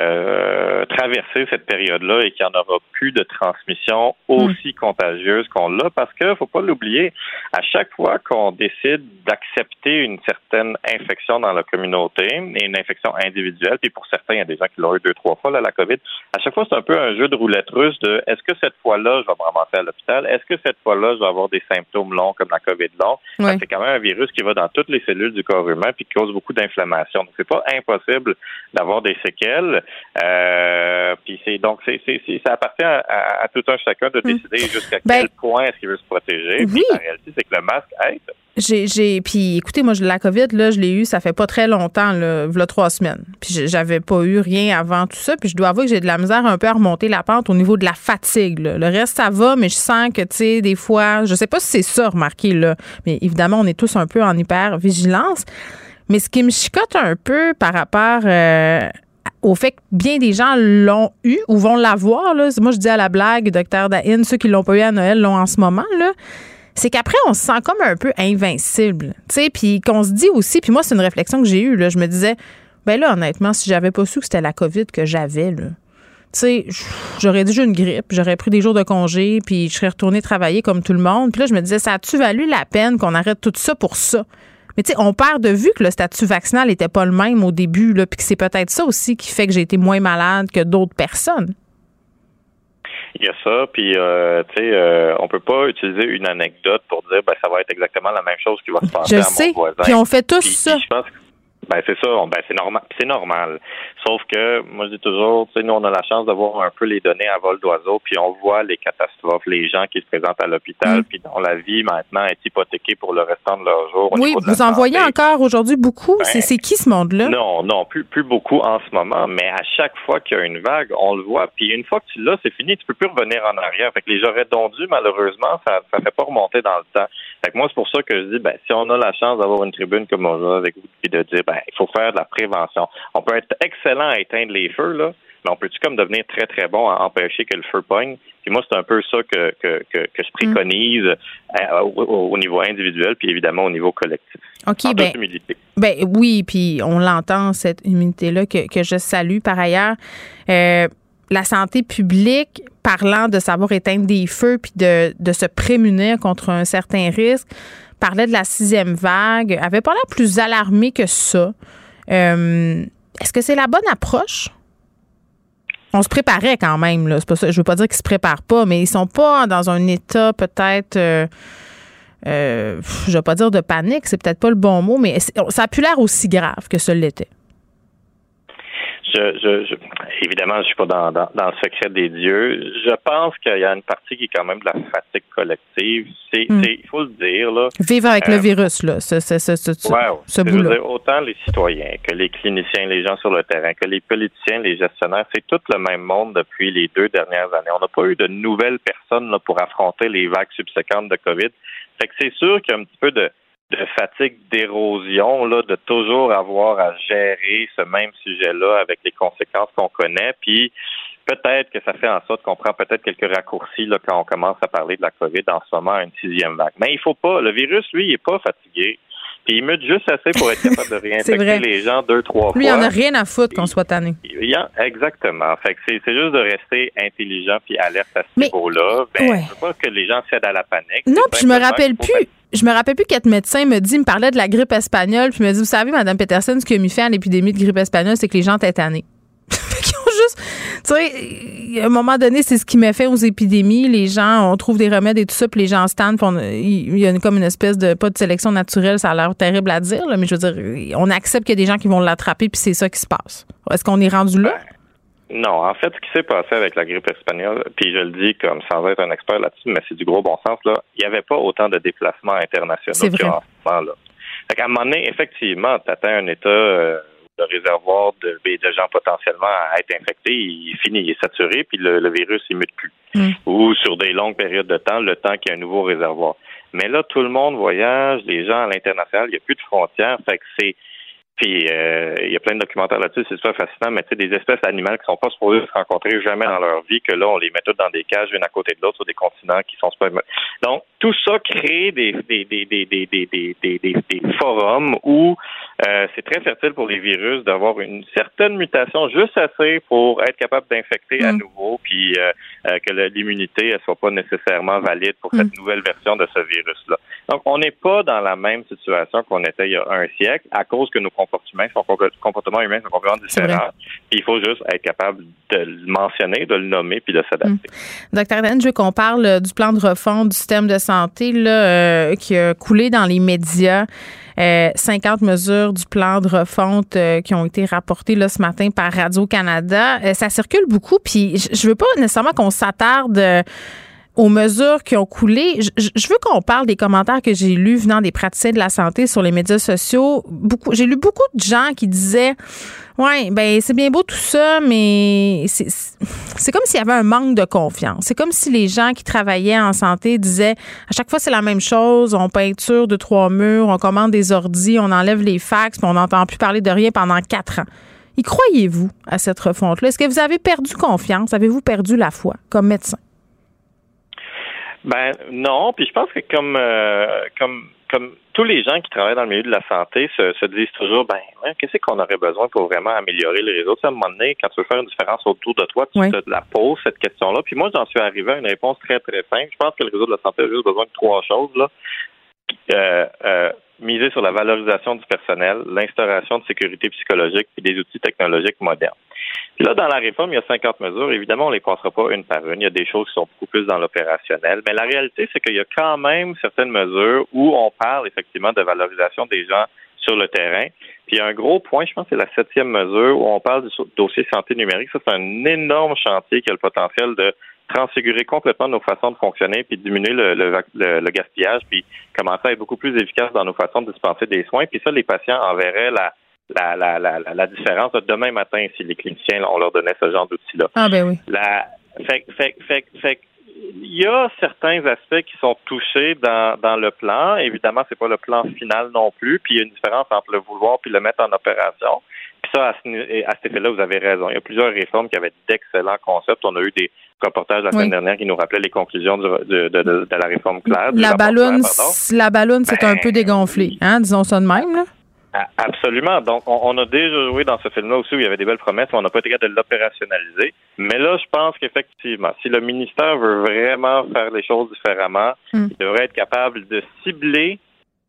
euh, traverser cette période-là et qu'il n'y en aura plus de transmission aussi contagieuse qu'on l'a parce que faut pas l'oublier, à chaque fois qu'on décide d'accepter une certaine infection dans la communauté et une infection individuelle, puis pour certains, il y a des gens qui l'ont eu deux, trois fois, là, la COVID, à chaque fois, c'est un peu un jeu de roulette russe de est-ce que cette fois-là, je vais me ramasser à l'hôpital? Est-ce que cette fois-là, je vais avoir des symptômes longs comme la COVID long? C'est quand même un virus qui va dans toutes les cellules du corps humain puis qui cause beaucoup d'inflammation. Donc, c'est pas impossible d'avoir des séquelles. Euh, puis c'est donc c'est, c'est, ça appartient à, tout un chacun de hmm. décider jusqu'à ben, quel point est-ce qu'il veut se protéger. Oui. la réalité, c'est que le masque aide. J'ai, j'ai, puis écoutez, moi, la COVID, là, je l'ai eu, ça fait pas très longtemps, là, trois semaines. Puis j'avais pas eu rien avant tout ça. Puis je dois avouer que j'ai de la misère un peu à remonter la pente au niveau de la fatigue. Là. Le reste, ça va, mais je sens que, tu sais, des fois, je sais pas si c'est ça, remarqué, là. Mais évidemment, on est tous un peu en hyper vigilance. Mais ce qui me chicote un peu par rapport euh, au fait que bien des gens l'ont eu ou vont l'avoir. Moi, je dis à la blague, docteur Dahin, ceux qui l'ont pas eu à Noël l'ont en ce moment, c'est qu'après, on se sent comme un peu invincible. Puis qu'on se dit aussi, puis moi, c'est une réflexion que j'ai eue, là. Je me disais, ben là, honnêtement, si j'avais pas su que c'était la COVID que j'avais, là, tu sais, j'aurais déjà une grippe, j'aurais pris des jours de congé, puis je serais retournée travailler comme tout le monde. Puis là, je me disais, ça a-tu valu la peine qu'on arrête tout ça pour ça? Mais tu sais, on perd de vue que le statut vaccinal n'était pas le même au début, là, puis que c'est peut-être ça aussi qui fait que j'ai été moins malade que d'autres personnes. Il y a ça, puis euh, tu sais, euh, on peut pas utiliser une anecdote pour dire ben ça va être exactement la même chose qui va se passer à mon voisin. Puis on fait tous ça. Ben c'est ça, ben c'est normal, c'est normal. Sauf que moi je dis toujours, tu sais, nous on a la chance d'avoir un peu les données à vol d'oiseau, puis on voit les catastrophes, les gens qui se présentent à l'hôpital, mm. puis dont la vie maintenant est hypothéquée pour le restant de leur jour. Oui, vous en voyez encore aujourd'hui beaucoup. Ben, c'est qui ce monde-là? Non, non, plus plus beaucoup en ce moment, mais à chaque fois qu'il y a une vague, on le voit. Puis une fois que tu l'as, c'est fini, tu peux plus revenir en arrière. Fait que les j'aurais dondus, malheureusement, ça ça fait pas remonter dans le temps. Fait que moi c'est pour ça que je dis, ben si on a la chance d'avoir une tribune comme on a avec vous, et de dire, ben il faut faire de la prévention. On peut être excellent à éteindre les feux, là, mais on peut-tu comme devenir très, très bon à empêcher que le feu pogne? Puis moi, c'est un peu ça que, que, que, je préconise euh, au, niveau individuel, puis évidemment au niveau collectif. OK, ben, ben, oui, puis on l'entend, cette humilité-là, que, que je salue par ailleurs. Euh, la santé publique, parlant de savoir éteindre des feux puis de, de se prémunir contre un certain risque, parlait de la sixième vague, avait pas l'air plus alarmé que ça. Euh, est-ce que c'est la bonne approche? On se préparait quand même, là. C'est pas ça. Je veux pas dire qu'ils se préparent pas, mais ils sont pas dans un état peut-être. Euh, euh, je vais pas dire de panique, c'est peut-être pas le bon mot, mais ça a pu l'air aussi grave que ce l'était je, je, évidemment, je suis pas dans, dans, dans, le secret des dieux. Je pense qu'il y a une partie qui est quand même de la fatigue collective. C'est, hmm. il faut le dire là. Vivre avec le euh, virus là, ce, ce, ce, ce, ce bout-là. Autant les citoyens que les cliniciens, les gens sur le terrain, que les politiciens, les gestionnaires, c'est tout le même monde depuis les deux dernières années. On n'a pas eu de nouvelles personnes là, pour affronter les vagues subséquentes de COVID. Fait que c'est sûr qu'il y a un petit peu de de fatigue d'érosion, là, de toujours avoir à gérer ce même sujet-là avec les conséquences qu'on connaît. Puis peut-être que ça fait en sorte qu'on prend peut-être quelques raccourcis là, quand on commence à parler de la COVID en ce moment, une sixième vague. Mais il faut pas. Le virus, lui, il est pas fatigué. Puis il mute juste assez pour être capable de réinfecter les gens deux, trois fois. Lui, il en a rien à foutre qu'on soit tanné. Exactement. Fait que c'est juste de rester intelligent puis alerte à ce niveau-là. Ben, ouais. veux pas que les gens cèdent à la panique. Non, puis je me rappelle plus je me rappelle plus qu'être médecin me dit, me parlait de la grippe espagnole, puis me dit, vous savez, Madame Peterson, ce qui a mis fin à l'épidémie de grippe espagnole, c'est que les gens étaient tannés. juste, tu sais, à un moment donné, c'est ce qui m'a fait aux épidémies. Les gens, on trouve des remèdes et tout ça, puis les gens se tannent. Il y a comme une espèce de, pas de sélection naturelle, ça a l'air terrible à dire, mais je veux dire, on accepte qu'il y a des gens qui vont l'attraper, puis c'est ça qui se passe. Est-ce qu'on est rendu là? Non, en fait, ce qui s'est passé avec la grippe espagnole, puis je le dis comme sans être un expert là-dessus, mais c'est du gros bon sens, là, il n'y avait pas autant de déplacements internationaux qu'en ce moment-là. Fait un moment donné, effectivement, tu atteins un état euh, de réservoir de, ben, de, gens potentiellement à être infectés, il finit, il est saturé, puis le, virus, il mute plus. Mm. Ou sur des longues périodes de temps, le temps qu'il y a un nouveau réservoir. Mais là, tout le monde voyage, les gens à l'international, il n'y a plus de frontières, fait que c'est puis euh, il y a plein de documentaires là-dessus, c'est super fascinant, mais tu sais, des espèces animales qui sont pas supposées se rencontrer jamais dans leur vie, que là, on les met toutes dans des cages, une à côté de l'autre, sur des continents qui sont super. Donc, tout ça crée des des, des, des, des, forums où euh, c'est très fertile pour les virus d'avoir une certaine mutation juste assez pour être capable d'infecter à mm. nouveau, puis euh, euh, que l'immunité ne soit pas nécessairement valide pour cette mm. nouvelle version de ce virus-là. Donc, on n'est pas dans la même situation qu'on était il y a un siècle à cause que nos comportements, sont, comportements humains sont complètement différents. Puis il faut juste être capable de le mentionner, de le nommer, puis de s'adapter. Mm. Docteur Dan, je veux qu'on parle du plan de refonte du système de santé là, qui a coulé dans les médias. 50 euh, mesures du plan de refonte euh, qui ont été rapportées là, ce matin par Radio-Canada. Euh, ça circule beaucoup, puis je veux pas nécessairement qu'on s'attarde aux mesures qui ont coulé. Je, veux qu'on parle des commentaires que j'ai lus venant des praticiens de la santé sur les médias sociaux. Beaucoup, j'ai lu beaucoup de gens qui disaient Ouais, ben c'est bien beau tout ça, mais c'est comme s'il y avait un manque de confiance. C'est comme si les gens qui travaillaient en santé disaient à chaque fois c'est la même chose, on peinture de trois murs, on commande des ordis, on enlève les fax, puis on n'entend plus parler de rien pendant quatre ans. Y croyez-vous à cette refonte-là? Est-ce que vous avez perdu confiance? Avez-vous perdu la foi comme médecin? Ben non, puis je pense que comme euh, comme comme tous les gens qui travaillent dans le milieu de la santé se, se disent toujours, ben, qu'est-ce qu'on aurait besoin pour vraiment améliorer le réseau? à un moment donné, quand tu veux faire une différence autour de toi, tu te la poses, cette question-là. Puis moi, j'en suis arrivé à une réponse très, très simple. Je pense que le réseau de la santé a juste besoin de trois choses, là. Euh, euh, miser sur la valorisation du personnel, l'instauration de sécurité psychologique et des outils technologiques modernes. Puis là, dans la réforme, il y a 50 mesures. Évidemment, on ne les passera pas une par une. Il y a des choses qui sont beaucoup plus dans l'opérationnel. Mais la réalité, c'est qu'il y a quand même certaines mesures où on parle effectivement de valorisation des gens sur le terrain. Puis un gros point, je pense, c'est la septième mesure où on parle du dossier santé numérique. Ça, c'est un énorme chantier qui a le potentiel de transfigurer complètement nos façons de fonctionner, puis diminuer le, le, gaspillage, puis commencer à être beaucoup plus efficace dans nos façons de dispenser des soins. Puis ça, les patients en verraient la, la, la, la, la différence de demain matin si les cliniciens, on leur donnait ce genre d'outils-là. Ah ben oui. La, fait, fait, fait, fait, il y a certains aspects qui sont touchés dans, dans le plan. Évidemment, c'est pas le plan final non plus. Puis il y a une différence entre le vouloir puis le mettre en opération. Puis ça, à, à cet effet-là, vous avez raison. Il y a plusieurs réformes qui avaient d'excellents concepts. On a eu des reportages la semaine dernière qui nous rappelaient les conclusions de, de, de, la réforme claire. La ballonne, la ballonne, c'est un peu ben, dégonflé, hein? Disons ça de même, là. Absolument. Donc, on, a déjà joué dans ce film-là aussi où il y avait des belles promesses, on n'a pas été capable de l'opérationnaliser. Mais là, je pense qu'effectivement, si le ministère veut vraiment faire les choses différemment, hmm. il devrait être capable de cibler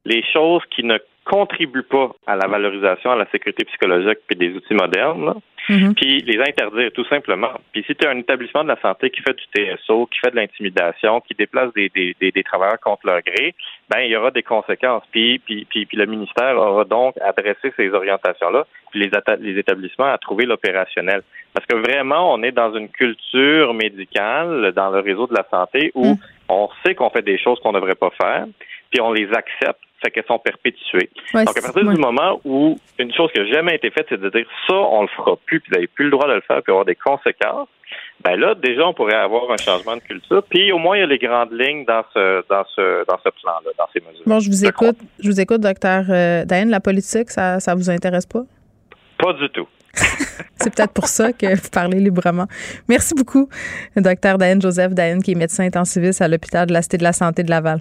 les choses qui ne contribuent pas à la valorisation, à la sécurité psychologique et des outils modernes, mm-hmm. puis les interdire tout simplement. Puis si tu as un établissement de la santé qui fait du TSO, qui fait de l'intimidation, qui déplace des, des, des, travailleurs contre leur gré, ben il y aura des conséquences. Puis, puis, puis, puis le ministère aura donc adressé ces orientations-là, puis les, les établissements à trouver l'opérationnel. Parce que vraiment, on est dans une culture médicale dans le réseau de la santé où mm. on sait qu'on fait des choses qu'on ne devrait pas faire, puis on les accepte fait qu'elles sont perpétuées. Donc, à partir du moment où une chose qui n'a jamais été faite, c'est de dire ça, on le fera plus, puis vous n'avez plus le droit de le faire, puis avoir des conséquences, ben là, déjà, on pourrait avoir un changement de culture. Puis au moins, il y a les grandes lignes dans ce, dans ce, dans ce plan-là, dans ces mesures. Bon, je vous écoute, je vous écoute, docteur euh, Diane. La politique, ça, ça vous intéresse pas? Pas du tout. c'est peut-être pour ça que vous parlez librement. Merci beaucoup, docteur Diane Joseph Diane, qui est médecin intensiviste à l'hôpital de la Cité de la Santé de Laval.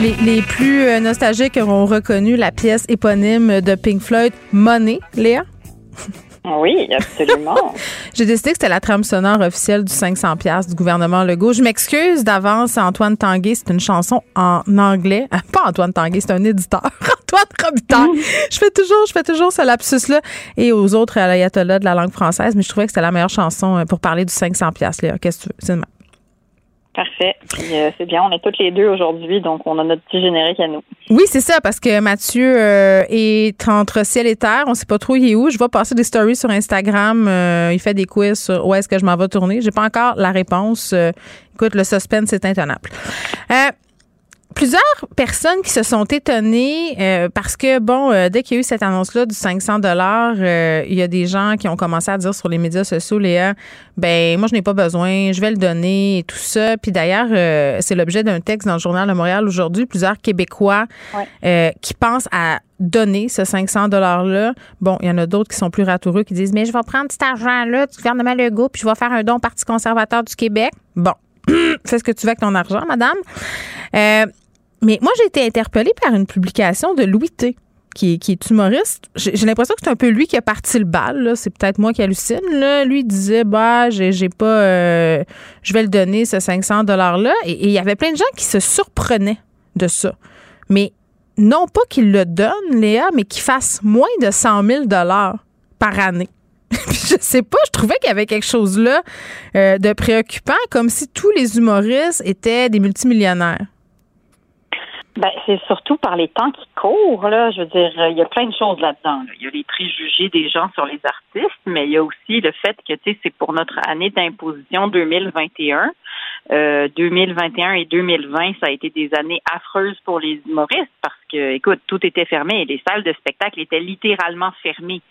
les, plus euh, nostalgiques auront reconnu la pièce éponyme de Pink Floyd, Money, Léa? Oui, absolument. J'ai décidé que c'était la trame sonore officielle du 500 du gouvernement Legault. Je m'excuse d'avance, Antoine Tanguay, c'est une chanson en anglais. Ah, pas Antoine Tanguay, c'est un éditeur. Antoine Robitaille. Mm. Je fais toujours, je fais toujours ce lapsus-là. Et aux autres ayatollahs de la langue française, mais je trouvais que c'était la meilleure chanson euh, pour parler du 500 Léa. Qu'est-ce que tu veux? Parfait. Euh, c'est bien, on est toutes les deux aujourd'hui, donc on a notre petit générique à nous. Oui, c'est ça, parce que Mathieu euh, est entre ciel et terre. On sait pas trop il est où. Je vois passer des stories sur Instagram. Euh, il fait des quiz sur où est-ce que je m'en vais tourner. J'ai pas encore la réponse. écoute, le suspense est intenable. Plusieurs personnes qui se sont étonnées euh, parce que, bon, euh, dès qu'il y a eu cette annonce-là du 500 dollars, euh, il y a des gens qui ont commencé à dire sur les médias sociaux, Léa, ben moi, je n'ai pas besoin, je vais le donner et tout ça. Puis d'ailleurs, c'est l'objet d'un texte dans le Journal de Montréal aujourd'hui. Plusieurs Québécois qui pensent à donner ce 500 $-là. Bon, il y en a d'autres qui sont plus ratoureux qui disent, mais je vais prendre cet argent-là du gouvernement Legault puis je vais faire un don au Parti conservateur du Québec. Bon, fais ce que tu veux avec ton argent, madame. Euh, mais moi, j'ai été interpellée par une publication de Louis T. Qui est, humoriste. J'ai l'impression que c'est un peu lui qui a parti le bal. C'est peut-être moi qui hallucine. Là. Lui disait bah j'ai pas euh, je vais le donner ce 500 dollars là et il y avait plein de gens qui se surprenaient de ça. Mais non pas qu'il le donne, Léa, mais qu'il fasse moins de 100 000 dollars par année. je sais pas, je trouvais qu'il y avait quelque chose là euh, de préoccupant, comme si tous les humoristes étaient des multimillionnaires. Ben, c'est surtout par les temps qui courent, là. Je veux dire, il y a plein de choses là-dedans. Il y a les préjugés des gens sur les artistes, mais il y a aussi le fait que, tu sais, c'est pour notre année d'imposition 2021. Euh, 2021 et 2020, ça a été des années affreuses pour les humoristes parce que, écoute, tout était fermé et les salles de spectacle étaient littéralement fermées.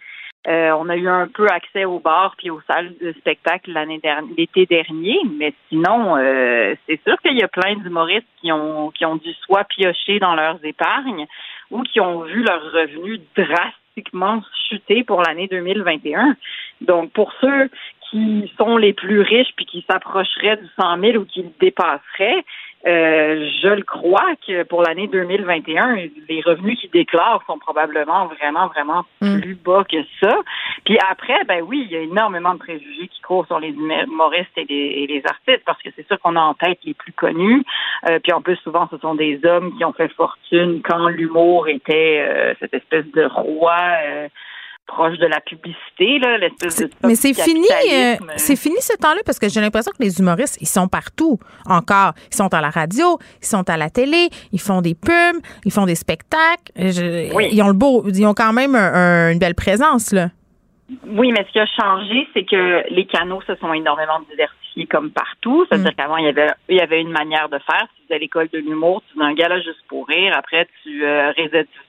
Euh, on a eu un peu accès aux bars puis aux salles de spectacle l'année dernière, l'été dernier, mais sinon, euh, c'est sûr qu'il y a plein d'humoristes qui ont qui ont dû soit piocher dans leurs épargnes ou qui ont vu leurs revenus drastiquement chuter pour l'année 2021. Donc, pour ceux qui sont les plus riches puis qui s'approcheraient du 100 000 ou qui le dépasseraient, euh, je le crois que pour l'année 2021, les revenus qu'ils déclarent sont probablement vraiment, vraiment mm. plus bas que ça. Puis après, ben oui, il y a énormément de préjugés qui courent sur les humoristes et les, artistes parce que c'est sûr qu'on a en tête les plus connus. Euh, puis en plus, souvent, ce sont des hommes qui ont fait fortune quand l'humour était euh, cette espèce de roi proche de la publicité, là, l'espèce de Mais c'est fini, euh, c'est fini ce temps-là parce que j'ai l'impression que les humoristes, ils sont partout encore. Ils sont à la radio, ils sont à la télé, ils font des pubs, ils font des spectacles. Ils ont le beau, ils ont quand même une belle présence là. Oui, mais ce qui a changé, c'est que les canaux se sont énormément diversifiés comme partout. C'est-à-dire mm. qu'avant, il y avait il y avait une manière de faire. Tu faisais l'école de l'humour, tu faisais un gala juste pour rire. Après, tu euh,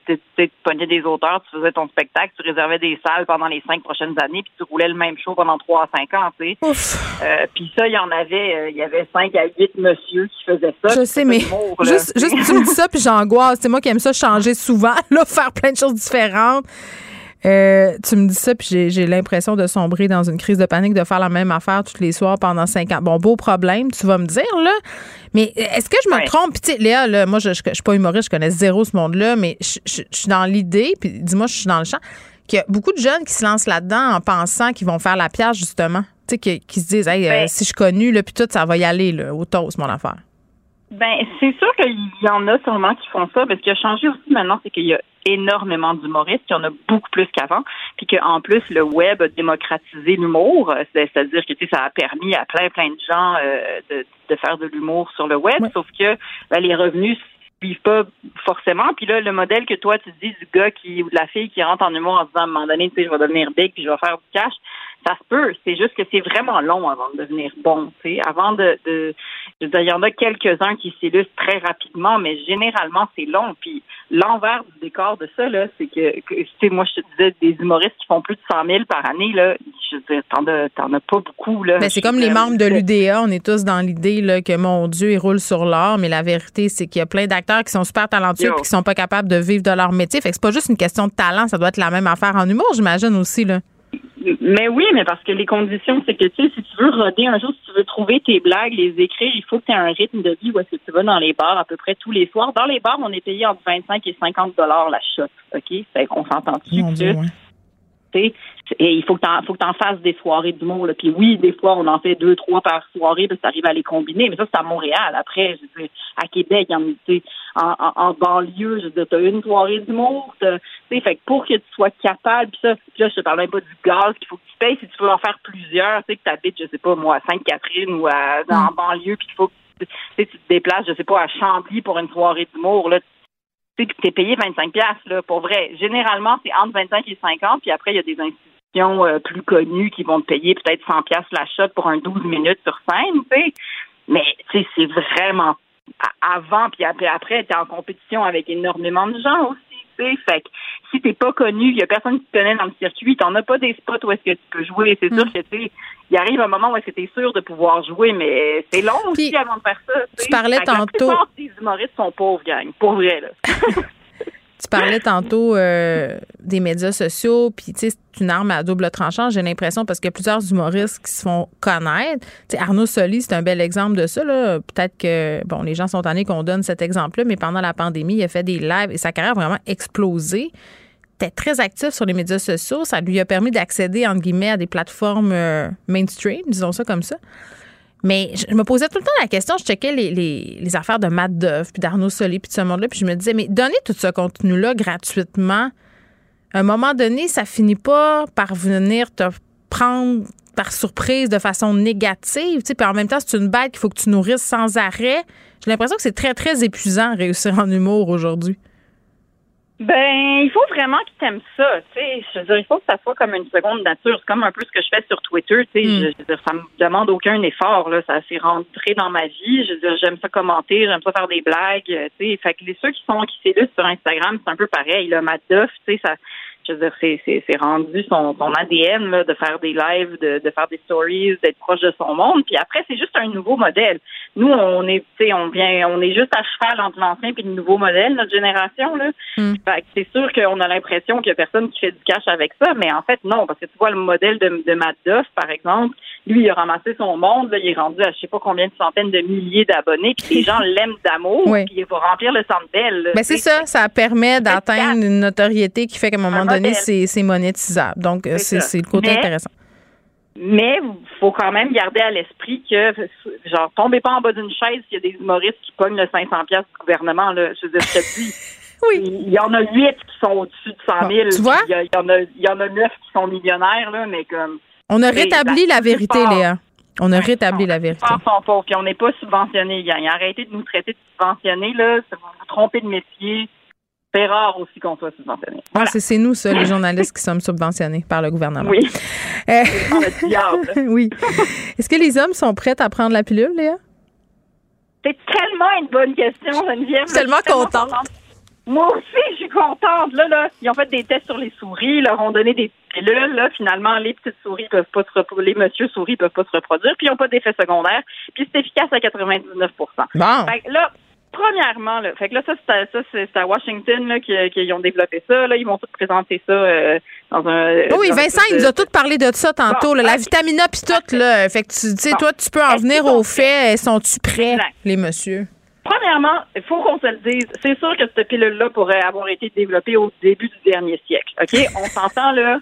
tu, tu, pognais des auteurs, tu faisais ton spectacle, tu réservais des salles pendant les cinq prochaines années, puis tu roulais le même show pendant trois à cinq ans, tu sais. Euh, puis ça, il y en avait, euh, il y avait cinq à huit monsieur qui faisaient ça. Je sais, mais juste, juste tu me dis ça, puis j'angoisse. C'est moi qui aime ça changer souvent, là, faire plein de choses différentes. Euh, tu me dis ça, puis j'ai l'impression de sombrer dans une crise de panique, de faire la même affaire tous les soirs pendant cinq ans. Bon, beau problème, tu vas me dire, là. Mais est-ce que je me trompe? Puis, tu sais, Léa, là, moi, je, je, suis pas humoriste, je connais zéro ce monde-là, mais je, suis dans l'idée, puis dis-moi, je suis dans le champ, qu'il y a beaucoup de jeunes qui se lancent là-dedans en pensant qu'ils vont faire la pièce, justement. Tu sais, qui, qui, se disent, hey, euh, ben si je suis connu, là, puis tout, ça va y aller, là, au toast, mon affaire. Ben, c'est sûr qu'il y en a sûrement qui font ça, parce qu'il a changé aussi maintenant, c'est qu'il y a énormément d'humoristes, il y en a beaucoup plus qu'avant, puis qu'en plus, le web a démocratisé l'humour, c'est-à-dire que ça a permis à plein, plein de gens euh, de, de, faire de l'humour sur le web, sauf que ben, les revenus suivent pas forcément. Puis là, le modèle que toi, tu dis du gars qui ou de la fille qui rentre en humour en disant à un moment donné, tu sais, je vais devenir big puis je vais faire du cash, ça se peut. C'est juste que c'est vraiment long avant de devenir bon. Avant de, de je veux dire, il y en a quelques-uns qui s'illustrent très rapidement, mais généralement c'est long. Puis l'envers du décor de ça, là, c'est que, que tu sais, moi je te disais des humoristes qui font plus de 100 000 par année, là, je veux dire, t'en as, t'en as pas beaucoup là. Mais c'est comme les membres de l'UDA, on est tous dans l'idée là que mon Dieu, ils roulent sur l'or, mais la vérité c'est qu'il y a plein d'acteurs qui sont super talentueux et qui sont pas capables de vivre de leur métier. Fait que c'est pas juste une question de talent, ça doit être la même affaire en humour, j'imagine aussi là. Mais oui, mais parce que les conditions, c'est que tu sais, si tu veux roder un jour, si tu veux trouver tes blagues, les écrire, il faut que tu aies un rythme de vie où est-ce que tu vas dans les bars à peu près tous les soirs. Dans les bars, on est payé entre 25 et 50 dollars la shot, OK? Fait qu'on s'entend dessus. Et il faut que tu faut que en fasses des soirées d'humour. Là. Puis oui, des fois, on en fait deux, trois par soirée, puis ça arrive à les combiner. Mais ça, c'est à Montréal. Après, je veux à Québec, en, en, en banlieue, je veux dire, as une soirée d'humour. Fait que pour que tu sois capable, puis ça, puis là, je te parle même pas du gaz qu'il faut que tu payes. Si tu veux en faire plusieurs, tu sais, que tu habites, je sais pas, moi, à Sainte-Catherine ou à, en banlieue, puis qu'il faut que tu, te déplaces, je sais pas, à Chambly pour une soirée d'humour, là, tu es payé 25 là, pour vrai. Généralement, c'est entre 25 et 50, puis après, il y a des institutions euh, plus connues qui vont te payer peut-être 100 la shot pour un 12 minutes sur scène, tu sais. Mais, tu sais, c'est vraiment avant, puis après tu es en compétition avec énormément de gens aussi. Fait que si t'es pas connu, il y a personne qui te connaît dans le circuit, t'en as pas des spots où est-ce que tu peux jouer. C'est sûr mm. que tu il arrive un moment où est-ce que tu es sûr de pouvoir jouer, mais c'est long aussi avant de faire ça. Tu parlais tantôt. La des humoristes sont pauvres, gang. Pour vrai, là. tu parlais tantôt euh, des médias sociaux, puis tu sais, c'est une arme à double tranchant, j'ai l'impression, parce qu'il y a plusieurs humoristes qui se font connaître. Arnaud Soli, c'est un bel exemple de ça. Peut-être que, bon, les gens sont tannés qu'on donne cet exemple-là, mais pendant la pandémie, il a fait des lives et sa carrière a vraiment explosé. était très actif sur les médias sociaux. Ça lui a permis d'accéder, entre guillemets, à des plateformes euh, mainstream, disons ça comme ça. Mais je me posais tout le temps la question, je checkais les, affaires de Matt puis d'Arnaud Solé, puis de ce monde-là, puis je me disais, mais donner tout ce contenu-là gratuitement, à un moment donné, ça finit pas par venir te prendre par surprise de façon négative, puis en même temps, c'est une bête qu'il faut que tu nourrisses sans arrêt. J'ai l'impression que c'est très, très épuisant réussir en humour aujourd'hui. Ben, il faut vraiment qu'ils t'aiment ça, tu sais. Je veux dire, il faut que ça soit comme une seconde nature. C'est comme un peu ce que je fais sur Twitter, tu sais. Mm. Je, veux dire, ça me demande aucun effort, là. Ça s'est rentré dans ma vie. Je veux dire, j'aime ça commenter, j'aime ça faire des blagues, tu sais. Fait que les ceux qui sont qui s'illustrent sur Instagram, c'est un peu pareil, là. Matt Duff, tu sais, ça je veux dire, c'est, rendu son, son ADN là, de faire des lives, de, de faire des stories, d'être proche de son monde. Puis après, c'est juste un nouveau modèle. Nous, on est, on vient, on est juste à cheval entre l'ancien et le nouveau modèle, notre génération. Là. Que c'est sûr qu'on a l'impression qu'il y a personne qui fait du cash avec ça, mais en fait, non, parce que tu vois le modèle de, de Matt Duff, par exemple, lui, il a ramassé son monde, là, il est rendu à je sais pas combien de centaines de milliers d'abonnés, puis les gens l'aiment d'amour, puis il va remplir le centre belle. Ben, c'est ça, ça permet d'atteindre une notoriété qui fait qu'à un moment donné, c'est monétisable. Donc, c'est le côté intéressant. Mais il faut quand même garder à l'esprit que, genre, tombez pas en bas d'une chaise s'il y a des humoristes qui pognent le 500 pièces du gouvernement, là. Je veux dire, je te dis. Oui. Il y en a huit qui sont au-dessus de 100 000. tu vois? Il y, en a, il y en a neuf qui sont millionnaires, là, mais comme. On a rétabli la vérité, Léa. On a rétabli la vérité. Sont pauvres, puis on n'est pas subventionné. Arrêtez de nous traiter de subventionnés, là. Vous vous trompez de métier. C'est rare aussi qu'on soit subventionné. Ah, c'est nous, ça, les journalistes qui sommes subventionnés par le gouvernement. Oui. Euh, oui. Est-ce que les hommes sont prêts à prendre la pilule, Léa? C'est tellement une bonne question, Geneviève. Je suis tellement contente. Moi aussi, je suis contente. Là, là, ils ont fait des tests sur les souris, ils leur ont donné des pilules. Là, finalement, les petites souris peuvent pas se reproduire, les monsieur souris peuvent pas se reproduire, puis ils n'ont pas d'effet secondaire. Puis c'est efficace à 99 Bon. Fait là, premièrement, là, fait que là, ça, c'est à, Washington qu'ils ont développé ça. Là, ils vont tous présenter ça euh, dans un. Oui, Vincent, il nous a tout parlé de ça tantôt. la vitamine A puis tout. Là, fait que tu sais, toi, tu peux en venir au fait. Sont-tu prêts, les messieurs? Premièrement, il faut qu'on se le dise, c'est sûr que cette pilule-là pourrait avoir été développée au début du dernier siècle. OK? On s'entend là.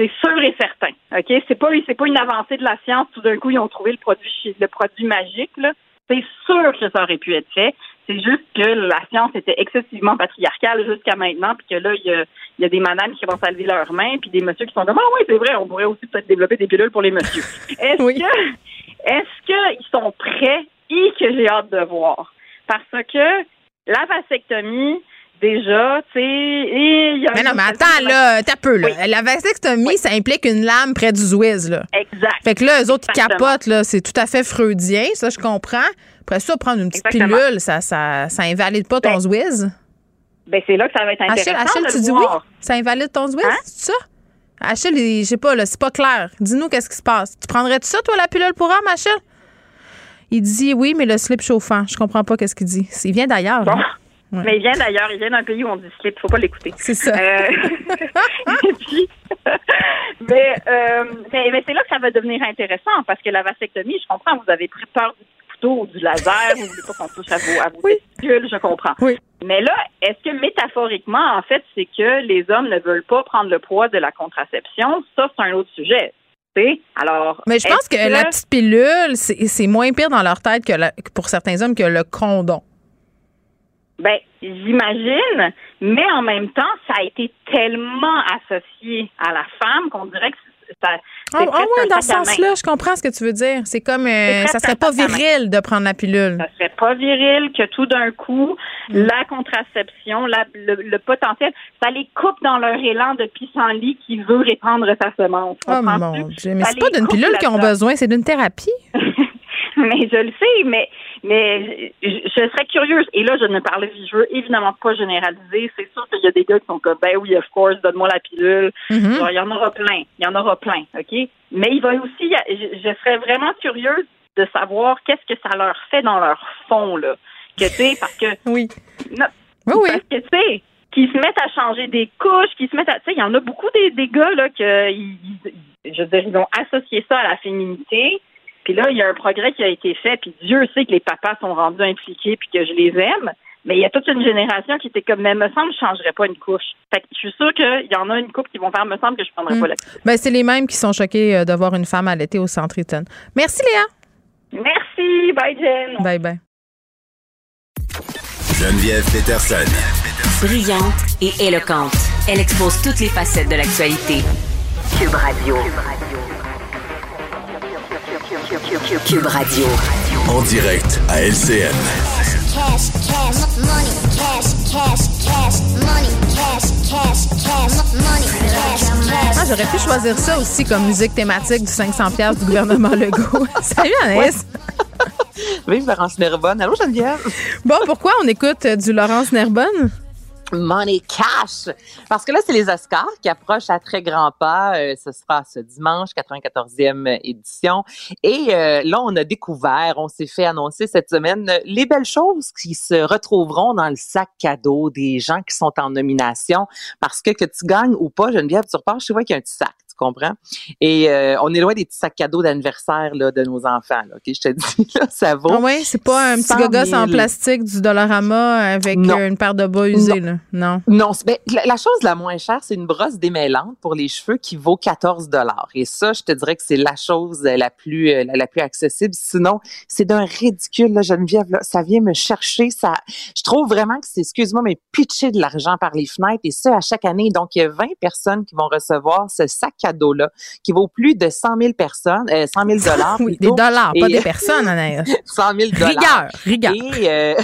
C'est sûr et certain. OK? C'est pas, c'est pas une avancée de la science. Tout d'un coup, ils ont trouvé le produit, le produit magique, là. C'est sûr que ça aurait pu être fait. C'est juste que la science était excessivement patriarcale jusqu'à maintenant, puis que là, il y a, des madames qui vont s'alver leurs mains, puis des messieurs qui sont comme Ah oui, c'est vrai, on pourrait aussi peut-être développer des pilules pour les messieurs. Est-ce que est-ce qu'ils sont prêts? Et que j'ai hâte de voir? Parce que la vasectomie, déjà, tu sais. Mais non, mais attends, là, t'as peu, là. La vasectomie, ça implique une lame près du Zouiz, là. Exact. Fait que là, eux autres, ils capotent, là. C'est tout à fait freudien, ça, je comprends. Après ça, prendre une petite pilule, ça, ça, ça invalide pas ton ben, Zouiz? Ben, c'est là que ça va être intéressant. Achille, tu dis oui? Ça invalide ton Zouiz? Hein? C'est ça? Achille, je sais pas, là, c'est pas clair. Dis-nous qu'est-ce qui se passe. Tu prendrais-tu ça, toi, la pilule pour homme, Achille? Il dit oui, mais le slip chauffant. Je comprends pas qu'est-ce qu'il dit. Il vient d'ailleurs. Hein? Mais il vient d'ailleurs. Il vient d'un pays où on dit slip. Faut pas l'écouter. C'est ça. Euh, euh, mais, mais, c'est là que ça va devenir intéressant parce que la vasectomie, je comprends, vous avez pris peur du couteau ou du laser, vous voulez pas qu'on touche à vos, à vos testicules, je comprends. Oui. Mais là, est-ce que métaphoriquement, en fait, c'est que les hommes ne veulent pas prendre le poids de la contraception? Ça, c'est un autre sujet. Alors, Mais je pense que, la petite pilule, c'est moins pire dans leur tête que, pour certains hommes que le condom. Ben, j'imagine, mais en même temps, ça a été tellement associé à la femme qu'on dirait que ça. Ah ouais, dans ce sens-là, je comprends ce que tu veux dire. C'est comme, euh, ça serait pas viril de prendre la pilule. Ça serait pas viril que tout d'un coup, mm. la contraception, le, potentiel, ça les coupe dans leur élan de pissenlit qui veut répandre sa semence. Oh mon Dieu, mais c'est pas d'une pilule qu'ils ont besoin, c'est d'une thérapie. mais je le sais, mais mais je, serais curieuse. Et là, je ne parlais, je veux évidemment pas généraliser. C'est sûr qu'il y a des gars qui sont comme ben oui, of course, donne-moi la pilule. Mm-hmm. il y en aura plein, il y en aura plein, ok? Mais il va aussi, je, je serais vraiment curieuse de savoir qu'est-ce que ça leur fait dans leur fond là. Que tu sais, parce que oui, oui, oui. parce que tu sais qui se mettent à changer des couches, qui se mettent à. Tu sais, il y en a beaucoup des, des gars, là, que, ils, je veux dire, ils ont associé ça à la féminité. Puis là, il y a un progrès qui a été fait, puis Dieu sait que les papas sont rendus impliqués, puis que je les aime. Mais il y a toute une génération qui était comme, mais me semble, je changerais pas une couche. Fait que je suis sûre qu'il y en a une couple qui vont faire, me semble que je prendrais pas hmm. la couche. Ben, c'est les mêmes qui sont choqués euh, de voir une femme allaiter au centre Eaton. Merci, Léa. Merci. Bye, Jen. Bye, bye. Geneviève Peterson. Brillante et éloquente. Elle expose toutes les facettes de l'actualité. Cube Radio. Cube Radio. En direct à LCN. Ah, j'aurais pu choisir ça aussi comme musique thématique du 500 pièces du gouvernement Legault. Salut Anaïs. Vive Laurence Nerbonne. Allô Geneviève. Bon, pourquoi on écoute du Laurence Nerbonne? Money Cash. Parce que là, c'est les Oscars qui approchent à très grands pas. Euh, ce sera ce dimanche, 94e édition. Et euh, là, on a découvert, on s'est fait annoncer cette semaine les belles choses qui se retrouveront dans le sac cadeau des gens qui sont en nomination. Parce que que tu gagnes ou pas, Geneviève, tu repars chez vois qu'il y a un petit sac comprends? Et euh, on est loin des petits sacs cadeaux d'anniversaire de nos enfants. Là, ok, Je te dis, là, ça vaut. Ah oui, c'est pas un petit gogos en plastique du Dollarama avec euh, une paire de bas usés. Là. Non. Non, ben, la, chose la moins chère, c'est une brosse démêlante pour les cheveux qui vaut 14 dollars. Et ça, je te dirais que c'est la chose la plus euh, la, plus accessible. Sinon, c'est d'un ridicule, là, Geneviève. Là, ça vient me chercher. Ça, je trouve vraiment que c'est, excuse-moi, mais pitcher de l'argent par les fenêtres. Et ça, à chaque année. Donc, il y a 20 personnes qui vont recevoir ce sac cadeau-là, qui vaut plus de 100 000 personnes, euh, 100 000 dollars. oui, des dollars, pas des personnes, Anaïs. 100 000 dollars. Rigueur, rigueur. Et euh,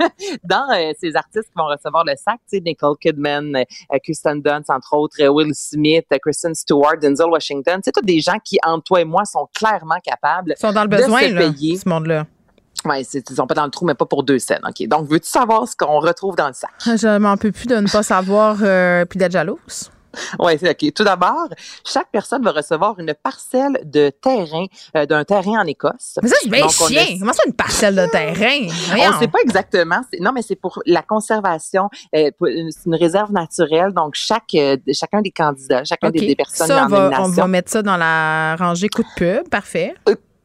dans euh, ces artistes qui vont recevoir le sac, tu sais, Nicole Kidman, euh, Kirsten Dunst, entre autres, euh, Will Smith, Kristen Stewart, Denzel Washington, c'est tous des gens qui, entre toi et moi, sont clairement capables Ils sont dans le besoin, là, ce monde-là. Oui, ils sont pas dans le trou, mais pas pour deux scènes. OK. Donc, veux-tu savoir ce qu'on retrouve dans le sac? Je m'en peux plus de ne pas savoir euh, puis d'être jalouse. Oui, c'est OK. Tout d'abord, chaque personne va recevoir une parcelle de terrain, euh, d'un terrain en Écosse. Mais ça, c'est bien chien. Comment ça, une parcelle de terrain? On ne sait pas exactement. Non, mais c'est pour la conservation. Euh, c'est une réserve naturelle. Donc, chaque, euh, chacun des candidats, chacun des, personnes ça, on va, on va mettre ça dans la rangée coup de pub. Parfait.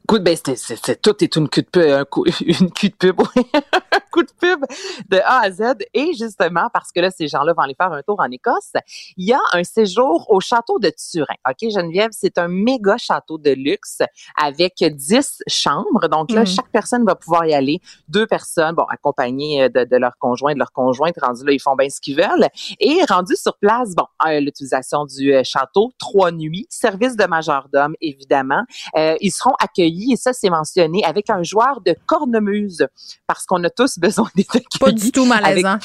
Écoute, ben, c'est, tout est une queue de pub, un coup, une queue de pub, un coup de pub de A à Z. Et justement, parce que là, ces gens-là vont aller faire un tour en Écosse, il y a un séjour au château de Turin. OK, Geneviève, c'est un méga château de luxe avec 10 chambres. Donc là, mm. chaque personne va pouvoir y aller. Deux personnes, bon, accompagnées de, de leur conjoint, de leur conjointe. Rendu là, ils font bien ce qu'ils veulent. Et rendu sur place, bon, l'utilisation du euh, château, trois nuits, service de majordome, évidemment. Euh, ils seront accueillis et ça, c'est mentionné, avec un joueur de cornemuse, parce qu'on a tous besoin d'être Pas du tout malaisant.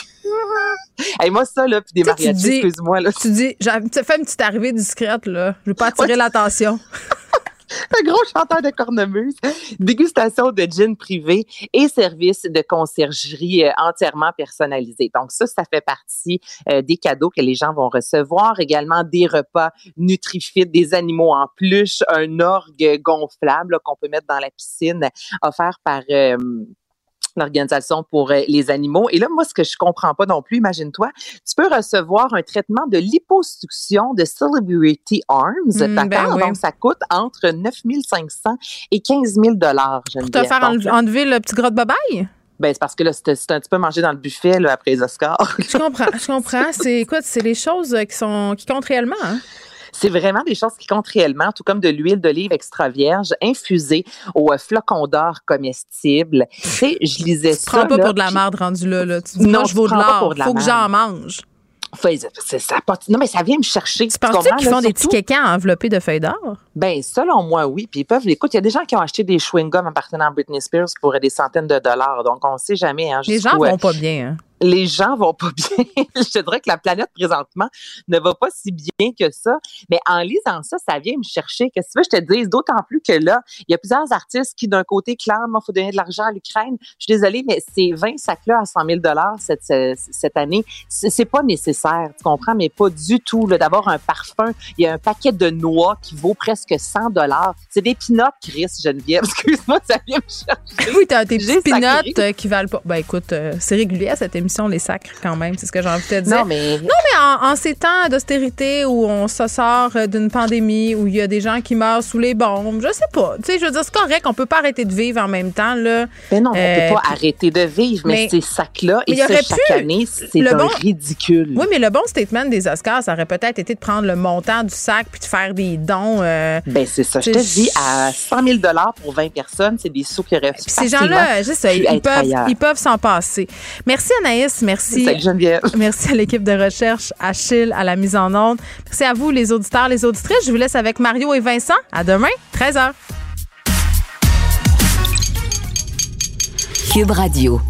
Et moi, ça, là, puis des mariachis, excuse-moi. Là. Tu dis, tu fais une petite arrivée discrète, là. Je veux pas attirer l'attention. un gros chanteur de cornemuse, dégustation de gin privé et service de conciergerie euh, entièrement personnalisé. Donc ça, ça fait partie euh, des cadeaux que les gens vont recevoir. Également des repas nutrifites, des animaux en peluche, un orgue gonflable qu'on peut mettre dans la piscine, offert par euh, l'organisation pour euh, les animaux. Et là, moi, ce que je comprends pas non plus, imagine-toi, tu peux recevoir un traitement de liposuction de Celebrity Arms, mmh, d'accord? Donc, ça coûte entre 9 500 et 15 000 dollars. Pour te faire enlever le petit gros de babaille? Ben, c'est parce que là, c'est un petit peu mangé dans le buffet là, après les Oscars. je comprends, je comprends. C'est, écoute, c'est les choses qui sont qui comptent réellement. Hein? C'est vraiment des choses qui comptent réellement, tout comme de l'huile d'olive extra vierge infusée au euh, flocon d'or comestible. Tu sais, je lisais ça. Prends pas pour de la merde rendu là. là. Tu dis, non, je vaux de l'or. Faut que j'en mange. Ça, non, mais ça vient me chercher. Tu penses qu'ils font des petits quéquins enveloppés de feuilles d'or? Ben, selon moi, oui. Puis ils peuvent. Écoute, il y a des gens qui ont acheté des chewing-gums appartenant à Britney Spears pour des centaines de dollars. Donc, on ne sait jamais. Hein, Les gens vont pas bien. Hein? Les gens vont pas bien. je dirais que la planète présentement ne va pas si bien que ça. Mais en lisant ça, ça vient me chercher. Qu'est-ce que tu veux je te dise? D'autant plus que là, il y a plusieurs artistes qui, d'un côté, clament, il faut donner de l'argent à l'Ukraine. Je suis désolée, mais ces 20 sacs-là à 100 000 cette, cette année, c'est pas nécessaire. Tu comprends? Mais pas du tout. D'avoir un parfum, il y a un paquet de noix qui vaut presque 100 C'est des pinottes, Chris, Geneviève. Excuse-moi, ça vient me chercher. Oui, t'as des petites pinottes euh, qui valent pas. Ben écoute, euh, c'est régulier à cette émission, les sacres, quand même. C'est ce que j'ai envie de te dire. Non, mais, non, mais en, ces temps d'austérité où on se sort euh, d'une pandémie, où il y a des gens qui meurent sous les bombes, je sais pas. Tu sais, je veux dire, c'est correct. On peut pas arrêter de vivre en même temps, là. Mais non, on peut pas arrêter de vivre, mais, ces sacs-là, et ça, chaque année, c'est ridicule. Oui, mais le bon statement des Oscars, ça aurait peut-être été de prendre le montant du sac puis de faire des dons. ben, c'est ça. Je te dis, à 100 000 pour 20 personnes, c'est des sous qui auraient Ces gens-là, ils peuvent, ils peuvent s'en passer. Merci Anaïs, merci. Geneviève. Merci à l'équipe de recherche, Achille, à la mise en onde. Merci à vous, les auditeurs, les auditrices. Je vous laisse avec Mario et Vincent. À demain, 13h. Cube Radio.